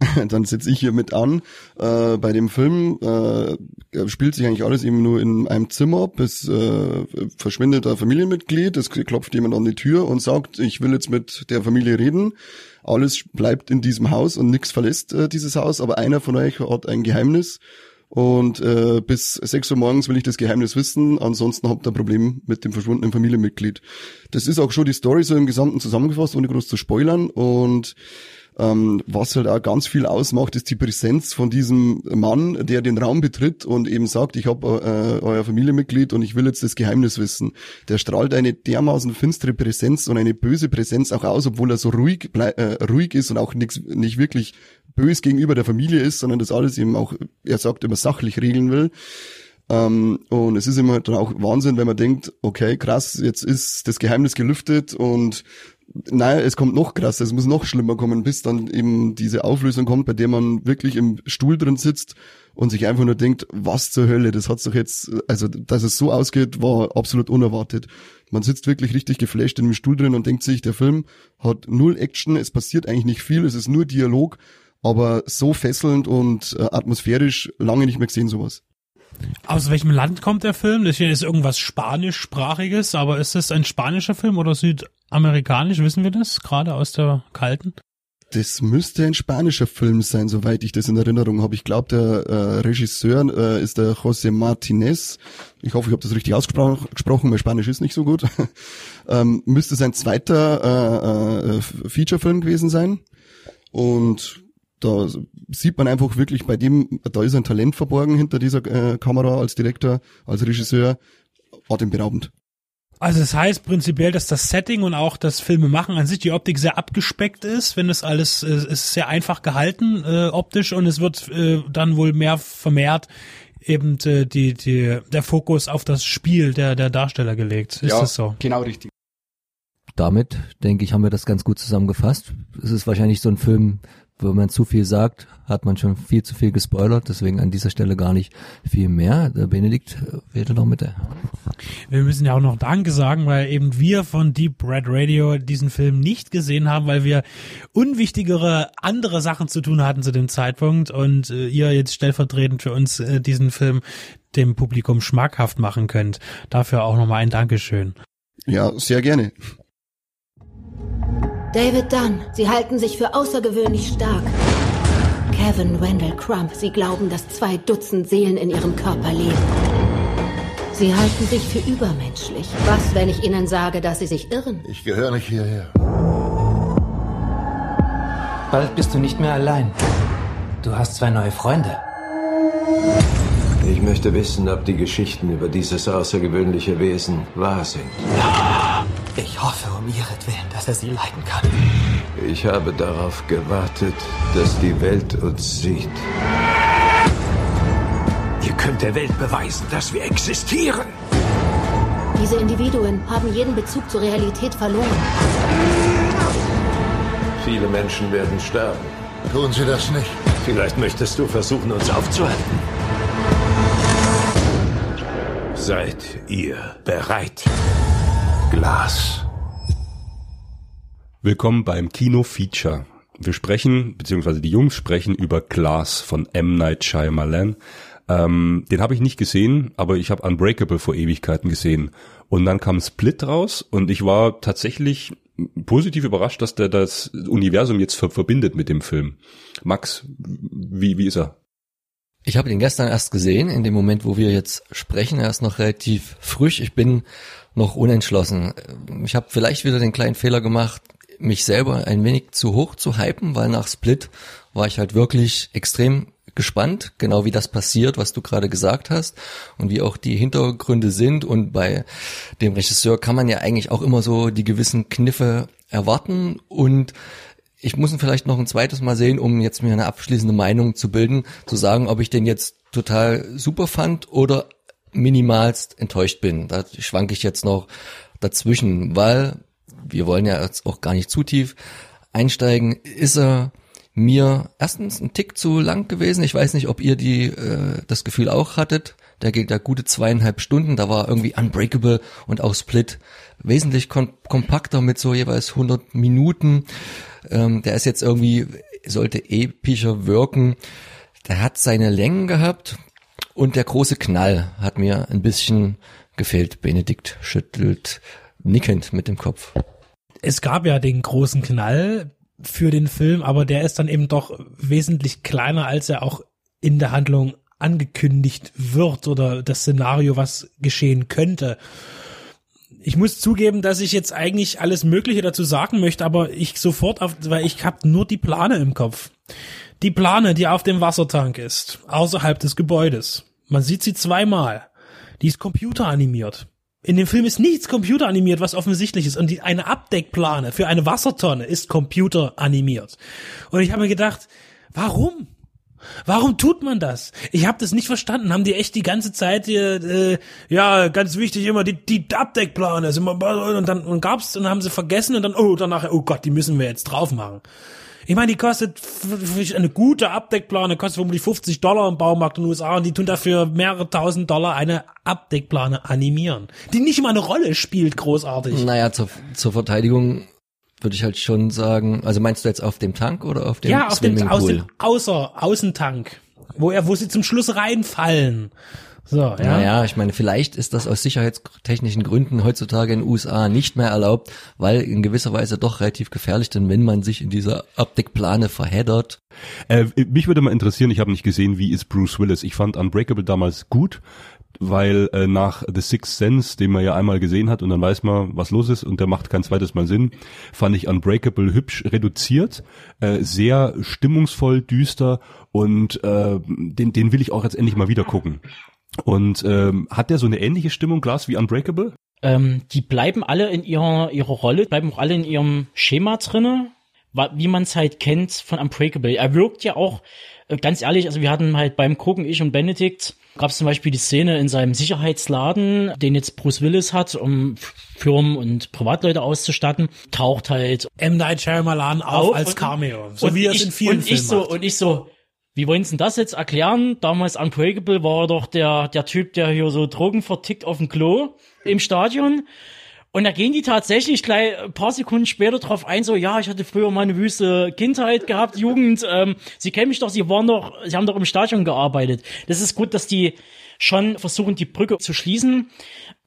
dann sitze ich hier mit an. Äh, bei dem Film äh, spielt sich eigentlich alles eben nur in einem Zimmer, bis äh, verschwindet ein Familienmitglied, es klopft jemand an die Tür und sagt, ich will jetzt mit der Familie reden. Alles bleibt in diesem Haus und nichts verlässt äh, dieses Haus, aber einer von euch hat ein Geheimnis und äh, bis 6 Uhr morgens will ich das Geheimnis wissen, ansonsten habt ihr ein Problem mit dem verschwundenen Familienmitglied. Das ist auch schon die Story so im Gesamten zusammengefasst, ohne groß zu spoilern und ähm, was halt auch ganz viel ausmacht, ist die Präsenz von diesem Mann, der den Raum betritt und eben sagt, ich habe äh, euer Familienmitglied und ich will jetzt das Geheimnis wissen. Der strahlt eine dermaßen finstere Präsenz und eine böse Präsenz auch aus, obwohl er so ruhig, äh, ruhig ist und auch nix, nicht wirklich bös gegenüber der Familie ist, sondern das alles eben auch, er sagt, immer sachlich regeln will. Um, und es ist immer dann auch Wahnsinn, wenn man denkt, okay, krass, jetzt ist das Geheimnis gelüftet und naja, es kommt noch krasser, es muss noch schlimmer kommen, bis dann eben diese Auflösung kommt, bei der man wirklich im Stuhl drin sitzt und sich einfach nur denkt, was zur Hölle, das hat's doch jetzt, also dass es so ausgeht, war absolut unerwartet. Man sitzt wirklich richtig geflasht in dem Stuhl drin und denkt sich, der Film hat null Action, es passiert eigentlich nicht viel, es ist nur Dialog, aber so fesselnd und äh, atmosphärisch lange nicht mehr gesehen sowas. Aus welchem Land kommt der Film? Das hier ist irgendwas Spanischsprachiges, aber ist das ein spanischer Film oder südamerikanisch? Wissen wir das? Gerade aus der kalten? Das müsste ein spanischer Film sein, soweit ich das in Erinnerung habe. Ich glaube, der äh, Regisseur äh, ist der José Martinez. Ich hoffe, ich habe das richtig ausgesprochen, weil Spanisch ist nicht so gut. ähm, müsste sein zweiter äh, äh, Featurefilm gewesen sein. Und da sieht man einfach wirklich bei dem, da ist ein Talent verborgen hinter dieser äh, Kamera als Direktor, als Regisseur, atemberaubend. Also das heißt prinzipiell, dass das Setting und auch das Filmemachen an sich, die Optik sehr abgespeckt ist, wenn es alles äh, ist sehr einfach gehalten äh, optisch und es wird äh, dann wohl mehr vermehrt eben äh, die, die, der Fokus auf das Spiel der, der Darsteller gelegt. Ist ja, das so? Genau richtig. Damit, denke ich, haben wir das ganz gut zusammengefasst. Es ist wahrscheinlich so ein Film, wenn man zu viel sagt, hat man schon viel zu viel gespoilert, deswegen an dieser Stelle gar nicht viel mehr. Der Benedikt wählte noch mit. Wir müssen ja auch noch Danke sagen, weil eben wir von Deep Red Radio diesen Film nicht gesehen haben, weil wir unwichtigere andere Sachen zu tun hatten zu dem Zeitpunkt und äh, ihr jetzt stellvertretend für uns äh, diesen Film dem Publikum schmackhaft machen könnt. Dafür auch nochmal ein Dankeschön. Ja, sehr gerne. David Dunn, Sie halten sich für außergewöhnlich stark. Kevin Wendell Crump, Sie glauben, dass zwei Dutzend Seelen in Ihrem Körper leben. Sie halten sich für übermenschlich. Was, wenn ich Ihnen sage, dass Sie sich irren? Ich gehöre nicht hierher. Bald bist du nicht mehr allein. Du hast zwei neue Freunde. Ich möchte wissen, ob die Geschichten über dieses außergewöhnliche Wesen wahr sind. Ich hoffe um ihretwillen, dass er sie leiden kann. Ich habe darauf gewartet, dass die Welt uns sieht. Ihr könnt der Welt beweisen, dass wir existieren. Diese Individuen haben jeden Bezug zur Realität verloren. Viele Menschen werden sterben. Tun Sie das nicht. Vielleicht möchtest du versuchen, uns aufzuhalten. Seid ihr bereit? Glas. Willkommen beim Kino Feature. Wir sprechen, beziehungsweise die Jungs sprechen über Glass von M. Night Shyamalan. Ähm, den habe ich nicht gesehen, aber ich habe Unbreakable vor Ewigkeiten gesehen. Und dann kam Split raus und ich war tatsächlich positiv überrascht, dass der das Universum jetzt ver verbindet mit dem Film. Max, wie, wie ist er? Ich habe ihn gestern erst gesehen, in dem Moment, wo wir jetzt sprechen. Er ist noch relativ frisch. Ich bin noch unentschlossen. Ich habe vielleicht wieder den kleinen Fehler gemacht, mich selber ein wenig zu hoch zu hypen, weil nach Split war ich halt wirklich extrem gespannt, genau wie das passiert, was du gerade gesagt hast und wie auch die Hintergründe sind. Und bei dem Regisseur kann man ja eigentlich auch immer so die gewissen Kniffe erwarten und ich muss ihn vielleicht noch ein zweites Mal sehen, um jetzt mir eine abschließende Meinung zu bilden, zu sagen, ob ich den jetzt total super fand oder minimalst enttäuscht bin. Da schwanke ich jetzt noch dazwischen, weil wir wollen ja jetzt auch gar nicht zu tief einsteigen. Ist er mir erstens ein Tick zu lang gewesen. Ich weiß nicht, ob ihr die äh, das Gefühl auch hattet. Der geht da gute zweieinhalb Stunden. Da war irgendwie Unbreakable und auch Split wesentlich kom kompakter mit so jeweils 100 Minuten. Ähm, der ist jetzt irgendwie sollte epischer wirken. Der hat seine Längen gehabt und der große Knall hat mir ein bisschen gefehlt. Benedikt schüttelt nickend mit dem Kopf. Es gab ja den großen Knall für den Film, aber der ist dann eben doch wesentlich kleiner, als er auch in der Handlung angekündigt wird oder das Szenario, was geschehen könnte. Ich muss zugeben, dass ich jetzt eigentlich alles Mögliche dazu sagen möchte, aber ich sofort auf, weil ich habe nur die Plane im Kopf. Die Plane, die auf dem Wassertank ist, außerhalb des Gebäudes. Man sieht sie zweimal. Die ist computeranimiert. In dem Film ist nichts computeranimiert, was offensichtlich ist. Und die, eine Abdeckplane für eine Wassertonne ist computeranimiert. Und ich habe mir gedacht, warum? Warum tut man das? Ich habe das nicht verstanden. Haben die echt die ganze Zeit hier, äh, ja, ganz wichtig immer die, die Abdeckplane immer und dann und gab's und haben sie vergessen und dann oh danach oh Gott, die müssen wir jetzt drauf machen. Ich meine, die kostet eine gute Abdeckplane, kostet vermutlich 50 Dollar im Baumarkt in den USA und die tun dafür mehrere tausend Dollar eine Abdeckplane animieren, die nicht mal eine Rolle spielt, großartig. Naja, zur, zur Verteidigung würde ich halt schon sagen, also meinst du jetzt auf dem Tank oder auf dem Ja, auf dem, aus dem Außer, Außentank, wo er, wo sie zum Schluss reinfallen. So, ja. Naja, ich meine, vielleicht ist das aus sicherheitstechnischen Gründen heutzutage in den USA nicht mehr erlaubt, weil in gewisser Weise doch relativ gefährlich, denn wenn man sich in dieser Abdeckplane verheddert. Äh, mich würde mal interessieren, ich habe nicht gesehen, wie ist Bruce Willis. Ich fand Unbreakable damals gut, weil äh, nach The Sixth Sense, den man ja einmal gesehen hat und dann weiß man, was los ist und der macht kein zweites Mal Sinn, fand ich Unbreakable hübsch reduziert, äh, sehr stimmungsvoll, düster und äh, den, den will ich auch jetzt endlich mal wieder gucken. Und ähm, hat der so eine ähnliche Stimmung, Glas, wie Unbreakable? Ähm, die bleiben alle in ihrer, ihrer Rolle, bleiben auch alle in ihrem Schema drinne, wie man es halt kennt von Unbreakable. Er wirkt ja auch, äh, ganz ehrlich, also wir hatten halt beim Gucken, ich und Benedikt, gab es zum Beispiel die Szene in seinem Sicherheitsladen, den jetzt Bruce Willis hat, um Firmen und Privatleute auszustatten, taucht halt M. Night Shyamalan auf als und- Cameo, so wie er es ich, in vielen und ich Filmen so, macht. Und ich so, wie wollen Sie denn das jetzt erklären? Damals Unbreakable war doch der, der Typ, der hier so Drogen vertickt auf dem Klo im Stadion. Und da gehen die tatsächlich gleich ein paar Sekunden später drauf ein, so, ja, ich hatte früher mal eine wüste Kindheit gehabt, Jugend, ähm, Sie kennen mich doch, Sie waren doch, Sie haben doch im Stadion gearbeitet. Das ist gut, dass die schon versuchen, die Brücke zu schließen.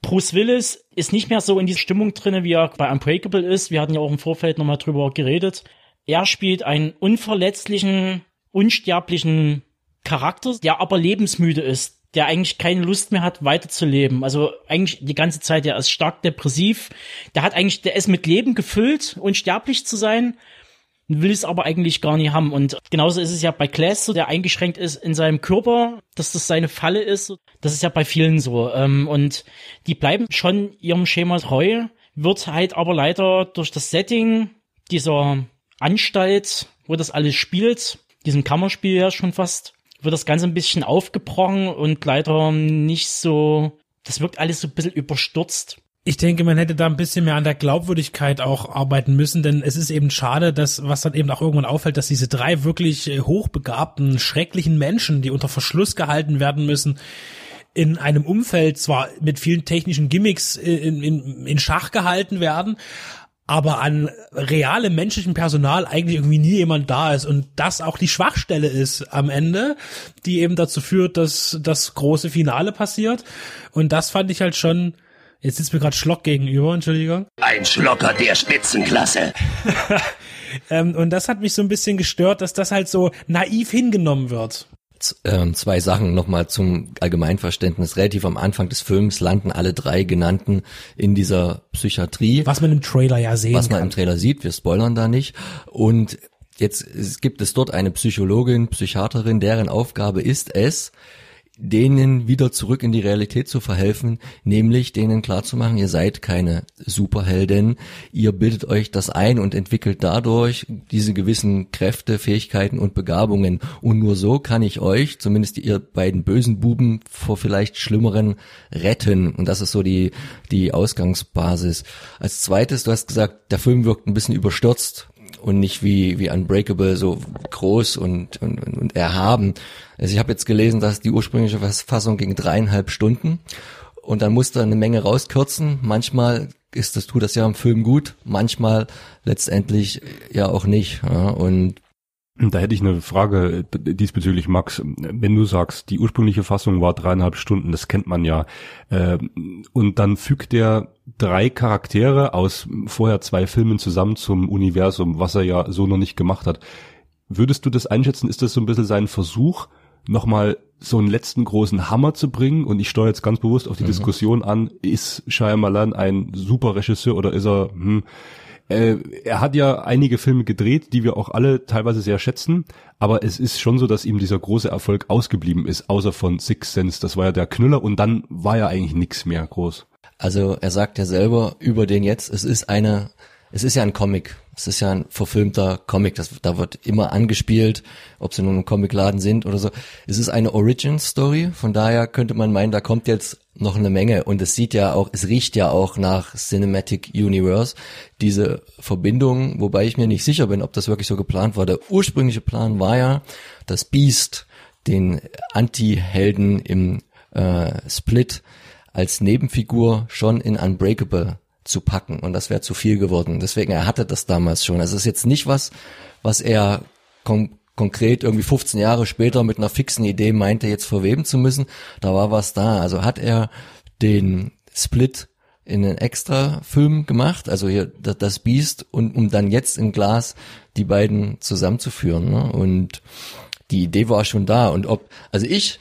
Bruce Willis ist nicht mehr so in dieser Stimmung drinne, wie er bei Unbreakable ist. Wir hatten ja auch im Vorfeld nochmal drüber geredet. Er spielt einen unverletzlichen, unsterblichen Charakter, der aber lebensmüde ist, der eigentlich keine Lust mehr hat, weiterzuleben. Also eigentlich die ganze Zeit, der ist stark depressiv. Der hat eigentlich, der ist mit Leben gefüllt, unsterblich zu sein, will es aber eigentlich gar nicht haben. Und genauso ist es ja bei Class so, der eingeschränkt ist in seinem Körper, dass das seine Falle ist. Das ist ja bei vielen so. Ähm, Und die bleiben schon ihrem Schema treu, wird halt aber leider durch das Setting dieser Anstalt, wo das alles spielt, diesem Kammerspiel ja schon fast, wird das Ganze ein bisschen aufgebrochen und leider nicht so, das wirkt alles so ein bisschen überstürzt. Ich denke, man hätte da ein bisschen mehr an der Glaubwürdigkeit auch arbeiten müssen, denn es ist eben schade, dass, was dann eben auch irgendwann auffällt, dass diese drei wirklich äh, hochbegabten, schrecklichen Menschen, die unter Verschluss gehalten werden müssen, in einem Umfeld zwar mit vielen technischen Gimmicks äh, in, in, in Schach gehalten werden, aber an realem menschlichem Personal eigentlich irgendwie nie jemand da ist und das auch die Schwachstelle ist am Ende, die eben dazu führt, dass das große Finale passiert. Und das fand ich halt schon, jetzt sitzt mir gerade Schlock gegenüber, Entschuldigung. Ein Schlocker der Spitzenklasse. ähm, und das hat mich so ein bisschen gestört, dass das halt so naiv hingenommen wird. Ähm, zwei Sachen nochmal zum Allgemeinverständnis. Relativ am Anfang des Films landen alle drei genannten in dieser Psychiatrie. Was man im Trailer ja sehen Was man kann. im Trailer sieht, wir spoilern da nicht. Und jetzt gibt es dort eine Psychologin, Psychiaterin, deren Aufgabe ist es, denen wieder zurück in die Realität zu verhelfen, nämlich denen klarzumachen, ihr seid keine Superhelden, ihr bildet euch das ein und entwickelt dadurch diese gewissen Kräfte, Fähigkeiten und Begabungen. Und nur so kann ich euch, zumindest ihr beiden bösen Buben, vor vielleicht Schlimmeren retten. Und das ist so die, die Ausgangsbasis. Als zweites, du hast gesagt, der Film wirkt ein bisschen überstürzt und nicht wie wie Unbreakable so groß und und, und, erhaben. Also ich habe jetzt gelesen, dass die ursprüngliche Fassung ging dreieinhalb Stunden und dann musste eine Menge rauskürzen. Manchmal ist das tut das ja im Film gut, manchmal letztendlich ja auch nicht. Ja, und Da hätte ich eine Frage diesbezüglich, Max. Wenn du sagst, die ursprüngliche Fassung war dreieinhalb Stunden, das kennt man ja, äh, und dann fügt der drei Charaktere aus vorher zwei Filmen zusammen zum Universum, was er ja so noch nicht gemacht hat. Würdest du das einschätzen? Ist das so ein bisschen sein Versuch, nochmal so einen letzten großen Hammer zu bringen? Und ich steuere jetzt ganz bewusst auf die Mhm. Diskussion an, ist Shyamalan ein super Regisseur oder ist er, hm, äh, er hat ja einige Filme gedreht, die wir auch alle teilweise sehr schätzen, aber es ist schon so, dass ihm dieser große Erfolg ausgeblieben ist, außer von Six Sense. Das war ja der Knüller und dann war ja eigentlich nichts mehr groß. Also er sagt ja selber über den jetzt, es ist eine, es ist ja ein Comic. Es ist ja ein verfilmter Comic. Das, da wird immer angespielt, ob sie nun im Comicladen sind oder so. Es ist eine Origin Story. Von daher könnte man meinen, da kommt jetzt noch eine Menge. Und es sieht ja auch, es riecht ja auch nach Cinematic Universe. Diese Verbindung, wobei ich mir nicht sicher bin, ob das wirklich so geplant war. Der ursprüngliche Plan war ja, dass Beast den Anti-Helden im äh, Split als Nebenfigur schon in Unbreakable zu packen und das wäre zu viel geworden. Deswegen er hatte das damals schon. Es ist jetzt nicht was, was er kon konkret irgendwie 15 Jahre später mit einer fixen Idee meinte, jetzt verweben zu müssen. Da war was da. Also hat er den Split in einen extra Film gemacht, also hier das das Biest und um dann jetzt im Glas die beiden zusammenzuführen. Ne? Und die Idee war schon da. Und ob, also ich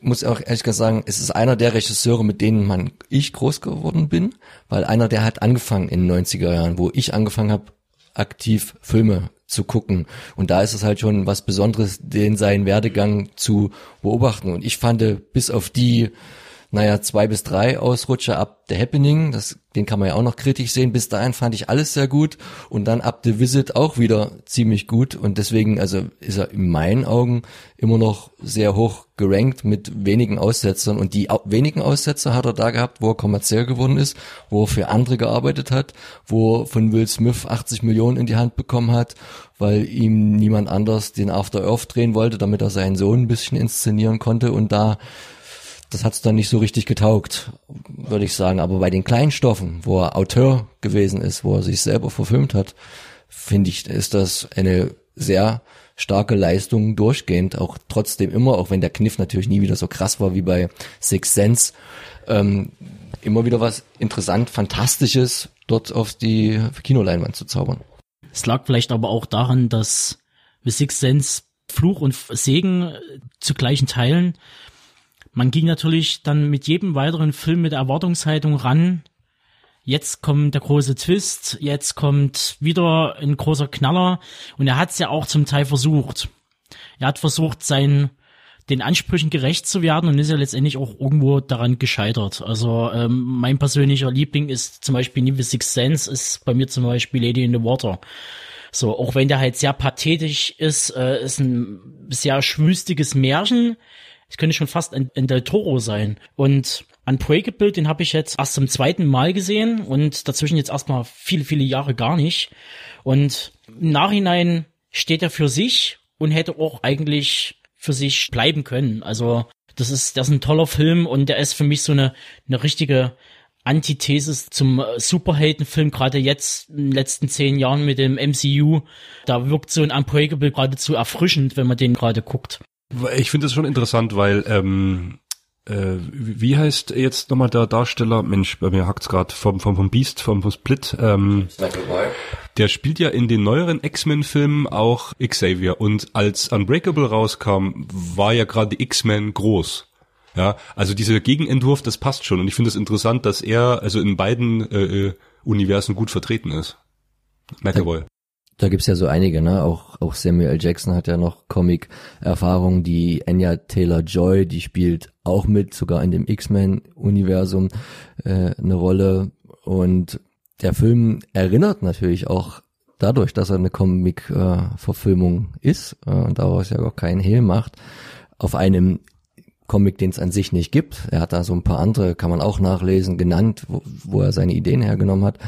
muss auch ehrlich gesagt sagen, es ist einer der Regisseure, mit denen man ich groß geworden bin, weil einer, der hat angefangen in den 90er Jahren, wo ich angefangen habe, aktiv Filme zu gucken. Und da ist es halt schon was Besonderes, den seinen Werdegang zu beobachten. Und ich fand, bis auf die, naja, zwei bis drei Ausrutscher ab The Happening, das, den kann man ja auch noch kritisch sehen. Bis dahin fand ich alles sehr gut. Und dann ab The Visit auch wieder ziemlich gut. Und deswegen, also ist er in meinen Augen immer noch sehr hoch gerankt mit wenigen Aussetzern. Und die wenigen Aussetzer hat er da gehabt, wo er kommerziell geworden ist, wo er für andere gearbeitet hat, wo er von Will Smith 80 Millionen in die Hand bekommen hat, weil ihm niemand anders den After Earth drehen wollte, damit er seinen Sohn ein bisschen inszenieren konnte. Und da das hat's dann nicht so richtig getaugt, würde ich sagen. Aber bei den kleinen Stoffen, wo er Auteur gewesen ist, wo er sich selber verfilmt hat, finde ich, ist das eine sehr starke Leistung durchgehend, auch trotzdem immer, auch wenn der Kniff natürlich nie wieder so krass war wie bei Six Sense, ähm, immer wieder was interessant, fantastisches dort auf die Kinoleinwand zu zaubern. Es lag vielleicht aber auch daran, dass Sixth Sense Fluch und Segen zu gleichen Teilen. Man ging natürlich dann mit jedem weiteren Film mit Erwartungshaltung ran. Jetzt kommt der große Twist, jetzt kommt wieder ein großer Knaller und er hat es ja auch zum Teil versucht. Er hat versucht, sein den Ansprüchen gerecht zu werden und ist ja letztendlich auch irgendwo daran gescheitert. Also ähm, mein persönlicher Liebling ist zum Beispiel The Sixth Sense, ist bei mir zum Beispiel Lady in the Water. So, auch wenn der halt sehr pathetisch ist, äh, ist ein sehr schwüstiges Märchen. Es könnte schon fast ein, ein Del Toro sein. Und Unbreakable, den habe ich jetzt erst zum zweiten Mal gesehen und dazwischen jetzt erstmal viele, viele Jahre gar nicht. Und im Nachhinein steht er für sich und hätte auch eigentlich für sich bleiben können. Also das ist, das ist ein toller Film und der ist für mich so eine, eine richtige Antithesis zum äh, Superheldenfilm, gerade jetzt in den letzten zehn Jahren mit dem MCU. Da wirkt so ein Unbreakable geradezu erfrischend, wenn man den gerade guckt. Ich finde das schon interessant, weil ähm, äh, wie heißt jetzt nochmal der Darsteller? Mensch, bei mir hackt's gerade vom, vom vom Beast, vom, vom Split. Ähm, der spielt ja in den neueren X-Men-Filmen auch Xavier und als Unbreakable rauskam, war ja gerade X-Men groß. Ja, also dieser Gegenentwurf, das passt schon und ich finde es interessant, dass er also in beiden äh, äh Universen gut vertreten ist. McAvoy. Da gibt's ja so einige, ne? Auch, auch Samuel L. Jackson hat ja noch Comic-Erfahrung. Die Anya Taylor-Joy, die spielt auch mit, sogar in dem X-Men-Universum äh, eine Rolle. Und der Film erinnert natürlich auch dadurch, dass er eine Comic-Verfilmung äh, ist äh, und daraus ja auch keinen Hehl macht, auf einem Comic, den es an sich nicht gibt. Er hat da so ein paar andere, kann man auch nachlesen, genannt, wo, wo er seine Ideen hergenommen hat.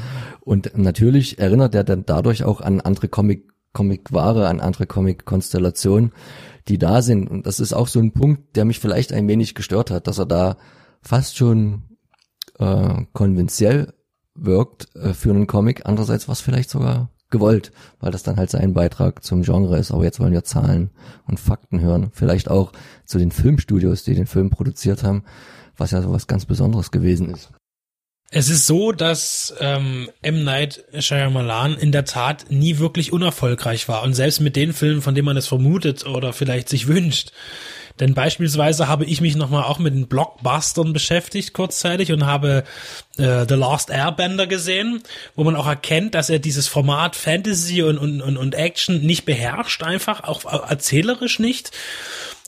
Und natürlich erinnert er dann dadurch auch an andere Comic, Comic-Ware, an andere Comic-Konstellationen, die da sind. Und das ist auch so ein Punkt, der mich vielleicht ein wenig gestört hat, dass er da fast schon äh, konventionell wirkt äh, für einen Comic. Andererseits war es vielleicht sogar gewollt, weil das dann halt sein Beitrag zum Genre ist. Aber jetzt wollen wir Zahlen und Fakten hören. Vielleicht auch zu den Filmstudios, die den Film produziert haben, was ja sowas ganz Besonderes gewesen ist. Es ist so, dass ähm, M. Night Shyamalan in der Tat nie wirklich unerfolgreich war. Und selbst mit den Filmen, von denen man es vermutet oder vielleicht sich wünscht, denn beispielsweise habe ich mich nochmal auch mit den Blockbustern beschäftigt kurzzeitig und habe äh, The Last Airbender gesehen, wo man auch erkennt, dass er dieses Format Fantasy und, und, und, und Action nicht beherrscht, einfach auch erzählerisch nicht.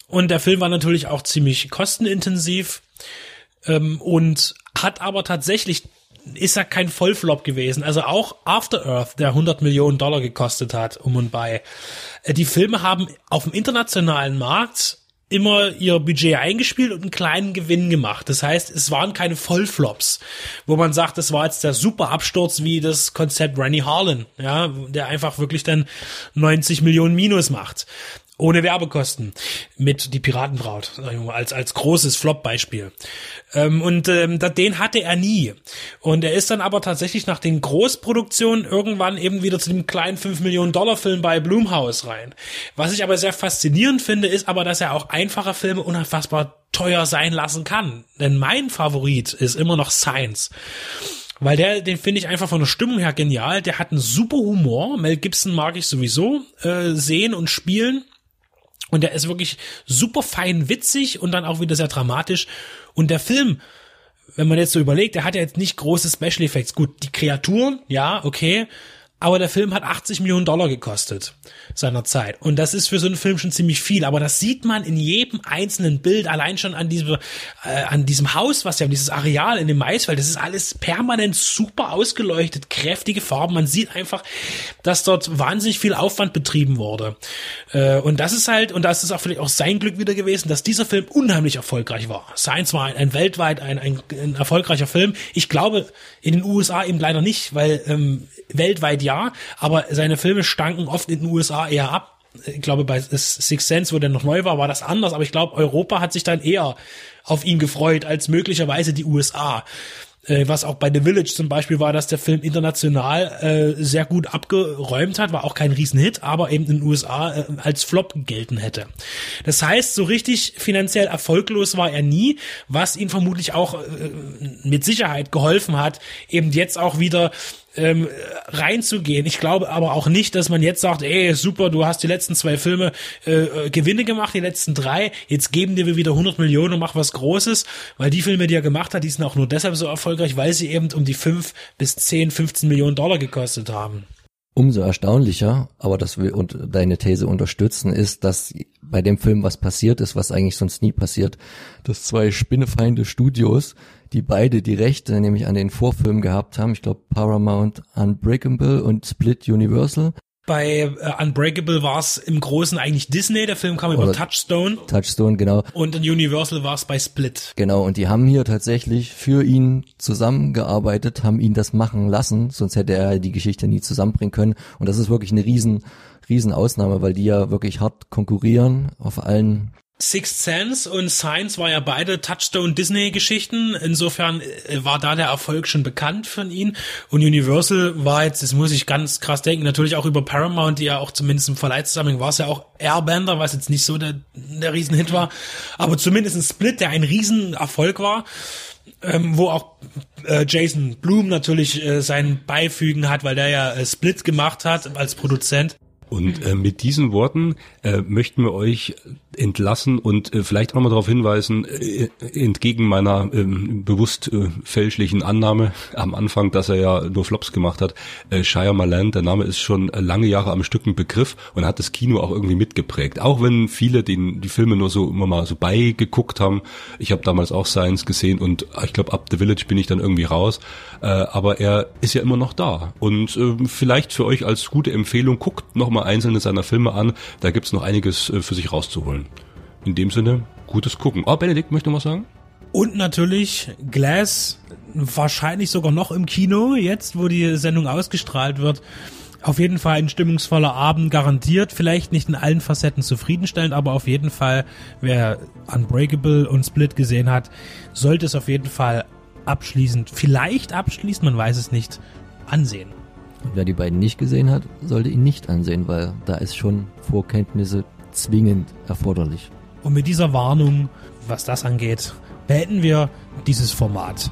Und der Film war natürlich auch ziemlich kostenintensiv ähm, und hat aber tatsächlich ist er kein Vollflop gewesen. Also auch After Earth, der 100 Millionen Dollar gekostet hat, um und bei. Äh, die Filme haben auf dem internationalen Markt immer ihr Budget eingespielt und einen kleinen Gewinn gemacht. Das heißt, es waren keine Vollflops, wo man sagt, das war jetzt der super Absturz wie das Konzept Rennie Harlan, ja, der einfach wirklich dann 90 Millionen Minus macht ohne Werbekosten mit die Piratenbraut als als großes Flop-Beispiel ähm, und ähm, den hatte er nie und er ist dann aber tatsächlich nach den Großproduktionen irgendwann eben wieder zu dem kleinen 5 Millionen Dollar Film bei Blumhouse rein was ich aber sehr faszinierend finde ist aber dass er auch einfache Filme unfassbar teuer sein lassen kann denn mein Favorit ist immer noch Science weil der, den finde ich einfach von der Stimmung her genial. Der hat einen super Humor. Mel Gibson mag ich sowieso äh, sehen und spielen. Und der ist wirklich super fein witzig und dann auch wieder sehr dramatisch. Und der Film, wenn man jetzt so überlegt, der hat ja jetzt nicht große Special Effects. Gut, die Kreaturen, ja, okay. Aber der Film hat 80 Millionen Dollar gekostet seiner Zeit. Und das ist für so einen Film schon ziemlich viel. Aber das sieht man in jedem einzelnen Bild, allein schon an diesem, äh, an diesem Haus, was ja, dieses Areal in dem Maisfeld, das ist alles permanent super ausgeleuchtet, kräftige Farben. Man sieht einfach, dass dort wahnsinnig viel Aufwand betrieben wurde. Äh, und das ist halt, und das ist auch vielleicht auch sein Glück wieder gewesen, dass dieser Film unheimlich erfolgreich war. Science war ein, ein weltweit ein, ein, ein erfolgreicher Film. Ich glaube, in den USA eben leider nicht, weil ähm, weltweit ja, aber seine Filme stanken oft in den USA eher ab. Ich glaube, bei Six Sense, wo der noch neu war, war das anders, aber ich glaube, Europa hat sich dann eher auf ihn gefreut als möglicherweise die USA. Äh, was auch bei The Village zum Beispiel war, dass der Film international äh, sehr gut abgeräumt hat, war auch kein Riesenhit, aber eben in den USA äh, als Flop gelten hätte. Das heißt, so richtig finanziell erfolglos war er nie, was ihn vermutlich auch äh, mit Sicherheit geholfen hat, eben jetzt auch wieder ähm, reinzugehen. Ich glaube aber auch nicht, dass man jetzt sagt, ey, super, du hast die letzten zwei Filme äh, äh Gewinne gemacht, die letzten drei, jetzt geben dir wir wieder 100 Millionen und mach was Großes, weil die Filme, die er gemacht hat, die sind auch nur deshalb so erfolgreich, weil sie eben um die 5 bis 10, 15 Millionen Dollar gekostet haben. Umso erstaunlicher, aber das will und deine These unterstützen, ist, dass bei dem Film was passiert ist, was eigentlich sonst nie passiert, dass zwei spinnefeinde Studios die beide die Rechte nämlich an den Vorfilmen gehabt haben. Ich glaube Paramount Unbreakable und Split Universal. Bei äh, Unbreakable war es im Großen eigentlich Disney, der Film kam Oder über Touchstone. Touchstone, genau. Und in Universal war es bei Split. Genau, und die haben hier tatsächlich für ihn zusammengearbeitet, haben ihn das machen lassen, sonst hätte er die Geschichte nie zusammenbringen können. Und das ist wirklich eine riesen, riesen Ausnahme, weil die ja wirklich hart konkurrieren auf allen Sixth Sense und Science war ja beide Touchstone Disney Geschichten. Insofern äh, war da der Erfolg schon bekannt von ihnen. Und Universal war jetzt, das muss ich ganz krass denken, natürlich auch über Paramount, die ja auch zumindest im Verleih zusammen war es ja auch Airbender, was jetzt nicht so der, der Riesenhit war. Aber zumindest ein Split, der ein Riesenerfolg war. ähm, wo auch äh, Jason Blum natürlich äh, sein Beifügen hat, weil der ja äh, Split gemacht hat als Produzent. Und äh, mit diesen Worten äh, möchten wir euch entlassen und äh, vielleicht auch mal darauf hinweisen, äh, entgegen meiner ähm, bewusst äh, fälschlichen Annahme am Anfang, dass er ja nur Flops gemacht hat, äh, Shia Malan, der Name ist schon lange Jahre am Stück ein Begriff und hat das Kino auch irgendwie mitgeprägt. Auch wenn viele den, die Filme nur so immer mal so beigeguckt haben. Ich habe damals auch Science gesehen und ich glaube, ab The Village bin ich dann irgendwie raus. Äh, aber er ist ja immer noch da. Und äh, vielleicht für euch als gute Empfehlung, guckt noch mal einzelne seiner Filme an. Da gibt's noch einiges äh, für sich rauszuholen. In dem Sinne, gutes Gucken. Oh, Benedikt, möchte noch was sagen? Und natürlich Glass, wahrscheinlich sogar noch im Kino, jetzt wo die Sendung ausgestrahlt wird. Auf jeden Fall ein stimmungsvoller Abend garantiert, vielleicht nicht in allen Facetten zufriedenstellend, aber auf jeden Fall, wer Unbreakable und Split gesehen hat, sollte es auf jeden Fall abschließend, vielleicht abschließend, man weiß es nicht, ansehen. Und wer die beiden nicht gesehen hat, sollte ihn nicht ansehen, weil da ist schon Vorkenntnisse zwingend erforderlich. Und mit dieser Warnung, was das angeht, beenden wir dieses Format.